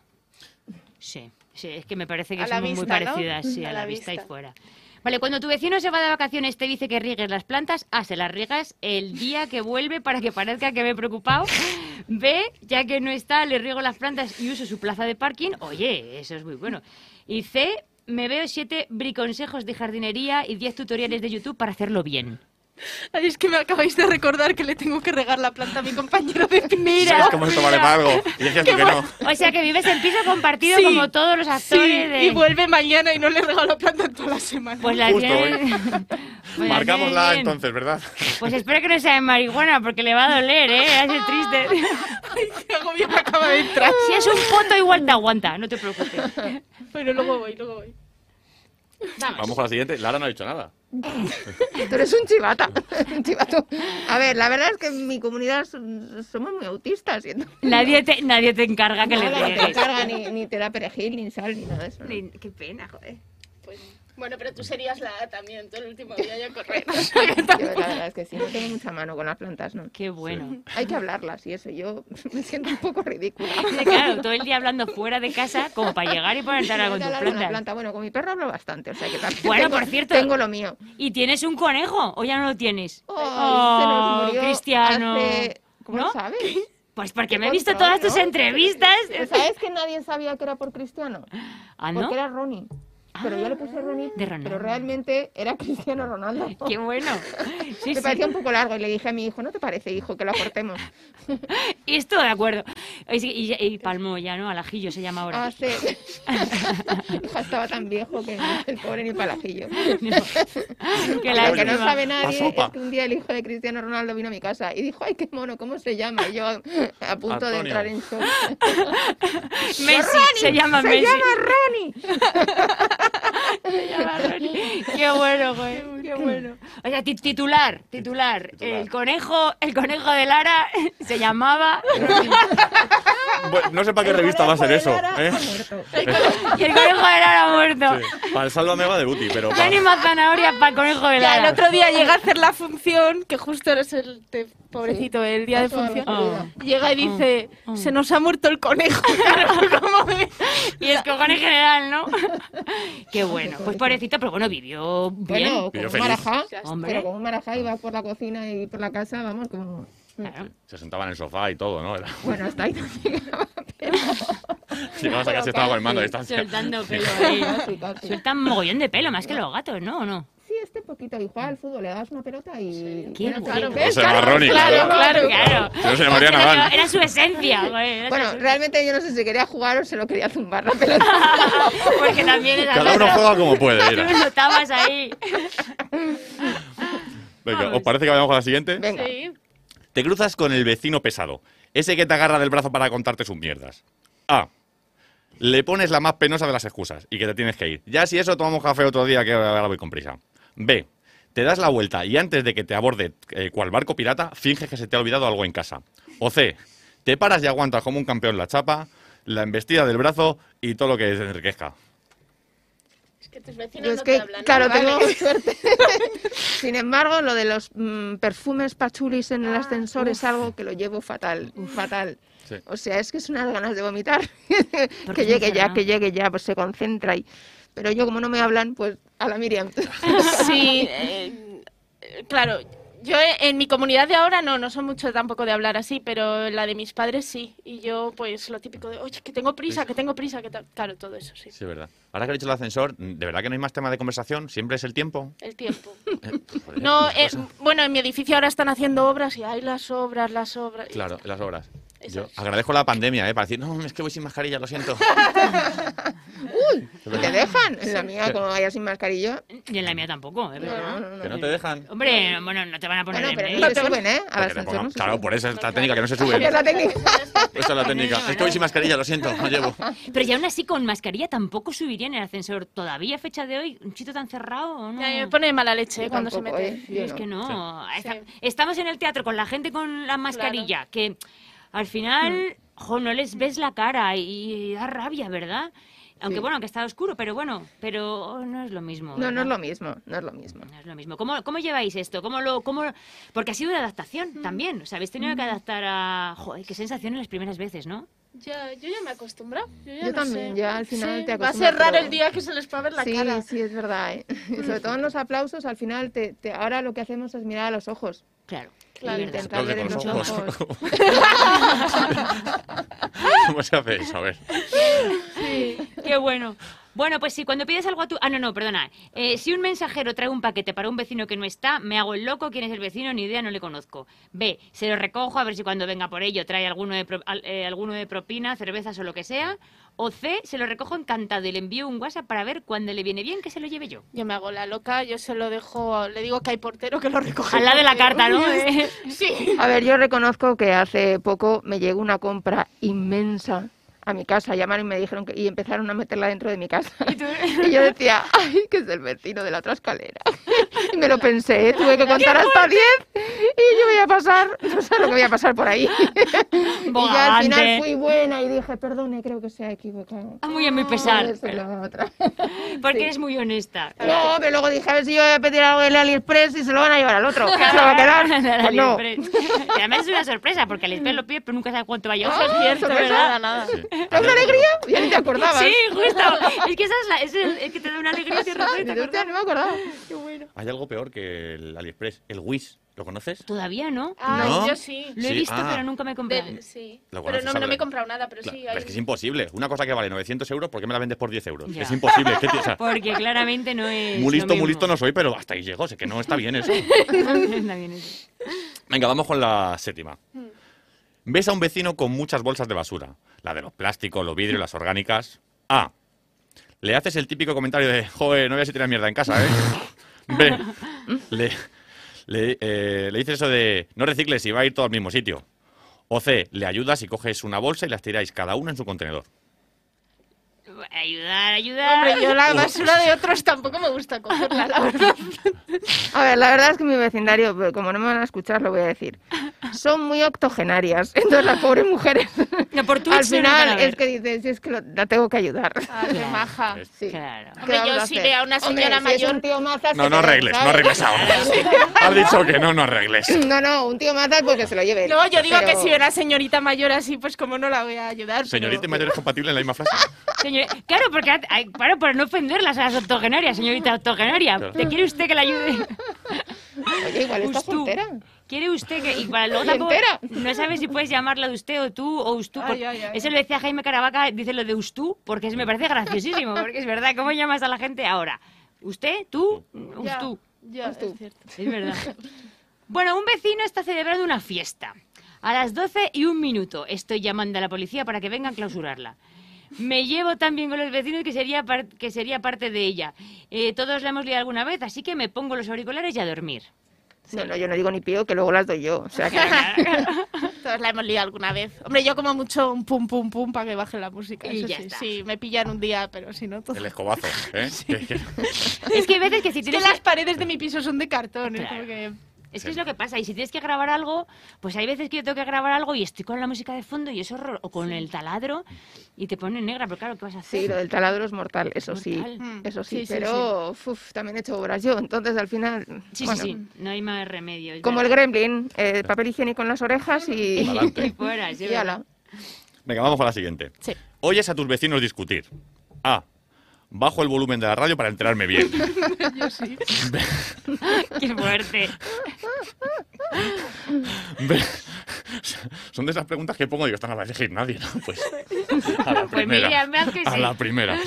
Sí, sí, es que me parece que A son muy vista, ¿no? parecidas, sí, a, A la, la vista. y vista. fuera. Vale, cuando tu vecino se va de vacaciones te dice que riegues las plantas, A, se las riegas el día que vuelve para que parezca que me he preocupado. B, ya que no está, le riego las plantas y uso su plaza de parking. Oye, eso es muy bueno. Y C, me veo siete briconsejos de jardinería y 10 tutoriales de YouTube para hacerlo bien. Ay, es que me acabáis de recordar que le tengo que regar la planta a mi compañero de piso. Mira. ¿Cómo esto vale para algo? Y tú que no. O sea que vives en piso compartido Sí, como todos los Sí, actores de... y vuelve mañana y no le regalo la planta en toda la semana. Pues la Justo tienes- Pues la Marcámosla bien. entonces, ¿verdad? Pues espero que no sea de marihuana porque le va a doler, ¿eh? Va a ser triste. Qué agobio me acaba de entrar. Si es un foto igual te aguanta, no te preocupes. Pero luego voy, luego voy. Vamos con la siguiente. Lara no ha dicho nada. Tú eres un chivata. un chivato. A ver, la verdad es que en mi comunidad somos muy autistas. entonces- Nadie te, nadie te encarga que le Nada, ni te encarga, ni, ni te da perejil, ni sal, ni nada de eso. ¿no? Ni- Qué pena, joder. Bueno, pero tú serías la A también, todo el último día ya correr. Yo la verdad es que sí, no tengo mucha mano con las plantas, ¿no? Qué bueno. Hay que hablarlas y eso, yo me siento un poco ridícula. Claro, todo el día hablando fuera de casa como para llegar y ponerte a hablar con tus plantas. planta. Bueno, con mi perro hablo bastante, o sea que también Bueno, tengo, por cierto. tengo lo mío. ¿Y tienes un conejo o ya no lo tienes? Ay, se nos murió Cristiano. hace- ¿Cómo ¿No? lo sabes? Pues porque me he visto control, todas tus ¿no? entrevistas. ¿Sabes que nadie sabía que era por Cristiano? ¿Ah, no? Porque era Ronnie. Pero yo le puse Ronnie, de Ronaldo. pero realmente era Cristiano Ronaldo. Qué bueno. Sí, Me sí. parecía un poco largo y le dije a mi hijo, ¿no te parece, hijo, que lo cortemos? Y estoy de acuerdo. Y, y- y palmó ya, ¿no? Al ajillo se llama ahora. Ah, sí. Hija, estaba tan viejo que el pobre ni palajillo. Que Lo que no sabe nadie es que un día el hijo de Cristiano Ronaldo vino a mi casa y dijo, ay, qué mono, ¿cómo se llama? Y yo a punto de entrar en shock. Messi, Ronnie, se llama se Messi. llama Ronnie. Se llama Ronnie. Qué bueno, güey. Qué bueno. O sea, ti- titular, titular. El conejo, el conejo de Lara se llamaba. Bueno, no sé para qué revista va a ser eso. ¿eh? Y el conejo de Lara muerto. Sí, Para el Salva va de Buti, pero para... más zanahorias para el conejo de Ya, Lara. el otro día llega a hacer la función, que justo eres el te- pobrecito, el día de función. Llega y dice, se nos ha muerto el conejo. Y es cojones general, ¿no? Qué bueno. Pues pobrecito, pero bueno, vivió bien. Bueno, como Vivió un marajá, Hombre. pero como un marajá iba por la cocina y por la casa, vamos, como... Claro. Se sentaba en el sofá y todo, ¿no? Era... Bueno, hasta ahí no llegaba, pero... Llegabas a casa y estaba con el mando a distancia. Soltando pelo ahí. Sueltan mogollón de pelo, más que los gatos, ¿no? ¿O no? Este poquito, y jugaba al fútbol, le dabas una pelota y... Qué Bueno, bueno. ¿ves? Llama Ronnie, Claro, claro. claro, claro. Se llamaría Era- Nadal. Era su esencia, era su Bueno, esencia. realmente yo no sé si quería jugar o se lo quería zumbar la pelota. Porque también era Cada uno juega como puede, Tú mira. lo notabas ahí. Venga, ¿os parece que vayamos con la siguiente? Venga. Sí. Te cruzas con el vecino pesado, ese que te agarra del brazo para contarte sus mierdas. A. Le pones la más penosa de las excusas y que te tienes que ir. Ya si eso tomamos café otro día que ahora voy con prisa. B. Te das la vuelta y antes de que te aborde eh, cual barco pirata, finges que se te ha olvidado algo en casa. O C. Te paras y aguantas como un campeón la chapa, la embestida del brazo y todo lo que se enriquezca. Es que tus vecinos es no que, te hablan. ¿no? claro, Vale. tengo suerte. Sin embargo, lo de los mm, perfumes pachulis en el ascensor es algo que lo llevo fatal, fatal. Sí. O sea, es que es unas ganas de vomitar. Que llegue ya, que llegue ya, pues se concentra ahí. Pero yo, como no me hablan, pues a la Miriam. Sí, eh, claro. Yo eh, en mi comunidad de ahora no, no soy mucho tampoco de hablar así, pero en la de mis padres sí. Y yo, pues lo típico de, oye, que tengo prisa, que tengo prisa, que tal. Claro, todo eso, sí. Sí, es verdad. Ahora que he dicho el ascensor, ¿de verdad que no hay más tema de conversación? ¿Siempre es el tiempo? El tiempo. Eh, joder, No, eh, bueno, en mi edificio ahora están haciendo obras y hay las obras, las obras. Claro, las obras. Yo agradezco la pandemia, ¿eh? Para decir, no, es que voy sin mascarilla, lo siento. Uy, ¿te dejan? En la mía, como vaya sin mascarilla. Y en la mía tampoco. No, no, no, que no te dejan. Hombre, bueno, no te van a poner Bueno, en pero medio. no te suben, ¿eh? Pongan- no se claro, por eso es la técnica, que no se suben. Esa es la técnica. Esa es la técnica. Es que voy sin mascarilla, lo siento, no llevo. Pero ya aún así con mascarilla tampoco subiría en el ascensor. ¿Todavía a fecha de hoy? ¿Un sitio tan cerrado no? Ya, me pone mala leche Yo eh, cuando se mete. ¿eh? Es que no. Estamos en el teatro con la gente con la mascarilla, que al final, jo, no les ves la cara y da rabia, ¿verdad? Aunque Sí. bueno, que está oscuro, pero bueno, pero no es lo mismo. No, no es lo mismo, no es lo mismo. No es lo mismo. ¿Cómo, cómo lleváis esto? ¿Cómo lo, cómo... Porque ha sido una adaptación también. O sea, habéis tenido que adaptar a... Joder, qué sensación en las primeras veces, ¿no? Ya, yo ya me he acostumbrado. Yo, ya Yo no también, sé. ya al final Sí, te Va a acostumbras, ser raro pero- el día que se les pueda ver la sí, cara. sí, es verdad. ¿eh? Y sobre todo en los aplausos, al final, te, te- ahora lo que hacemos es mirar a los ojos. Claro. Claro. Y intentar ver los los ojos. ojos. ¿Cómo se hace eso? A ver. Sí, qué bueno. Bueno, pues si cuando pides algo a tu... Ah, no, no, perdona. Eh, si un mensajero trae un paquete para un vecino que no está, me hago el loco. ¿Quién es el vecino? Ni idea, no le conozco. B, se lo recojo a ver si cuando venga por ello trae alguno de, pro- al- eh, alguno de propina, cervezas o lo que sea. O C, se lo recojo encantado y le envío un WhatsApp para ver cuándo le viene bien que se lo lleve yo. Yo me hago la loca, yo se lo dejo, le digo que hay portero que lo recoge. Al lado de la carta, ¿no? Sí. A ver, yo reconozco que hace poco me llegó una compra inmensa a mi casa. Llamaron y me dijeron que y empezaron a meterla dentro de mi casa. Y yo decía, ay, que es el vecino de la otra escalera. Y me lo pensé, ¿eh? tuve que contar hasta 10 y yo voy a pasar, no sé lo que voy a pasar por ahí. Y ya al final fui buena y dije, perdone, creo que se ha equivocado. Ah, muy a mi pesar. Ser la otra. Porque Sí. eres muy honesta. No, pero luego dije, a ver si yo voy a pedir algo del AliExpress y se lo van a llevar al otro. ¿Se lo va a quedar? Pues no. Y además es una sorpresa, porque AliExpress lo pide, pero nunca sabe cuánto va a llevar. Ah, Eso es cierto, sorpresa. ¿verdad? Nada. ¿Te da una alegría? Ya ni te acordabas. Sí, justo. Es que esa es la, es el, el que te da una alegría de repente. Dices, "Hostia, no me acordaba. Qué bueno. Hay algo peor que el AliExpress, el Wish. ¿Lo conoces? Todavía no. Ah, ¿No? yo sí. Lo he Sí, visto, ah. pero nunca me he comprado. Del- sí. Lo Pero no, no me he comprado nada, pero Claro, sí. pero hay- es que es imposible. Una cosa que vale 900 euros, ¿por qué me la vendes por 10 euros? Ya. Es imposible. o sea, Porque claramente no es. muy lo listo, muy listo no soy, pero hasta ahí llego. Sé que no está bien eso. Está bien eso. Venga, vamos con la séptima. Hmm. Ves a un vecino con muchas bolsas de basura. La de los plásticos, los vidrios, las orgánicas. A. Le haces el típico comentario de, joder, no voy a tienes mierda en casa, ¿eh? B. Le, le, eh, le dices eso de, no recicles y va a ir todo al mismo sitio. O C. Le ayudas y coges una bolsa y las tiráis cada una en su contenedor. Ayudar, ayudar. Hombre, yo la basura de otros tampoco me gusta cogerla, la verdad. A ver, la verdad es que mi vecindario, pero como no me van a escuchar, lo voy a decir. Son muy octogenarias. Entonces las pobres mujeres. No, por Twitch Al final ver. es que dices, "Si es que lo- la tengo que ayudar. Ah, qué maja. Sí. Claro. ¿Qué Hombre, yo si veo a una Hombre, señora si es mayor... un tío mazas, No, no arregles, no arregles ahora. Has dicho que no, no arregles. No, no, un tío mazas pues que se lo lleve. No, yo digo Pero- que si una señorita mayor así, pues como no la voy a ayudar. Señorita y mayor es compatible en la misma frase. Señor- claro, porque ay, claro, para no ofenderlas a las octogenarias, señorita octogenaria. Claro. ¿Te quiere usted que la ayude? Oye, igual está Ustú. soltera. ¿Quiere usted que.? Y para luego ¿Y tampoco-? No sabes si puedes llamarla de usted o tú o Ustú. Ay, porque ay, ay, eso ay. lo decía Jaime Caravaca, dice lo de Ustú, porque es- me parece graciosísimo. Porque es verdad, ¿cómo llamas a la gente ahora? ¿Usted? ¿Tú? Ya, Ustú. ya, es cierto. Es verdad. Bueno, un vecino está celebrando una fiesta. A las 12 y un minuto estoy llamando a la policía para que vengan a clausurarla. Me llevo tan bien con los vecinos que sería, par- que sería parte de ella. Eh, todos la hemos liado alguna vez, así que me pongo los auriculares y a dormir. No, no, yo no digo ni pío, que luego las doy yo. O sea que... Todos la hemos liado alguna vez. Hombre, yo como mucho un pum pum pum para que baje la música. Y eso ya sí. está. Sí, me pillan un día, pero si no todo. El escobazo, ¿eh? Que- Es que hay veces que si Es que tienes las paredes de mi piso son de cartón. es Claro. como que- Es que es lo que pasa. Y si tienes que grabar algo, pues hay veces que yo tengo que grabar algo y estoy con la música de fondo y es horror, o con el taladro y te pone negra, pero claro, ¿qué vas a hacer? Sí, lo del taladro es mortal, eso sí. Mortal. Mm. Eso sí, Sí, sí, pero uf, también he hecho obras yo, entonces al final... Sí, bueno, sí, sí, no hay más remedio. Como el gremlin, eh, papel higiénico en las orejas y... Y fuera, sí, y. Venga, vamos con la siguiente. Sí. Oyes a tus vecinos discutir. A. Bajo el volumen de la radio para enterarme bien. Yo sí. Qué fuerte. Son de esas preguntas que pongo y digo, esta no la va a elegir nadie, ¿no? Pues a la Pues primera. mira, que a sí. la primera.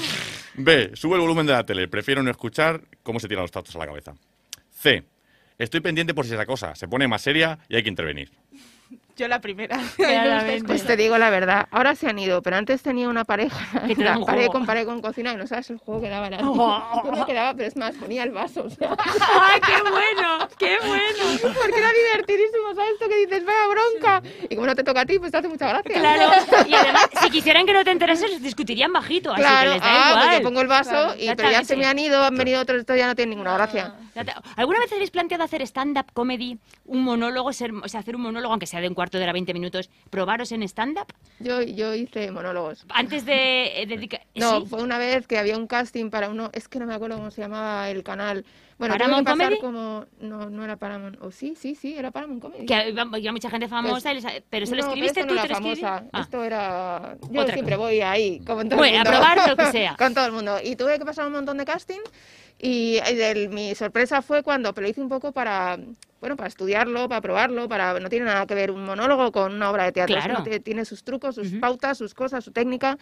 B. Sube el volumen de la tele. Prefiero no escuchar cómo se tiran los tactos a la cabeza. C. Estoy pendiente por si esa cosa se pone más seria y hay que intervenir. Yo la primera. Pues te digo la verdad, ahora se han ido, pero antes tenía una pareja, era un pared juego. con pared con cocina y no sabes el juego que daba la Oh. Yo me quedaba, pero es más, ponía el vaso, o sea, ¡Ay, qué bueno! ¡Qué bueno! porque era divertidísimo, ¿sabes? Esto que dices, vaya bronca, y como no te toca a ti, pues te hace mucha gracia. Claro, y además, si quisieran que no te enterases, discutirían bajito, así Claro, que les da ah, igual. pues yo pongo el vaso, Claro, y, pero ya se me han ido, han venido otros, esto ya no tiene ninguna gracia. sea, te- ¿Alguna vez habéis planteado hacer stand-up comedy, un monólogo, ser- o sea, hacer un monólogo, aunque sea de un cuarto de hora, 20 minutos, probaros en stand-up? Yo, yo hice monólogos. Antes de eh, dedicar... No, ¿Sí? fue una vez que había un casting para uno, es que no me acuerdo cómo se llamaba el canal. Bueno, ¿Paramount pasar Comedy? como no, no era Paramount, o sí, sí, sí, era Paramount Comedy. Que iba mucha gente famosa, y les- pero se lo No, escribiste esto tú, no era lo famosa. Ah. Esto era. Yo Otra siempre cosa. voy ahí, como todo Bueno, el a mundo. probar lo que sea. Con todo el mundo. Y tuve que pasar un montón de casting. Y y del- mi sorpresa fue cuando, pero lo hice un poco para, bueno, para estudiarlo, para probarlo, para no tiene nada que ver un monólogo con una obra de teatro. Claro. sino tiene sus trucos, sus pautas, sus cosas, su técnica.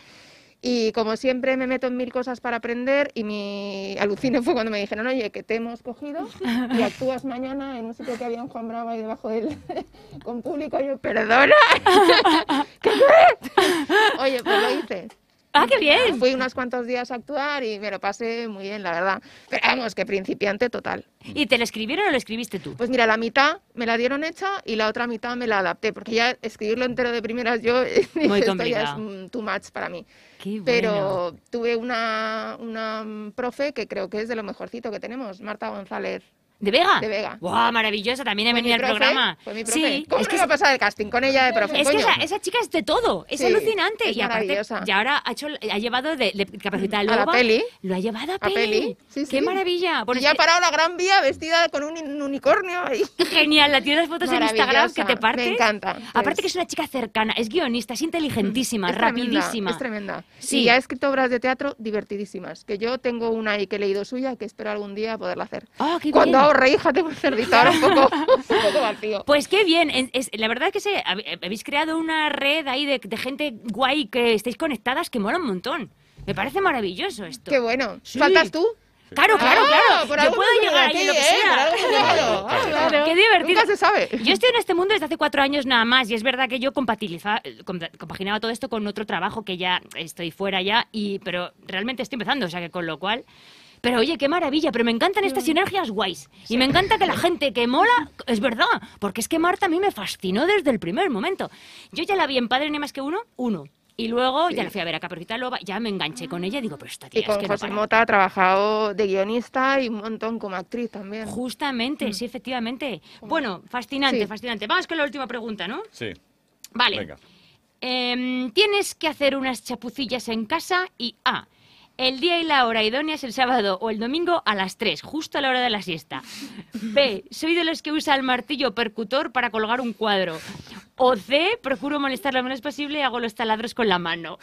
Y como siempre me meto en mil cosas para aprender y mi alucine fue cuando me dijeron, oye, que te hemos cogido y actúas mañana en un sitio que había en Juan Bravo ahí debajo del... con público. Y yo, perdona. ¿Qué qué? Oye, pues lo hice. ¡Ah, qué bien! Fui unos cuantos días a actuar y me lo pasé muy bien, la verdad. Pero vamos, que principiante total. ¿Y te lo escribieron o lo escribiste tú? Pues mira, la mitad me la dieron hecha y la otra mitad me la adapté, porque ya escribirlo entero de primeras yo, esto ya es too much para mí. Qué Pero tuve una, una profe que creo que es de lo mejorcito que tenemos, Marta González. ¿De Vega? De Vega. ¡Guau, maravillosa! También ha venido al programa. Fue mi profe. Sí, ¿Cómo es no que iba a pasar el casting con ella de profe? Es que esa, esa chica es de todo, es Sí, alucinante. es y aparte, y ahora ha, hecho, ha llevado de, de Caperucita A la peli. Lo ha llevado a A peli. peli, sí, ¡Qué maravilla! Bueno, y ya es ha parado la Gran Vía vestida con un, un unicornio ahí. Genial, la tienes fotos en Instagram que te partes. me encanta. Aparte Es- que es una chica cercana, es guionista, es inteligentísima, Es tremenda, rapidísima. Es tremenda. Sí. Y ha escrito obras de teatro divertidísimas. Que yo tengo una ahí que he leído suya que espero algún día poderla hacer. Ah, qué Cuando bien. Tengo un cerdito ahora un poco, un poco vacío. Pues qué bien, en- es- la verdad que sé, hab- habéis creado una red ahí de, de gente guay que estáis conectadas que mola un montón. Me parece maravilloso esto. Qué bueno. Sí. ¿Faltas tú? Claro, claro, Ah, claro. por Yo puedo llegar en lo que aquí, ¿eh? Por sea. Ah, claro. Qué divertido. Nunca se sabe. Yo estoy en este mundo desde hace cuatro años nada más y es verdad que yo compaginaba todo esto con otro trabajo que ya estoy fuera ya, y, pero realmente estoy empezando, o sea que con lo cual... Pero oye, qué maravilla, pero me encantan estas sinergias guays. Y me encanta que la gente que mola, es verdad, porque es que Marta a mí me fascinó desde el primer momento. Yo ya la vi en Padre Ni Más Que Uno, uno. Y luego ya la fui a ver a Caperucita Loba, ya me enganché con ella y digo, pero esta tía Y con es que no José para. Mota ha trabajado de guionista y un montón como actriz también. Justamente, sí, efectivamente. Bueno, fascinante, Sí. fascinante. Vamos con la última pregunta, ¿no? Sí. Vale. Venga. Em, tienes que hacer unas chapucillas en casa y A. El día y la hora idónea es el sábado o el domingo a las 3, justo a la hora de la siesta. B. Soy de los que usa el martillo percutor para colgar un cuadro. O C. Procuro molestar lo menos posible y hago los taladros con la mano.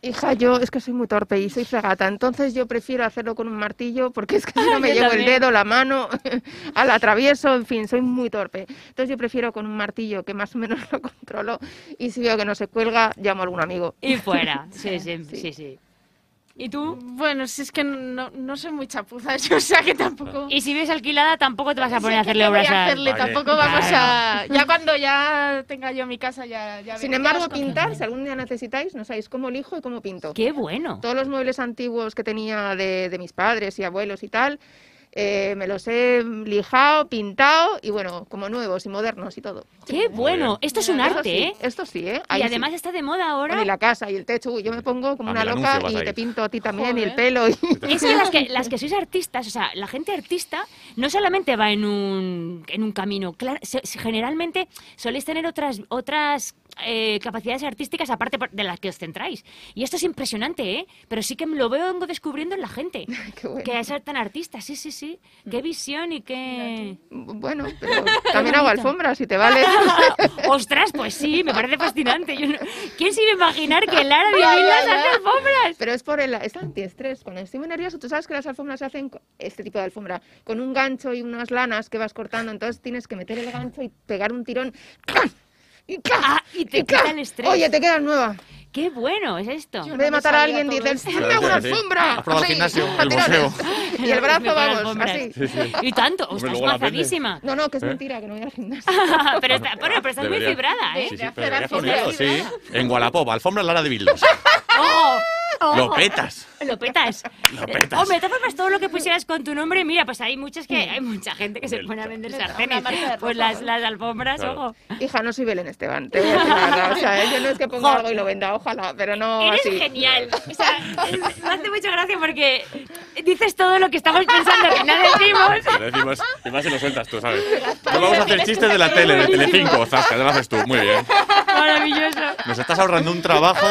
Hija, yo es que soy muy torpe y soy fregata, entonces yo prefiero hacerlo con un martillo porque es que si no me llevo el también. dedo, la mano, al atravieso, en fin, soy muy torpe. Entonces yo prefiero con un martillo que más o menos lo controlo y si veo que no se cuelga, llamo a algún amigo. Y fuera. Sí, sí, sí, sí. ¿Y tú? Bueno, si es que no, no soy muy chapuza, yo, o sea que tampoco... Y si ves alquilada, tampoco te vas a poner a ¿Qué hacerle obras a a... hacerle? Vale. Tampoco vamos a... Ya cuando ya tenga yo mi casa, ya... ya Sin embargo, pintar, si algún día necesitáis, no sabéis cómo lijo y cómo pinto. ¡Qué bueno! Todos los muebles antiguos que tenía de, de mis padres y abuelos y tal, eh, me los he lijado, pintado y bueno, como nuevos y modernos y todo. ¡Qué bueno! Esto es un arte, sí, ¿eh? Esto sí, ¿eh? Y además sí. está de moda ahora. Bueno, y la casa y el techo, uy, yo me pongo como A una loca y te pinto a ti también y el pelo. Y... Es que las, que las que sois artistas, o sea, la gente artista no solamente va en un, en un camino, claro, generalmente soléis tener otras, otras eh, capacidades artísticas aparte de las que os centráis. Y esto es impresionante, ¿eh? Pero sí que lo veo vengo descubriendo en la gente. Qué bueno. Que es tan artista, sí, sí, sí. Qué visión y qué... Bueno, pero también hago alfombras, si te vale. Ostras, pues sí, me parece fascinante. Yo no- ¿Quién se iba a imaginar que Lara ya. hace alfombras? Pero es por el es antiestrés. Cuando estoy muy nervioso, tú sabes que las alfombras se hacen, este tipo de alfombra, con un gancho y unas lanas que vas cortando. Entonces tienes que meter el gancho y pegar un tirón. Ah, y te quita el estrés. Oye, te quedas nueva. Qué bueno es esto. En vez de matar a alguien, dices. ¡hazme una alfombra! ¿Has probado el Así, gimnasio? El boxeo. Y el brazo, vamos, alfombras. así. Sí, sí. Y tanto, Hombre, estás guazadísima. No, no, que es ¿Eh? mentira, que no voy al gimnasio. pero, está- bueno, pero estás muy Debería. fibrada, ¿eh? Sí, sí, pero ponerlo, sí. En Wallapop, alfombra Lara de Bildos. ¡Oh! ¡Oh! Lo petas. Lo petas. Lo petas. Hombre, de todas formas, todo lo que pusieras con tu nombre, mira, pues hay muchas que hay mucha gente que se pone a vender sartenes. Pues las, las alfombras, Claro. ojo. Hija, no soy Belén Esteban, te voy a decir verdad. O sea, yo no es que ponga Jo. algo y lo venda, ojalá, pero no Eres así. genial. O sea, es- me hace mucha gracia porque dices todo lo que estamos pensando que no decimos. Lo decimos, y más si lo sueltas tú, ¿sabes? No vamos a hacer chistes de la tele, de Telecinco, Zasca, ya lo haces tú, muy bien. Maravilloso. Nos estás ahorrando un trabajo,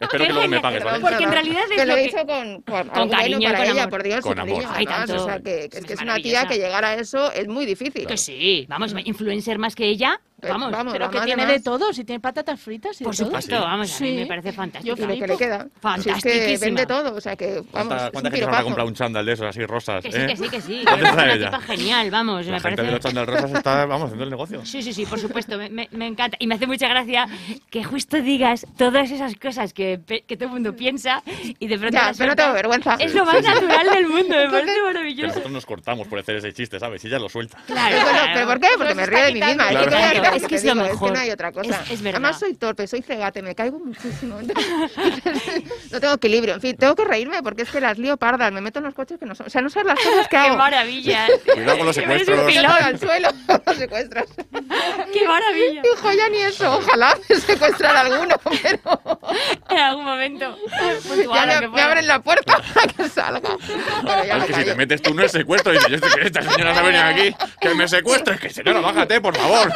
espero que luego me pagues, ¿vale? Porque en realidad es que lo que- dicho con, con, Con algo cariño, bueno para con ella, amor. por Dios, Con amor. cariño, Ay, tanto. O sea, que, que es que es una tía que llegar a eso es muy difícil. Que sí, vamos, influencer más que ella, vamos. vamos, Pero que tiene de todo, si tiene patatas fritas y Por de todo. supuesto, ¿Ah, sí? vamos, a mí Sí. me parece fantástico. Y lo que le queda. Si es que vende todo, o sea que, vamos, ¿Cuánta, cuánta gente se habrá comprado un chándal de esos así rosas? Que sí, eh? que sí, que sí. ¿Dónde Es está una ella? tipa genial, vamos, La me gente parece... de los chándal rosas está, vamos, haciendo el negocio. Sí, sí, sí, por supuesto, me, me- me encanta. Y me hace mucha gracia que justo digas todas esas cosas que, pe- que todo el mundo piensa y de pronto Ya, las pero no tengo vergüenza. Es lo Sí, más sí. natural del mundo, me parece maravilloso. nosotros nos cortamos por hacer ese chiste, ¿sabes? Y ella lo suelta. Claro, Pero, claro. ¿pero por qué? Porque me río de mí misma. Es que, es lo que es te lo digo, mejor. Es que no hay otra cosa. Es- es verdad. Además soy torpe, soy cegate, me caigo muchísimo. no tengo equilibrio. En fin, tengo que reírme porque es que las lío pardas. Me meto en los coches que no son... O sea, no sabes las cosas que ¡Qué hago. maravilla! Cuidado con los secuestros. pilón. al suelo, los secuestros. ¡Qué maravilla! Hijo, ya ni eso. Ojalá me secuestrara alguno, pero En algún momento. puntual, ya me, abren la puerta para que salga. Bueno, ya Es que si te metes tú no es secuestro, y dices, "Yo estoy- esta señora se ha venido aquí, que me secuestre, que señora, bájate, por favor.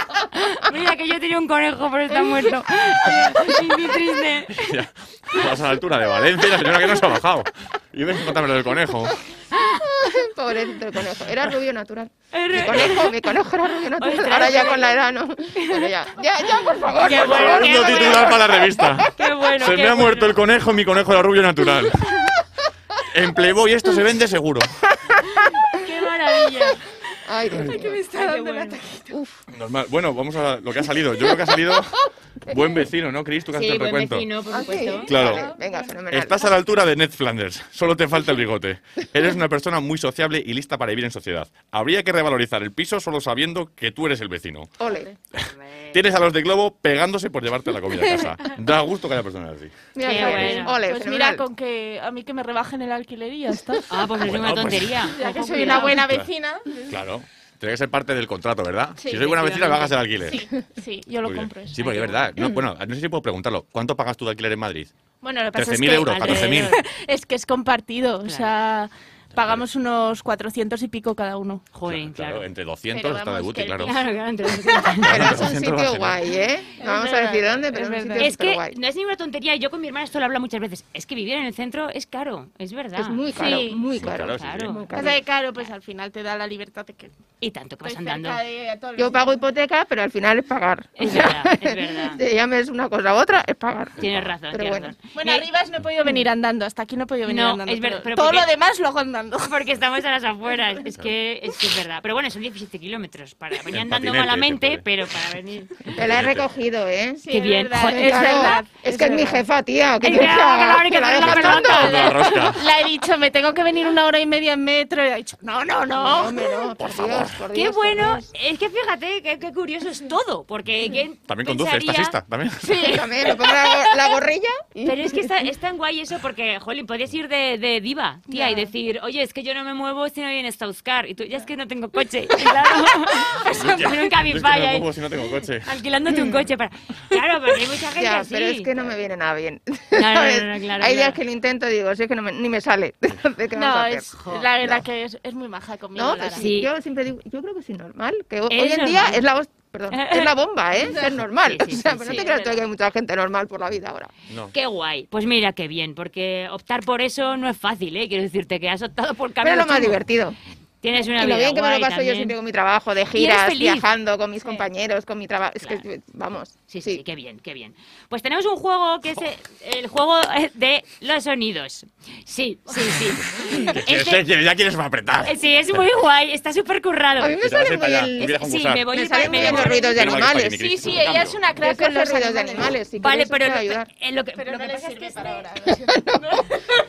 Mira que yo tenía un conejo, pero está muerto. Y muy triste. Ya, vas a la altura de Valencia y la señora que no se ha bajado. Y ves contarme lo del conejo. Pobrecito el conejo. Era rubio natural. Mi conejo, mi conejo era rubio natural. Ostras, Ahora ya con la edad no. Pero ya, ya, ya, por favor. Qué por bueno, favor. qué titular para la revista. Qué bueno, Se qué me ha bueno. muerto el conejo, mi conejo era rubio natural. En Playboy esto se vende seguro. ¡Qué maravilla! Ay, Dios mío. me está dando el ataque. Uf. Normal. Bueno, vamos a lo que ha salido. Yo creo que ha salido buen vecino, ¿no, Chris? Tú que haces Sí, el buen recuento. vecino, por Ah, sí. supuesto. Claro. Vale, venga, fenomenal. Estás a la altura de Ned Flanders. Solo te falta el bigote. Eres una persona muy sociable y lista para vivir en sociedad. Habría que revalorizar el piso solo sabiendo que tú eres el vecino. Ole. Tienes a los de Globo pegándose por llevarte la comida a casa. Da gusto que haya personas así. Mira, Qué qué bueno. Ole, Pues fenomenal. mira, con que a mí que me rebajen el alquiler y ya está. Ah, pues es una pues- tontería. Ya que soy una buena Claro. vecina. Claro. Tiene que ser parte del contrato, ¿verdad? Sí, si soy buena vecina, me bajas el alquiler. Sí, sí, yo lo Muy compro. eso. Sí, porque es verdad. No, bueno, no sé si puedo preguntarlo. ¿Cuánto pagas tú de alquiler en Madrid? Bueno, lo que pasa es 13.000 que, euros, 14.000. es que es compartido. O sea, pagamos unos 400 y pico cada uno. Joder, claro. entre 200 Pero está de el claro. Claro, claro, entre los- Pero es un sitio guay, ¿eh? No vamos a decir dónde, pero es, un sitio Es que superguay. no es ninguna tontería. Yo con mi hermana esto lo hablo muchas veces. Es que vivir en el centro es caro, es verdad. Es muy caro, Sí. muy Muy caro. caro, sí, sí. Claro. Muy caro. que, claro, pues al final te da la libertad de que Y tanto que vas andando. de Yo pago hipoteca, pero al final es pagar. Es verdad, es verdad. Te llames una cosa u otra, es pagar. Tienes razón, Pero tienes bueno. razón. Bueno, Mi- arriba no he podido venir andando, hasta aquí no he podido venir No, andando. es verdad, pero todo lo demás lo hago andando. Porque estamos a las afueras. Es que es, que es verdad. Pero bueno, son 17 kilómetros. Para venir En andando patinete, malamente, pero para venir. Te la he recogido, ¿eh? Sí, Qué es bien. verdad, Joder, es Claro, verdad. Es que es mi jefa, tía. Que Es la. Le he dicho, me tengo que venir una hora y media en metro. Y ha dicho, no, no, No, no. hombre, no, por, Dios, por Qué Dios, por bueno. Dios. Es que fíjate, qué, qué curioso es todo. Porque ¿quién También conduce, es pensaría- taxista, también. Sí, también me pongo la, la gorrilla. Pero es que está, es tan guay eso porque, jolín, podías ir de, de diva, tía, y decir, oye, es que yo no me muevo si no vienes a buscar. Y tú, ya es que no tengo coche. Claro, pues Yo es que no me muevo si no tengo coche. alquilándote un coche para... Claro, porque hay mucha gente Ya, así. pero es que no me viene nada bien. No, no, no, no, claro, Hay días claro. que lo intento y digo, si es que no me- ni me sale. ¿qué No, es, la verdad que es, es muy maja conmigo. No, Lara. pues Sí. yo siempre digo, yo creo que sí normal, que Es hoy en día normal. es la voz- perdón, es la bomba, ¿eh? Ser normal. Sí, sí, o sea, sí, pero sí, no te es creas que hay mucha gente normal por la vida ahora. No. Qué guay. Pues mira, qué bien, porque optar por eso no es fácil, ¿eh? Quiero decirte que has optado por Pero camino es lo más chungo. divertido. Tienes una Y lo vida bien que me lo paso yo también. siempre con mi trabajo, de giras, viajando con mis compañeros, con mi trabajo. Es que, vamos. Sí, sí, qué bien, qué bien. Pues tenemos un juego que es el juego de los sonidos. Sí, sí, sí. Quieres Este- ser- ya quieres apretar. sí, es muy guay, está súper currado. A mí me sale muy el... Sí, me voy Me a salen muy bien los ruidos de animales. Sí, sí, ella es una Yo crack con los los ruidos de animales. Vale, pero lo, que, Pero lo no que le pasa es sirve que para este- ahora.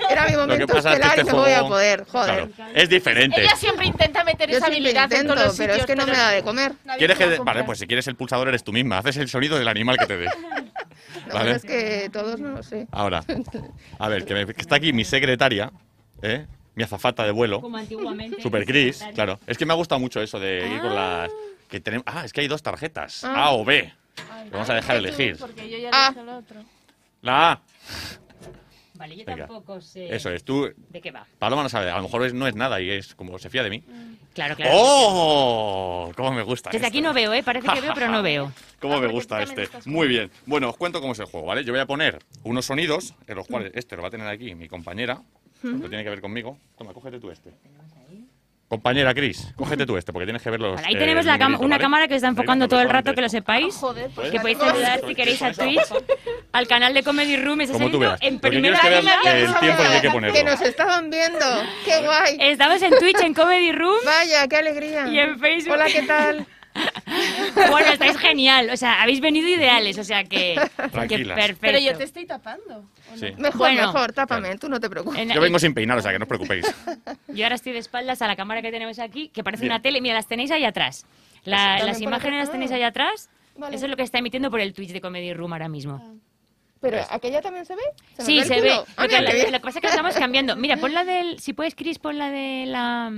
Era mi Lo que momento pasa es que estelar este y no voy a juego poder, joder. claro, es diferente. Ella siempre intenta meter Yo esa habilidad en intento, todos los pero es que no me da de comer. ¿Quieres que, compra. vale, pues si quieres el pulsador eres tú misma, haces el sonido del animal que te dé. No, ¿Vale? es que todos no lo sé. Ahora, a ver, que, me- que está aquí mi secretaria, ¿eh? mi azafata de vuelo, Como antiguamente. Super Chris, claro. Es que me ha gustado mucho eso de ir con las... Que tenemos, ah, es que hay dos tarjetas, Ah. A o B. Vamos a dejar elegir. Porque yo ya Ah. el otro. La A. Vale, yo Venga. tampoco sé Eso es, tú... de qué va. Paloma no sabe, a lo mejor es- no es nada y es como se fía de mí. Claro, claro. ¡Oh! ¿Cómo me gusta Desde esto? aquí no veo, ¿eh? Parece que veo, pero no veo. ¿Cómo me gusta este? Muy bien. Bueno, os cuento cómo es el juego, ¿vale? Yo voy a poner unos sonidos, en los cuales este lo va a tener aquí mi compañera, Ujú. que tiene que ver conmigo. Toma, cógete tú este. Compañera Cris, cógete tú este, porque tienes que ver los. Ahí eh, tenemos la una ¿vale? cámara que está enfocando todo el rato, que lo sepáis. Joder, pues que podéis saludar si queréis a Twitch, al canal de Comedy Room. Está Como tú veas. en primera que veas el tiempo que hay que ponerlo. Que nos estaban viendo. ¡Qué guay! Estamos en Twitch, en Comedy Room. Vaya, qué alegría. Y en Facebook. Hola, ¿qué tal? Bueno, estáis genial. O sea, habéis venido ideales. O sea que. que perfecto. Pero yo te estoy tapando. ¿o no? Sí. Mejor, Bueno. mejor, tápame, tú no te preocupes. En- Yo vengo sin peinar, o sea que no os preocupéis. Yo ahora estoy de espaldas a la cámara que tenemos aquí, que parece Bien. una tele. Mira, las tenéis ahí atrás. La- las imágenes las tenéis ahí atrás. Vale. Eso es lo que está emitiendo por el Twitch de Comedy Room ahora mismo. Pero, ¿aquella también se ve? ¿Se Sí, ve se ve. Ah, Lo que, mira, bien. lo que pasa es que la estamos cambiando. Mira, pon la del. Si puedes, Chris, pon la de la.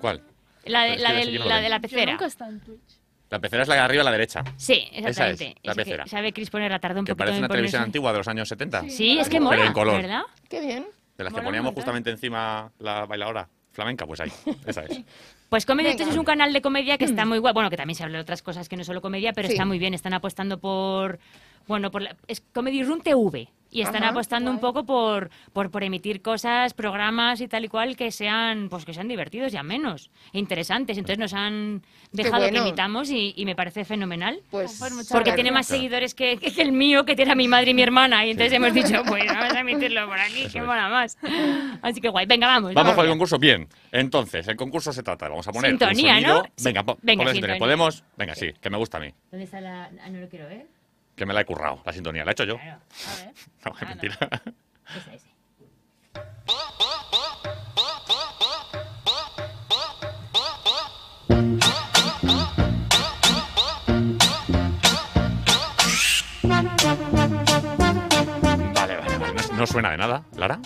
¿Cuál? La de, es la, que del- ese aquí no lo la ven. de la Yo pecera. nunca estado en Twitch. La pecera es la de arriba a la derecha. Sí, Esa exactamente. es, la Ese que pecera. sabe Chris ponerla, tardó un Que parece una televisión antigua de los años 70. Sí, es que Pero mola, en color. ¿verdad? Qué bien. De las que Mola poníamos montón. justamente encima la bailadora flamenca, pues ahí. Esa es. Pues Comedy Venga. Es un canal de comedia que está muy guay. Bueno, que también se habla de otras cosas que no solo comedia, pero Sí. está muy bien. Están apostando por. Bueno, por la- es Comedy Room TV. Y están Ajá, apostando un poco por, por, por emitir cosas, programas y tal y cual que sean, pues que sean divertidos y amenos, e interesantes. Entonces nos han dejado bueno. que emitamos y, y me parece fenomenal. Pues, Pues Porque tiene más seguidores que, que el mío, que tiene a mi madre y mi hermana. Y entonces hemos dicho, pues vamos a emitirlo por aquí, Eso que es. mola más. Así que guay, venga, vamos. Vamos con el concurso. Bien. Entonces, el concurso se trata. Vamos a poner Sintonía, un. ¿no? Venga, po- Venga, sintonía. ¿Podemos? Venga, sí, que me gusta a mí. ¿Dónde está la.? Ah, no lo quiero ver. Que me la he currado, la sintonía. ¿La he hecho yo? Claro, a ver. No, es mentira. Ese, ese. Vale, vale, vale. No, no suena de nada, Lara.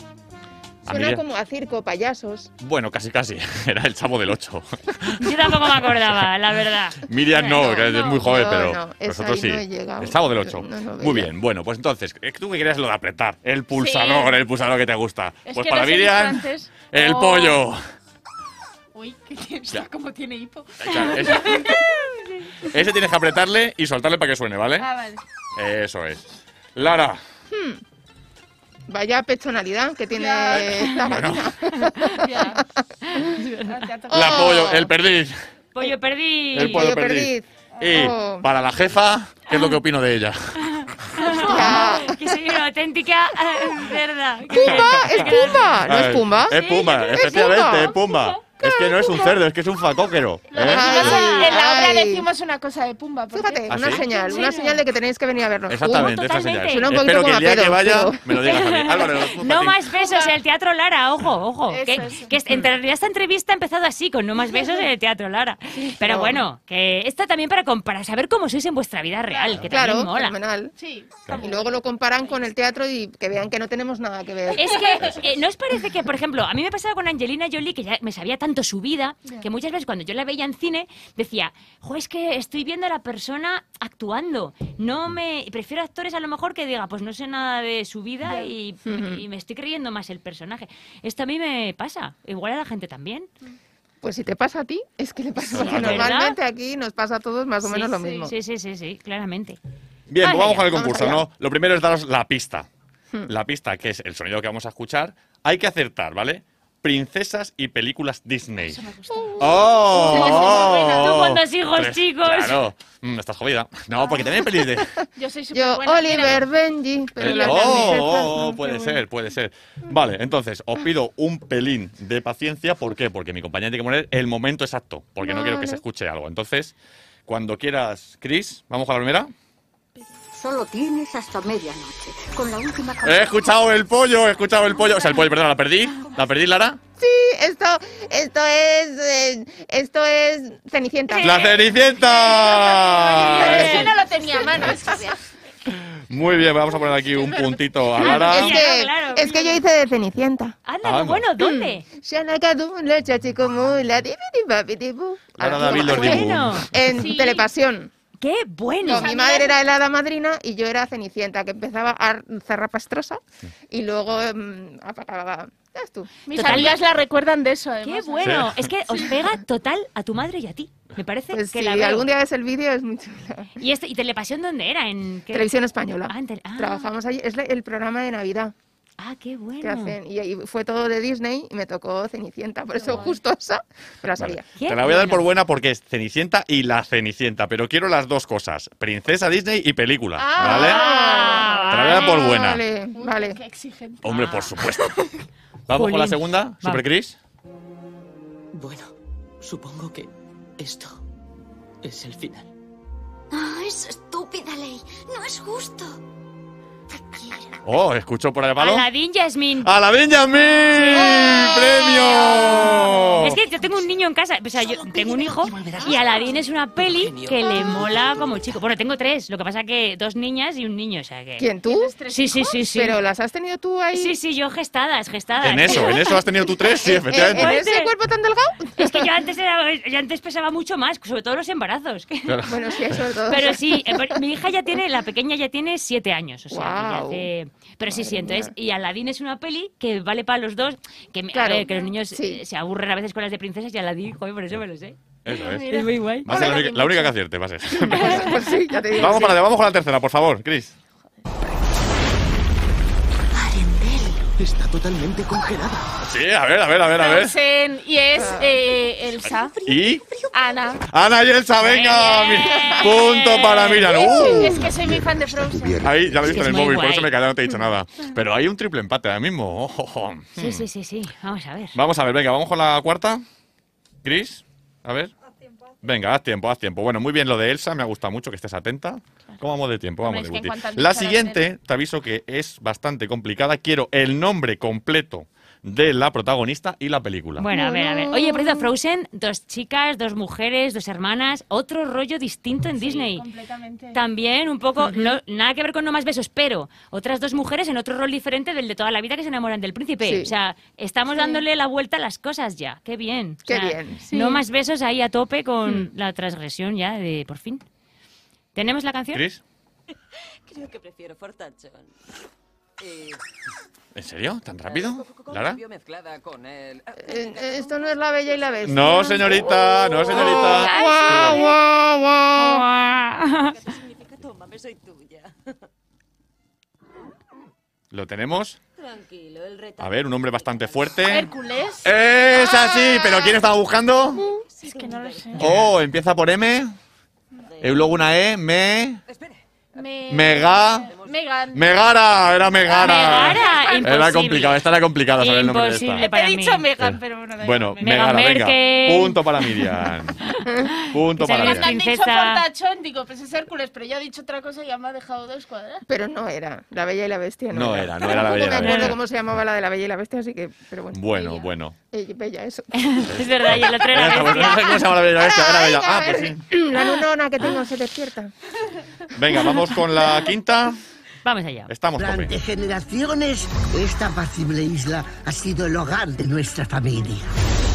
Suena ya- como a circo, payasos. Bueno, casi casi. Era el chavo del 8. Yo tampoco me acordaba, la verdad. Miriam no, No, que es no, muy joven, pero no, esa nosotros sí. el chavo del 8. No lo muy bien, bueno, pues entonces, eh, tú que querías lo de apretar, el pulsador, el pulsador que te gusta. Es pues para Miriam, antes. el Oh. pollo. Uy, ¿qué tiene? Ya. ¿Cómo tiene hipo? Claro, ese, ese tienes que apretarle y soltarle para que suene, ¿vale? Ah, vale. Eso es. Lara, Vaya personalidad que tiene Ya. esta Bueno. la Oh. pollo, el perdiz. Pollo perdí. El pollo Pollo perdiz. perdiz. Y Oh. para la jefa, ¿qué es lo que opino de ella? Que soy una auténtica eh, cerda. ¡Pumba! ¡Es Pumba! ¿No es Pumba? Es Pumba, Es efectivamente, Pumba. es Pumba. Es que no es un cerdo, es que es un facóquero. ¿eh? Ay, En la obra decimos una cosa de Pumba. Fíjate, ¿Ah, una sí? señal, ¿En una señal de que tenéis que venir a vernos. Exactamente, esa señal. totalmente. Suena un poquito Espero que como el día a que vaya pero- me lo digas a mí. Álvaro, lo- No más besos en el Teatro Lara, ojo, ojo. Eso, que, eso. que en realidad esta entrevista ha empezado así, con no más besos en el Teatro Lara. Pero bueno, que esto también para, para saber cómo sois en vuestra vida real, que Claro, también mola. fenomenal. Sí. Y luego lo comparan con el teatro y que vean que no tenemos nada que ver. Es que, eh, ¿no os parece que, por ejemplo, a mí me pasaba con Angelina Jolie, que ya me sabía tanto su vida, que muchas veces cuando yo la veía en cine, decía, jo, es que estoy viendo a la persona actuando. No me... Prefiero actores a lo mejor que diga, pues no sé nada de su vida y, y me estoy creyendo más el personaje. Esto a mí me pasa. Igual a la gente también. Pues si te pasa a ti, es que le pasa. Porque ¿verdad? normalmente aquí nos pasa a todos más o Sí, menos lo sí, mismo. Sí, sí, sí, sí, claramente. Bien, pues vamos con el concurso. ¿no? Lo primero es daros la pista. Hmm. La pista, que es el sonido que vamos a escuchar. Hay que acertar, ¿vale? Princesas y películas Disney. ¡Oh! Sí, oh, Tú con dos hijos, Tres- chicos. Claro. Mm, estás jodida. No, porque también pelis de... Yo soy súper Yo, buena. Oliver Benji, pero Eh, las oh, oh, no, puede qué ser, puede ser. Vale, entonces, os pido un pelín de paciencia. ¿Por qué? Porque mi compañera tiene que poner el momento exacto, porque no quiero que se escuche algo. Entonces, cuando quieras, Chris, ¿vamos con la primera? Solo tienes hasta medianoche. Con la última He escuchado el pollo, he escuchado el pollo. O sea, el pollo, perdón, ¿la perdí? ¿La perdí, Lara? Sí, esto, esto es, eh, esto es Cenicienta. ¡La Cenicienta! Yo no lo tenía a mano. es Muy bien, vamos a poner aquí un puntito a Lara. Es que, claro, es que yo hice de Cenicienta. Anda, qué bueno, ¿dónde? Shanakadum, la chachicomula, dibidibabidibú. Lara Ah, David los. En Sí. Telepasión. ¡Qué bueno! No, mi madre era la hada madrina y yo era Cenicienta, que empezaba a zarrapastrosa y luego mm, apagaba. Ya ves tú. Mis Total- amigas la recuerdan de eso, ¡Qué además. bueno! Sí. Es que os pega total a tu madre y a ti. Me parece Pues que si la veo. algún día ves el vídeo es muy chulo. ¿Y, este, ¿Y Telepasión dónde era? ¿En qué? Televisión Española. Ah, en ah. Trabajamos allí. Es el programa de Navidad Ah, qué bueno. que hacen. Y, y fue todo de Disney y me tocó Cenicienta. Por eso justo esa me la sabía. Qué Te la voy a dar por buena porque es Cenicienta y la Cenicienta, pero quiero las dos cosas, princesa Disney y película, ¿vale? Ah, Te la voy a dar por buena. Vale, vale. Qué exigente. Hombre, por supuesto. Vamos con la segunda, Super Chris. Bueno, supongo que esto es el final. Ah, es estúpida ley. No es justo. Oh, escucho por ahí palo. Aladín Yasmín. ¡Aladín Yasmín! ¡Premio! Es que yo tengo un niño en casa, o sea, yo tengo un hijo y Aladín es una peli que le mola como chico. Bueno, tengo tres, lo que pasa que dos niñas y un niño, o sea que... ¿Quién tú? Sí, sí, sí, sí. ¿Pero las has tenido tú ahí? Sí, sí, yo gestadas, gestadas. En eso, en eso has tenido tú tres, sí, ¿En, efectivamente. en ese cuerpo tan delgado? Es que yo antes, era, yo antes pesaba mucho más, sobre todo los embarazos. Claro. Bueno, sí, eso es todo. Pero sí, eh, mi hija ya tiene, la pequeña ya tiene siete años, o sea, que hace... Pero sí, sí, entonces, y Aladín es una peli que vale para los dos, que, a Claro, ver, que los niños sí. eh, se aburren a veces con las de princesas y Aladín, joder, por eso me lo sé. Eso es. Es muy guay. Va a ser la única, la única que acierte, va a ser. Pues sí, ya te digo. vamos sí. para allá, vamos con la tercera, por favor, Chris. Está totalmente congelada. Sí, a ver, a ver, a ver, a ver. Frozen, y es eh, Elsa. Y Ana. Ana y Elsa, venga, punto para Miriam. Uh. Es que soy muy fan de Frozen. Ahí ya lo he visto en el móvil, por eso me he callado, no te he dicho nada. Pero hay un triple empate ahora mismo. Sí, sí, sí, sí, vamos a ver. Vamos a ver, venga, vamos con la cuarta. Chris, a ver. Venga, haz tiempo, haz tiempo. Bueno, muy bien lo de Elsa, me ha gustado mucho que estés atenta. ¿Cómo vamos de tiempo? Hombre, Vamos es de La siguiente, te aviso que es bastante complicada. Quiero el nombre completo de la protagonista y la película. Bueno, a ver, a ver. Oye, por cierto, Frozen, dos chicas, dos mujeres, dos hermanas, otro rollo distinto en Disney. Completamente. También un poco, no, nada que ver con No Más Besos, pero otras dos mujeres en otro rol diferente del de toda la vida que se enamoran del príncipe. Sí. O sea, estamos dándole la vuelta a las cosas ya. Qué bien. O Qué sea, bien. No Más Besos ahí a tope con la transgresión ya de por fin. ¿Tenemos la canción? Chris, Creo que prefiero Fortachón. Eh, ¿en serio? ¿Tan rápido? ¿Lara? el... Eh, eh, esto no es la bella y la bestia. No, señorita, no, señorita. Guau, guau, guau. ¿Qué significa tómame, soy tuya? ¿Lo tenemos? Tranquilo, el reto. A ver, un hombre bastante fuerte. Hércules. Es así, pero ¿quién estaba buscando? Es que no lo sé. Oh, empieza por M. Y luego una E, me. Me... Mega. Megan. Megara, era Megara. Megara, Era imposible. complicado, esta era complicada saber el nombre de Imposible esta. para He mí. dicho Megan, pero bueno, da Bueno, igual. Megara, venga. Merkel. Punto para Miriam. Punto para Cuando han Miriam. dicho Princesa. Fortachón, digo, pues es Hércules, pero ya ha dicho otra cosa y ya me ha dejado dos cuadras. Pero no era. La bella y la bestia no, No era, no era la Tampoco Bella y la me acuerdo Bestia. cómo se llamaba la de la bella y la bestia, así que. Pero bueno. Bueno, bueno. Eh, bella, eso. Es verdad, y el otro era pues, no sé bestia. cómo se llama la Bella y la Bestia, era Bella. Venga, Ah, pues sí. La lunona que tengo se despierta. Venga, vamos con la quinta. Vamos allá. Estamos tope. Durante generaciones, esta apacible isla ha sido el hogar de nuestra familia.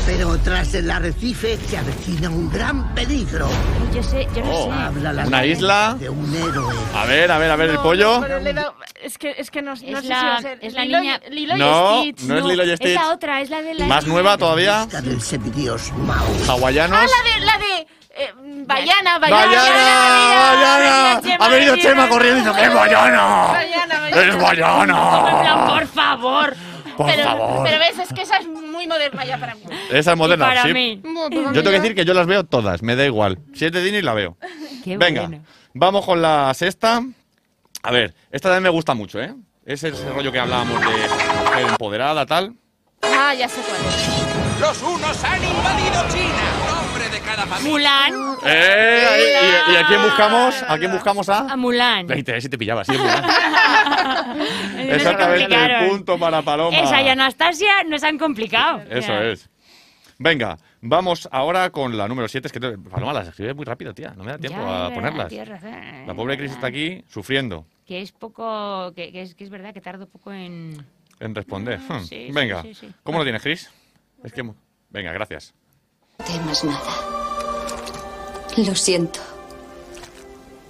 Pero tras el arrecife se avecina un gran peligro. Yo sé, yo no Oh, sé. Habla la Una isla. de un héroe. A ver, a ver, a ver el pollo. Pero le he dado- es que, es que no, no sé Es si la- va a ser. es la Lilo y- niña- Lilo y No, Stitch. no es Lilo y Es Stitch. la otra, es la de la... Más nueva todavía. Busca del semidios Mao. Hawaianos. Ah, la de. La de eh, Bayana, Bayana. ¡Bayana! ¡Bayana! Ha venido Chema corriendo y dice: ¡Es Bayana! ¡Es Bayana! por favor. Por pero, favor. pero ves, es que esa es muy moderna ya para mí. Esa es moderna, para sí. mí. Yo tengo que decir que yo las veo todas, me da igual. Si es de Disney, la veo. Qué Venga, bueno. vamos con la sexta. A ver, esta también me gusta mucho, ¿eh? Es ese rollo que hablábamos de mujer empoderada, tal. Ah, ya sé cuál es. Los unos han invadido China. Cada familia. Mulan. ¡Eh! ahí, ¿Y, y a quién buscamos? ¿A quién buscamos a? A Mulan. Veinte, si te pillaba, sí, Mulan. No Exactamente, complicaron. punto para Paloma. Esa y Anastasia nos han complicado. Eso es. Venga, vamos ahora con la número 7. Es que te- Paloma las escribe muy rápido, tía. No me da tiempo Ya, a ponerlas. tienes razón. La pobre Cris está aquí sufriendo Que es poco... Que, que es, que es verdad que tardo poco en... en responder. Ah, Hmm. sí, sí, Venga, sí, sí. ¿cómo lo tienes, Cris? Es que... Venga, gracias. temas nada. Lo siento.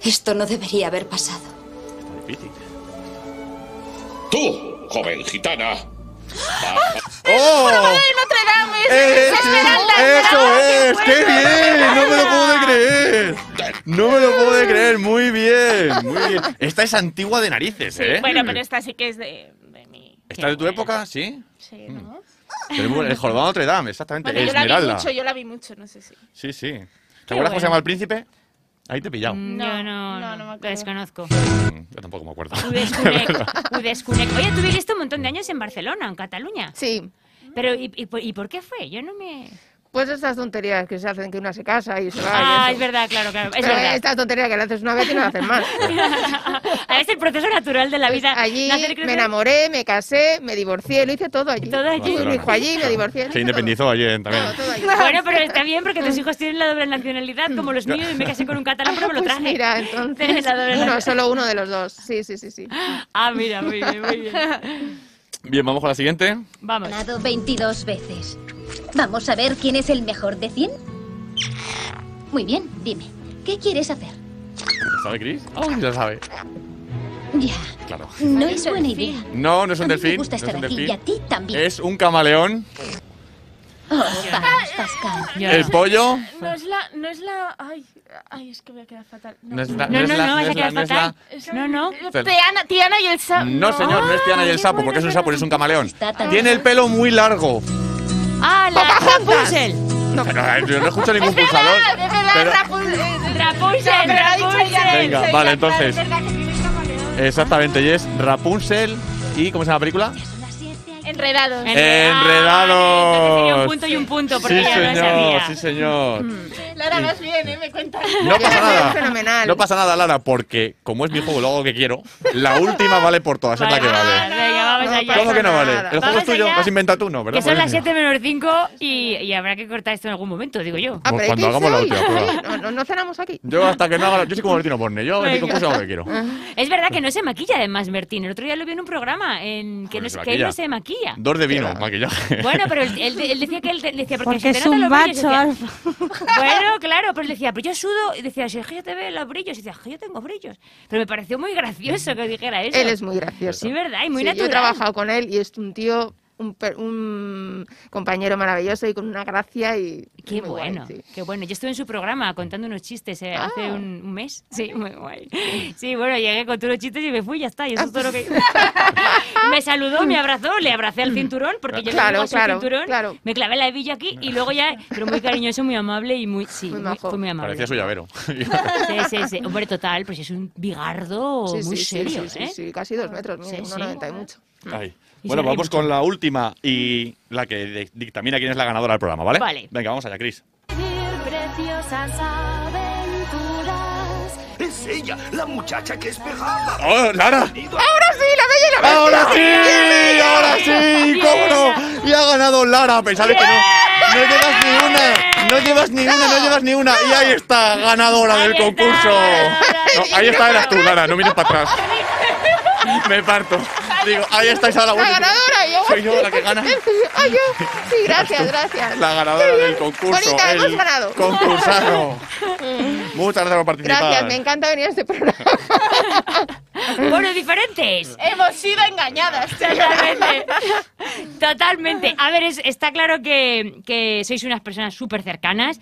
Esto no debería haber pasado. Difícil. Tú, joven gitana. ¡Oh! Notre Dame! ¡Eh, ¡Es sí! Esmeralda! ¡Eso es! ¡Qué bien! ¡No me lo puedo creer! ¡No me lo puedo creer! ¡Muy bien! ¡Muy bien! Esta es antigua de narices, Sí, ¿eh? bueno, pero esta sí que es de, de mi... ¿Esta de tu época? Sí. Sí, ¿no? Pero es muy- El Jorobado de Notre Dame, exactamente. Bueno, yo la vi Esmeralda. mucho, yo la vi mucho, no sé si... Sí, sí. ¿Te acuerdas cómo se llama el príncipe? Ahí te he pillado. Mm, Yo no, no, lo desconozco. Mm, Yo tampoco me acuerdo. Udescunec, Udescunec. Oye, tú viviste un montón de años en Barcelona, en Cataluña. Sí. Pero, ¿y, y, por- y por qué fue? Yo no me... Pues estas tonterías que se hacen, que una se casa y se va. y Ah, eso. es verdad, claro, claro. Es verdad. Estas tonterías que le haces una vez y no la haces más. es el proceso natural de la vida. Pues Allí Nacer, crecer. me enamoré, me casé, me divorcié, lo hice todo allí. Todo allí. Un hijo allí, me divorcié. Se hice independizó ayer también. Bueno, pero está bien porque tus hijos tienen la doble nacionalidad, como los míos, y me casé con un catalán, pero me lo Pues traje. mira, entonces. Tienes la doble Uno, solo uno de los dos. Sí, sí, sí, sí. Ah, mira, muy bien, muy bien. Bien, vamos con la siguiente. Vamos. Ganado 22 veces. Vamos a ver quién es el mejor de 100. Muy bien, dime, ¿qué quieres hacer? ¿Lo sabe Chris? Oh, ya sabe. Ya, Claro. no es buena idea. No, no es un A mí delfín. Me gusta no es estar un aquí y a ti también. Es un camaleón. Oh, vamos, Pascal. El pollo. No es la... No es la... Ay, ay, es que voy a quedar fatal. No es la- No, no es no, la- no, vas a es la- quedar no es la- fatal. Es- No, no. Tiana, Tiana y el sapo. No, señor, no es Tiana y el sapo, porque es un sapo, es un camaleón. Tiene el pelo muy largo. Ah, la Rapunzel. Pero, eh, yo no escucho ningún pulsador. Pero- Rapunzel. Rapunzel. Venga, vale, entonces. es verdad que tiene camaleón. Exactamente, y es Rapunzel. ¿Y cómo se llama la película? Enredados. Enredados. Sería un punto y un punto, porque Sí, ya no señor, sabía. sí, señor. Lara, vas bien, ¿eh? Me cuentas. No pasa nada. Fenomenal. No pasa nada, Lara, porque como es mi juego, lo hago que quiero. La última vale por todas, es la que vale. Venga, allá. ¿Cómo que no vale? ¿El juego es tuyo? ¿Lo has inventado tú? No, ¿verdad? Que son las venga. 7 menos 5 y, y habrá que cortar esto en algún momento, digo yo. Ah, Cuando que hagamos la última prueba. No, no, cenamos aquí. Yo hasta que no haga... Yo soy como Bertino Borne. Yo en mi Venga. concurso hago lo que quiero. Es verdad que no se maquilla además Bertín. El otro día lo vi en un programa en que, no, que él no se maquilla. Dos de vino, maquillaje. Bueno, pero él, él- él decía que él decía porque, Porque es te un los brillos", macho decía- Bueno, claro, pero él decía, pero yo sudo y decía, si es que yo te veo los brillos, y decía, "Es que yo tengo brillos. Pero me pareció muy gracioso que dijera eso. Él es muy gracioso. Sí, verdad, y muy Sí, Yo natural. Con él y es un tío, un, per- un compañero maravilloso y con una gracia y... Qué muy guay, bueno, sí. qué bueno. Yo estuve en su programa contando unos chistes eh, hace Ah. un, un mes. Sí, muy guay. Sí, bueno, llegué con todos los chistes y me fui, ya está. Y eso es todo lo que... me saludó, me abrazó, le abracé al cinturón, porque yo Claro, le claro, cinturón, claro. me clavé la hebilla aquí y luego ya, pero muy cariñoso, muy amable y muy, sí, muy, fue muy amable. Parecía su llavero. Sí, sí, sí. Hombre, total, pues es un bigardo Sí, muy sí, serio, sí, sí, ¿eh? sí, casi dos metros, mira, Sí, sí. 1,90 y mucho. Ay. Bueno, vamos mucho. con la última y la que dictamina quién es la ganadora del programa, ¿vale? Vale. Venga, vamos allá, Chris. Preciosas aventuras. Es ella, la muchacha que es pegada. ¡Oh, Lara! ¡Ahora sí, la bella y la bestia! ¡Ahora sí! ¡Ahora sí! ¿Cómo no? Y ha ganado Lara, a pesar de que no, no llevas ni una, no llevas ni una, no llevas ni una. Y ahí está, ganadora del concurso. No, ahí está, eras tú, Lara, no mires para atrás. Me parto. Digo, ahí estáis a la ¡La vuelta. ganadora! Yo. Soy yo la que gana. ¡Ay, yo! Sí, gracias, gracias. La ganadora del concurso. Bonita, el hemos ganado. Concursado. Muchas gracias por participar. Gracias, me encanta venir a este programa. Bueno, diferentes. Hemos sido engañadas. Totalmente. Totalmente. A ver, es- está claro que, que sois unas personas súper cercanas.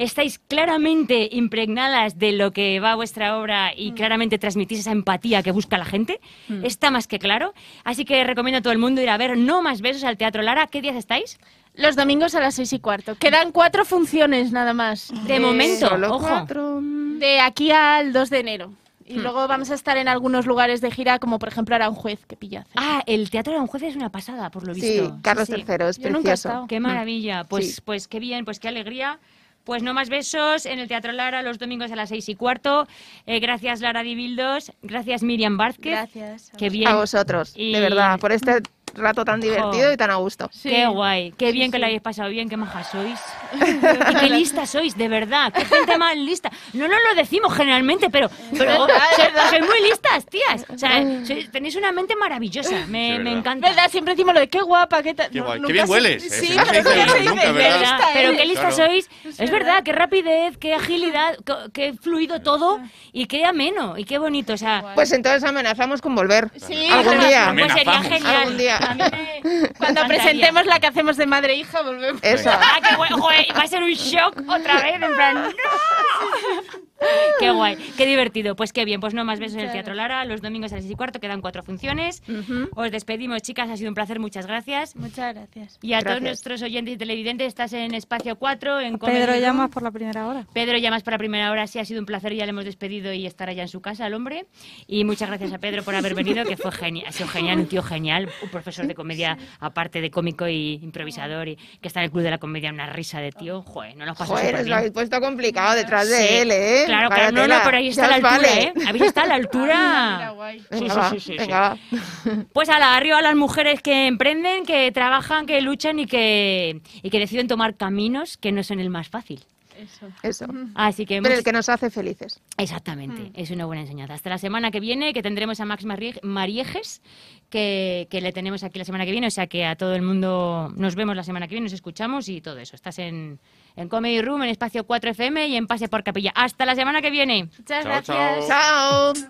Estáis claramente impregnadas de lo que va a vuestra obra y claramente transmitís esa empatía que busca la gente. Mm. Está más que claro. Así que recomiendo a todo el mundo ir a ver No Más Besos al Teatro Lara. ¿Qué días estáis? Los domingos a las seis y cuarto. Quedan cuatro funciones nada más. De momento, Solo ojo. cuatro. De aquí al 2 de enero. Y Hmm. luego vamos a estar en algunos lugares de gira, como por ejemplo Aranjuez, que pilla. Ah, el Teatro de Aranjuez es una pasada, por lo Sí, visto. Carlos Sí, sí. III, es Yo nunca he precioso. Qué maravilla. Pues, Sí. pues qué bien, pues qué alegría. Pues no más besos en el Teatro Lara los domingos a las seis y cuarto. Eh, gracias Lara Dibildos, gracias Miriam Vázquez. Gracias. Qué bien. A vosotros, Y- de verdad, por este rato tan divertido Jo. y tan a gusto. Qué guay, qué bien que lo hayáis pasado bien, qué majas sois. y qué listas sois, de verdad, qué gente más lista. No nos lo decimos generalmente, pero, pero sois, muy listas, tías. O sea, sois- tenéis una mente maravillosa, me, me encanta. ¿Verdad? Siempre decimos lo de qué guapa, qué tal. Qué No, guay, qué nunca bien hueles, ¿eh? Sí, no pero lista, Pero qué lista Claro. sois, es verdad, qué rapidez, qué agilidad, qué, qué fluido todo y qué ameno y qué bonito. O sea, Pues entonces amenazamos con volver. Sí, algún día. pues sería genial. Algún día. A mí me- Cuando presentemos la que hacemos de madre e hija, volvemos. Eso. Ah, qué guay, joder, va a ser un shock otra vez, en plan, ¡no! Qué guay, qué divertido. Pues qué bien, pues no más besos en el Teatro Lara, los domingos a las 6 y cuarto, quedan cuatro funciones. Os despedimos, chicas, ha sido un placer, muchas gracias. Muchas gracias. Y a todos Gracias. nuestros oyentes y televidentes, estás en Espacio 4, en Comedy Pedro Room. llamas por la primera hora. Pedro llamas para primera hora, sí ha sido un placer, ya le hemos despedido y estará ya en su casa el hombre. Y muchas gracias a Pedro por haber venido, que fue genial, ha sido genial, un tío genial, un profesor de comedia, aparte de cómico y improvisador, y que está en el Club de la Comedia, una risa de tío, joder, no nos pasa Joder, os lo habéis puesto complicado detrás de Sí. él, ¿eh? Claro, claro, no, no, pero ahí está la altura, vale. ¿eh? Habéis estado a la altura. Mira, guay. Sí, Venga, sí, sí, sí, venga. Pues a la arriba a las mujeres que emprenden, que trabajan, que luchan y que, y que deciden tomar caminos que no son el más fácil. Eso. Eso. Así que Pero el que nos hace felices. Exactamente, es una buena enseñanza. Hasta la semana que viene, que tendremos a Max Marie- Mariejes, que, que le tenemos aquí la semana que viene. O sea que a todo el mundo nos vemos la semana que viene, nos escuchamos y todo eso. Estás en, en Comedy Room, en Espacio 4 FM y en Pase por Capilla. Hasta la semana que viene. Muchas Chao, gracias. chao. ¡Chao!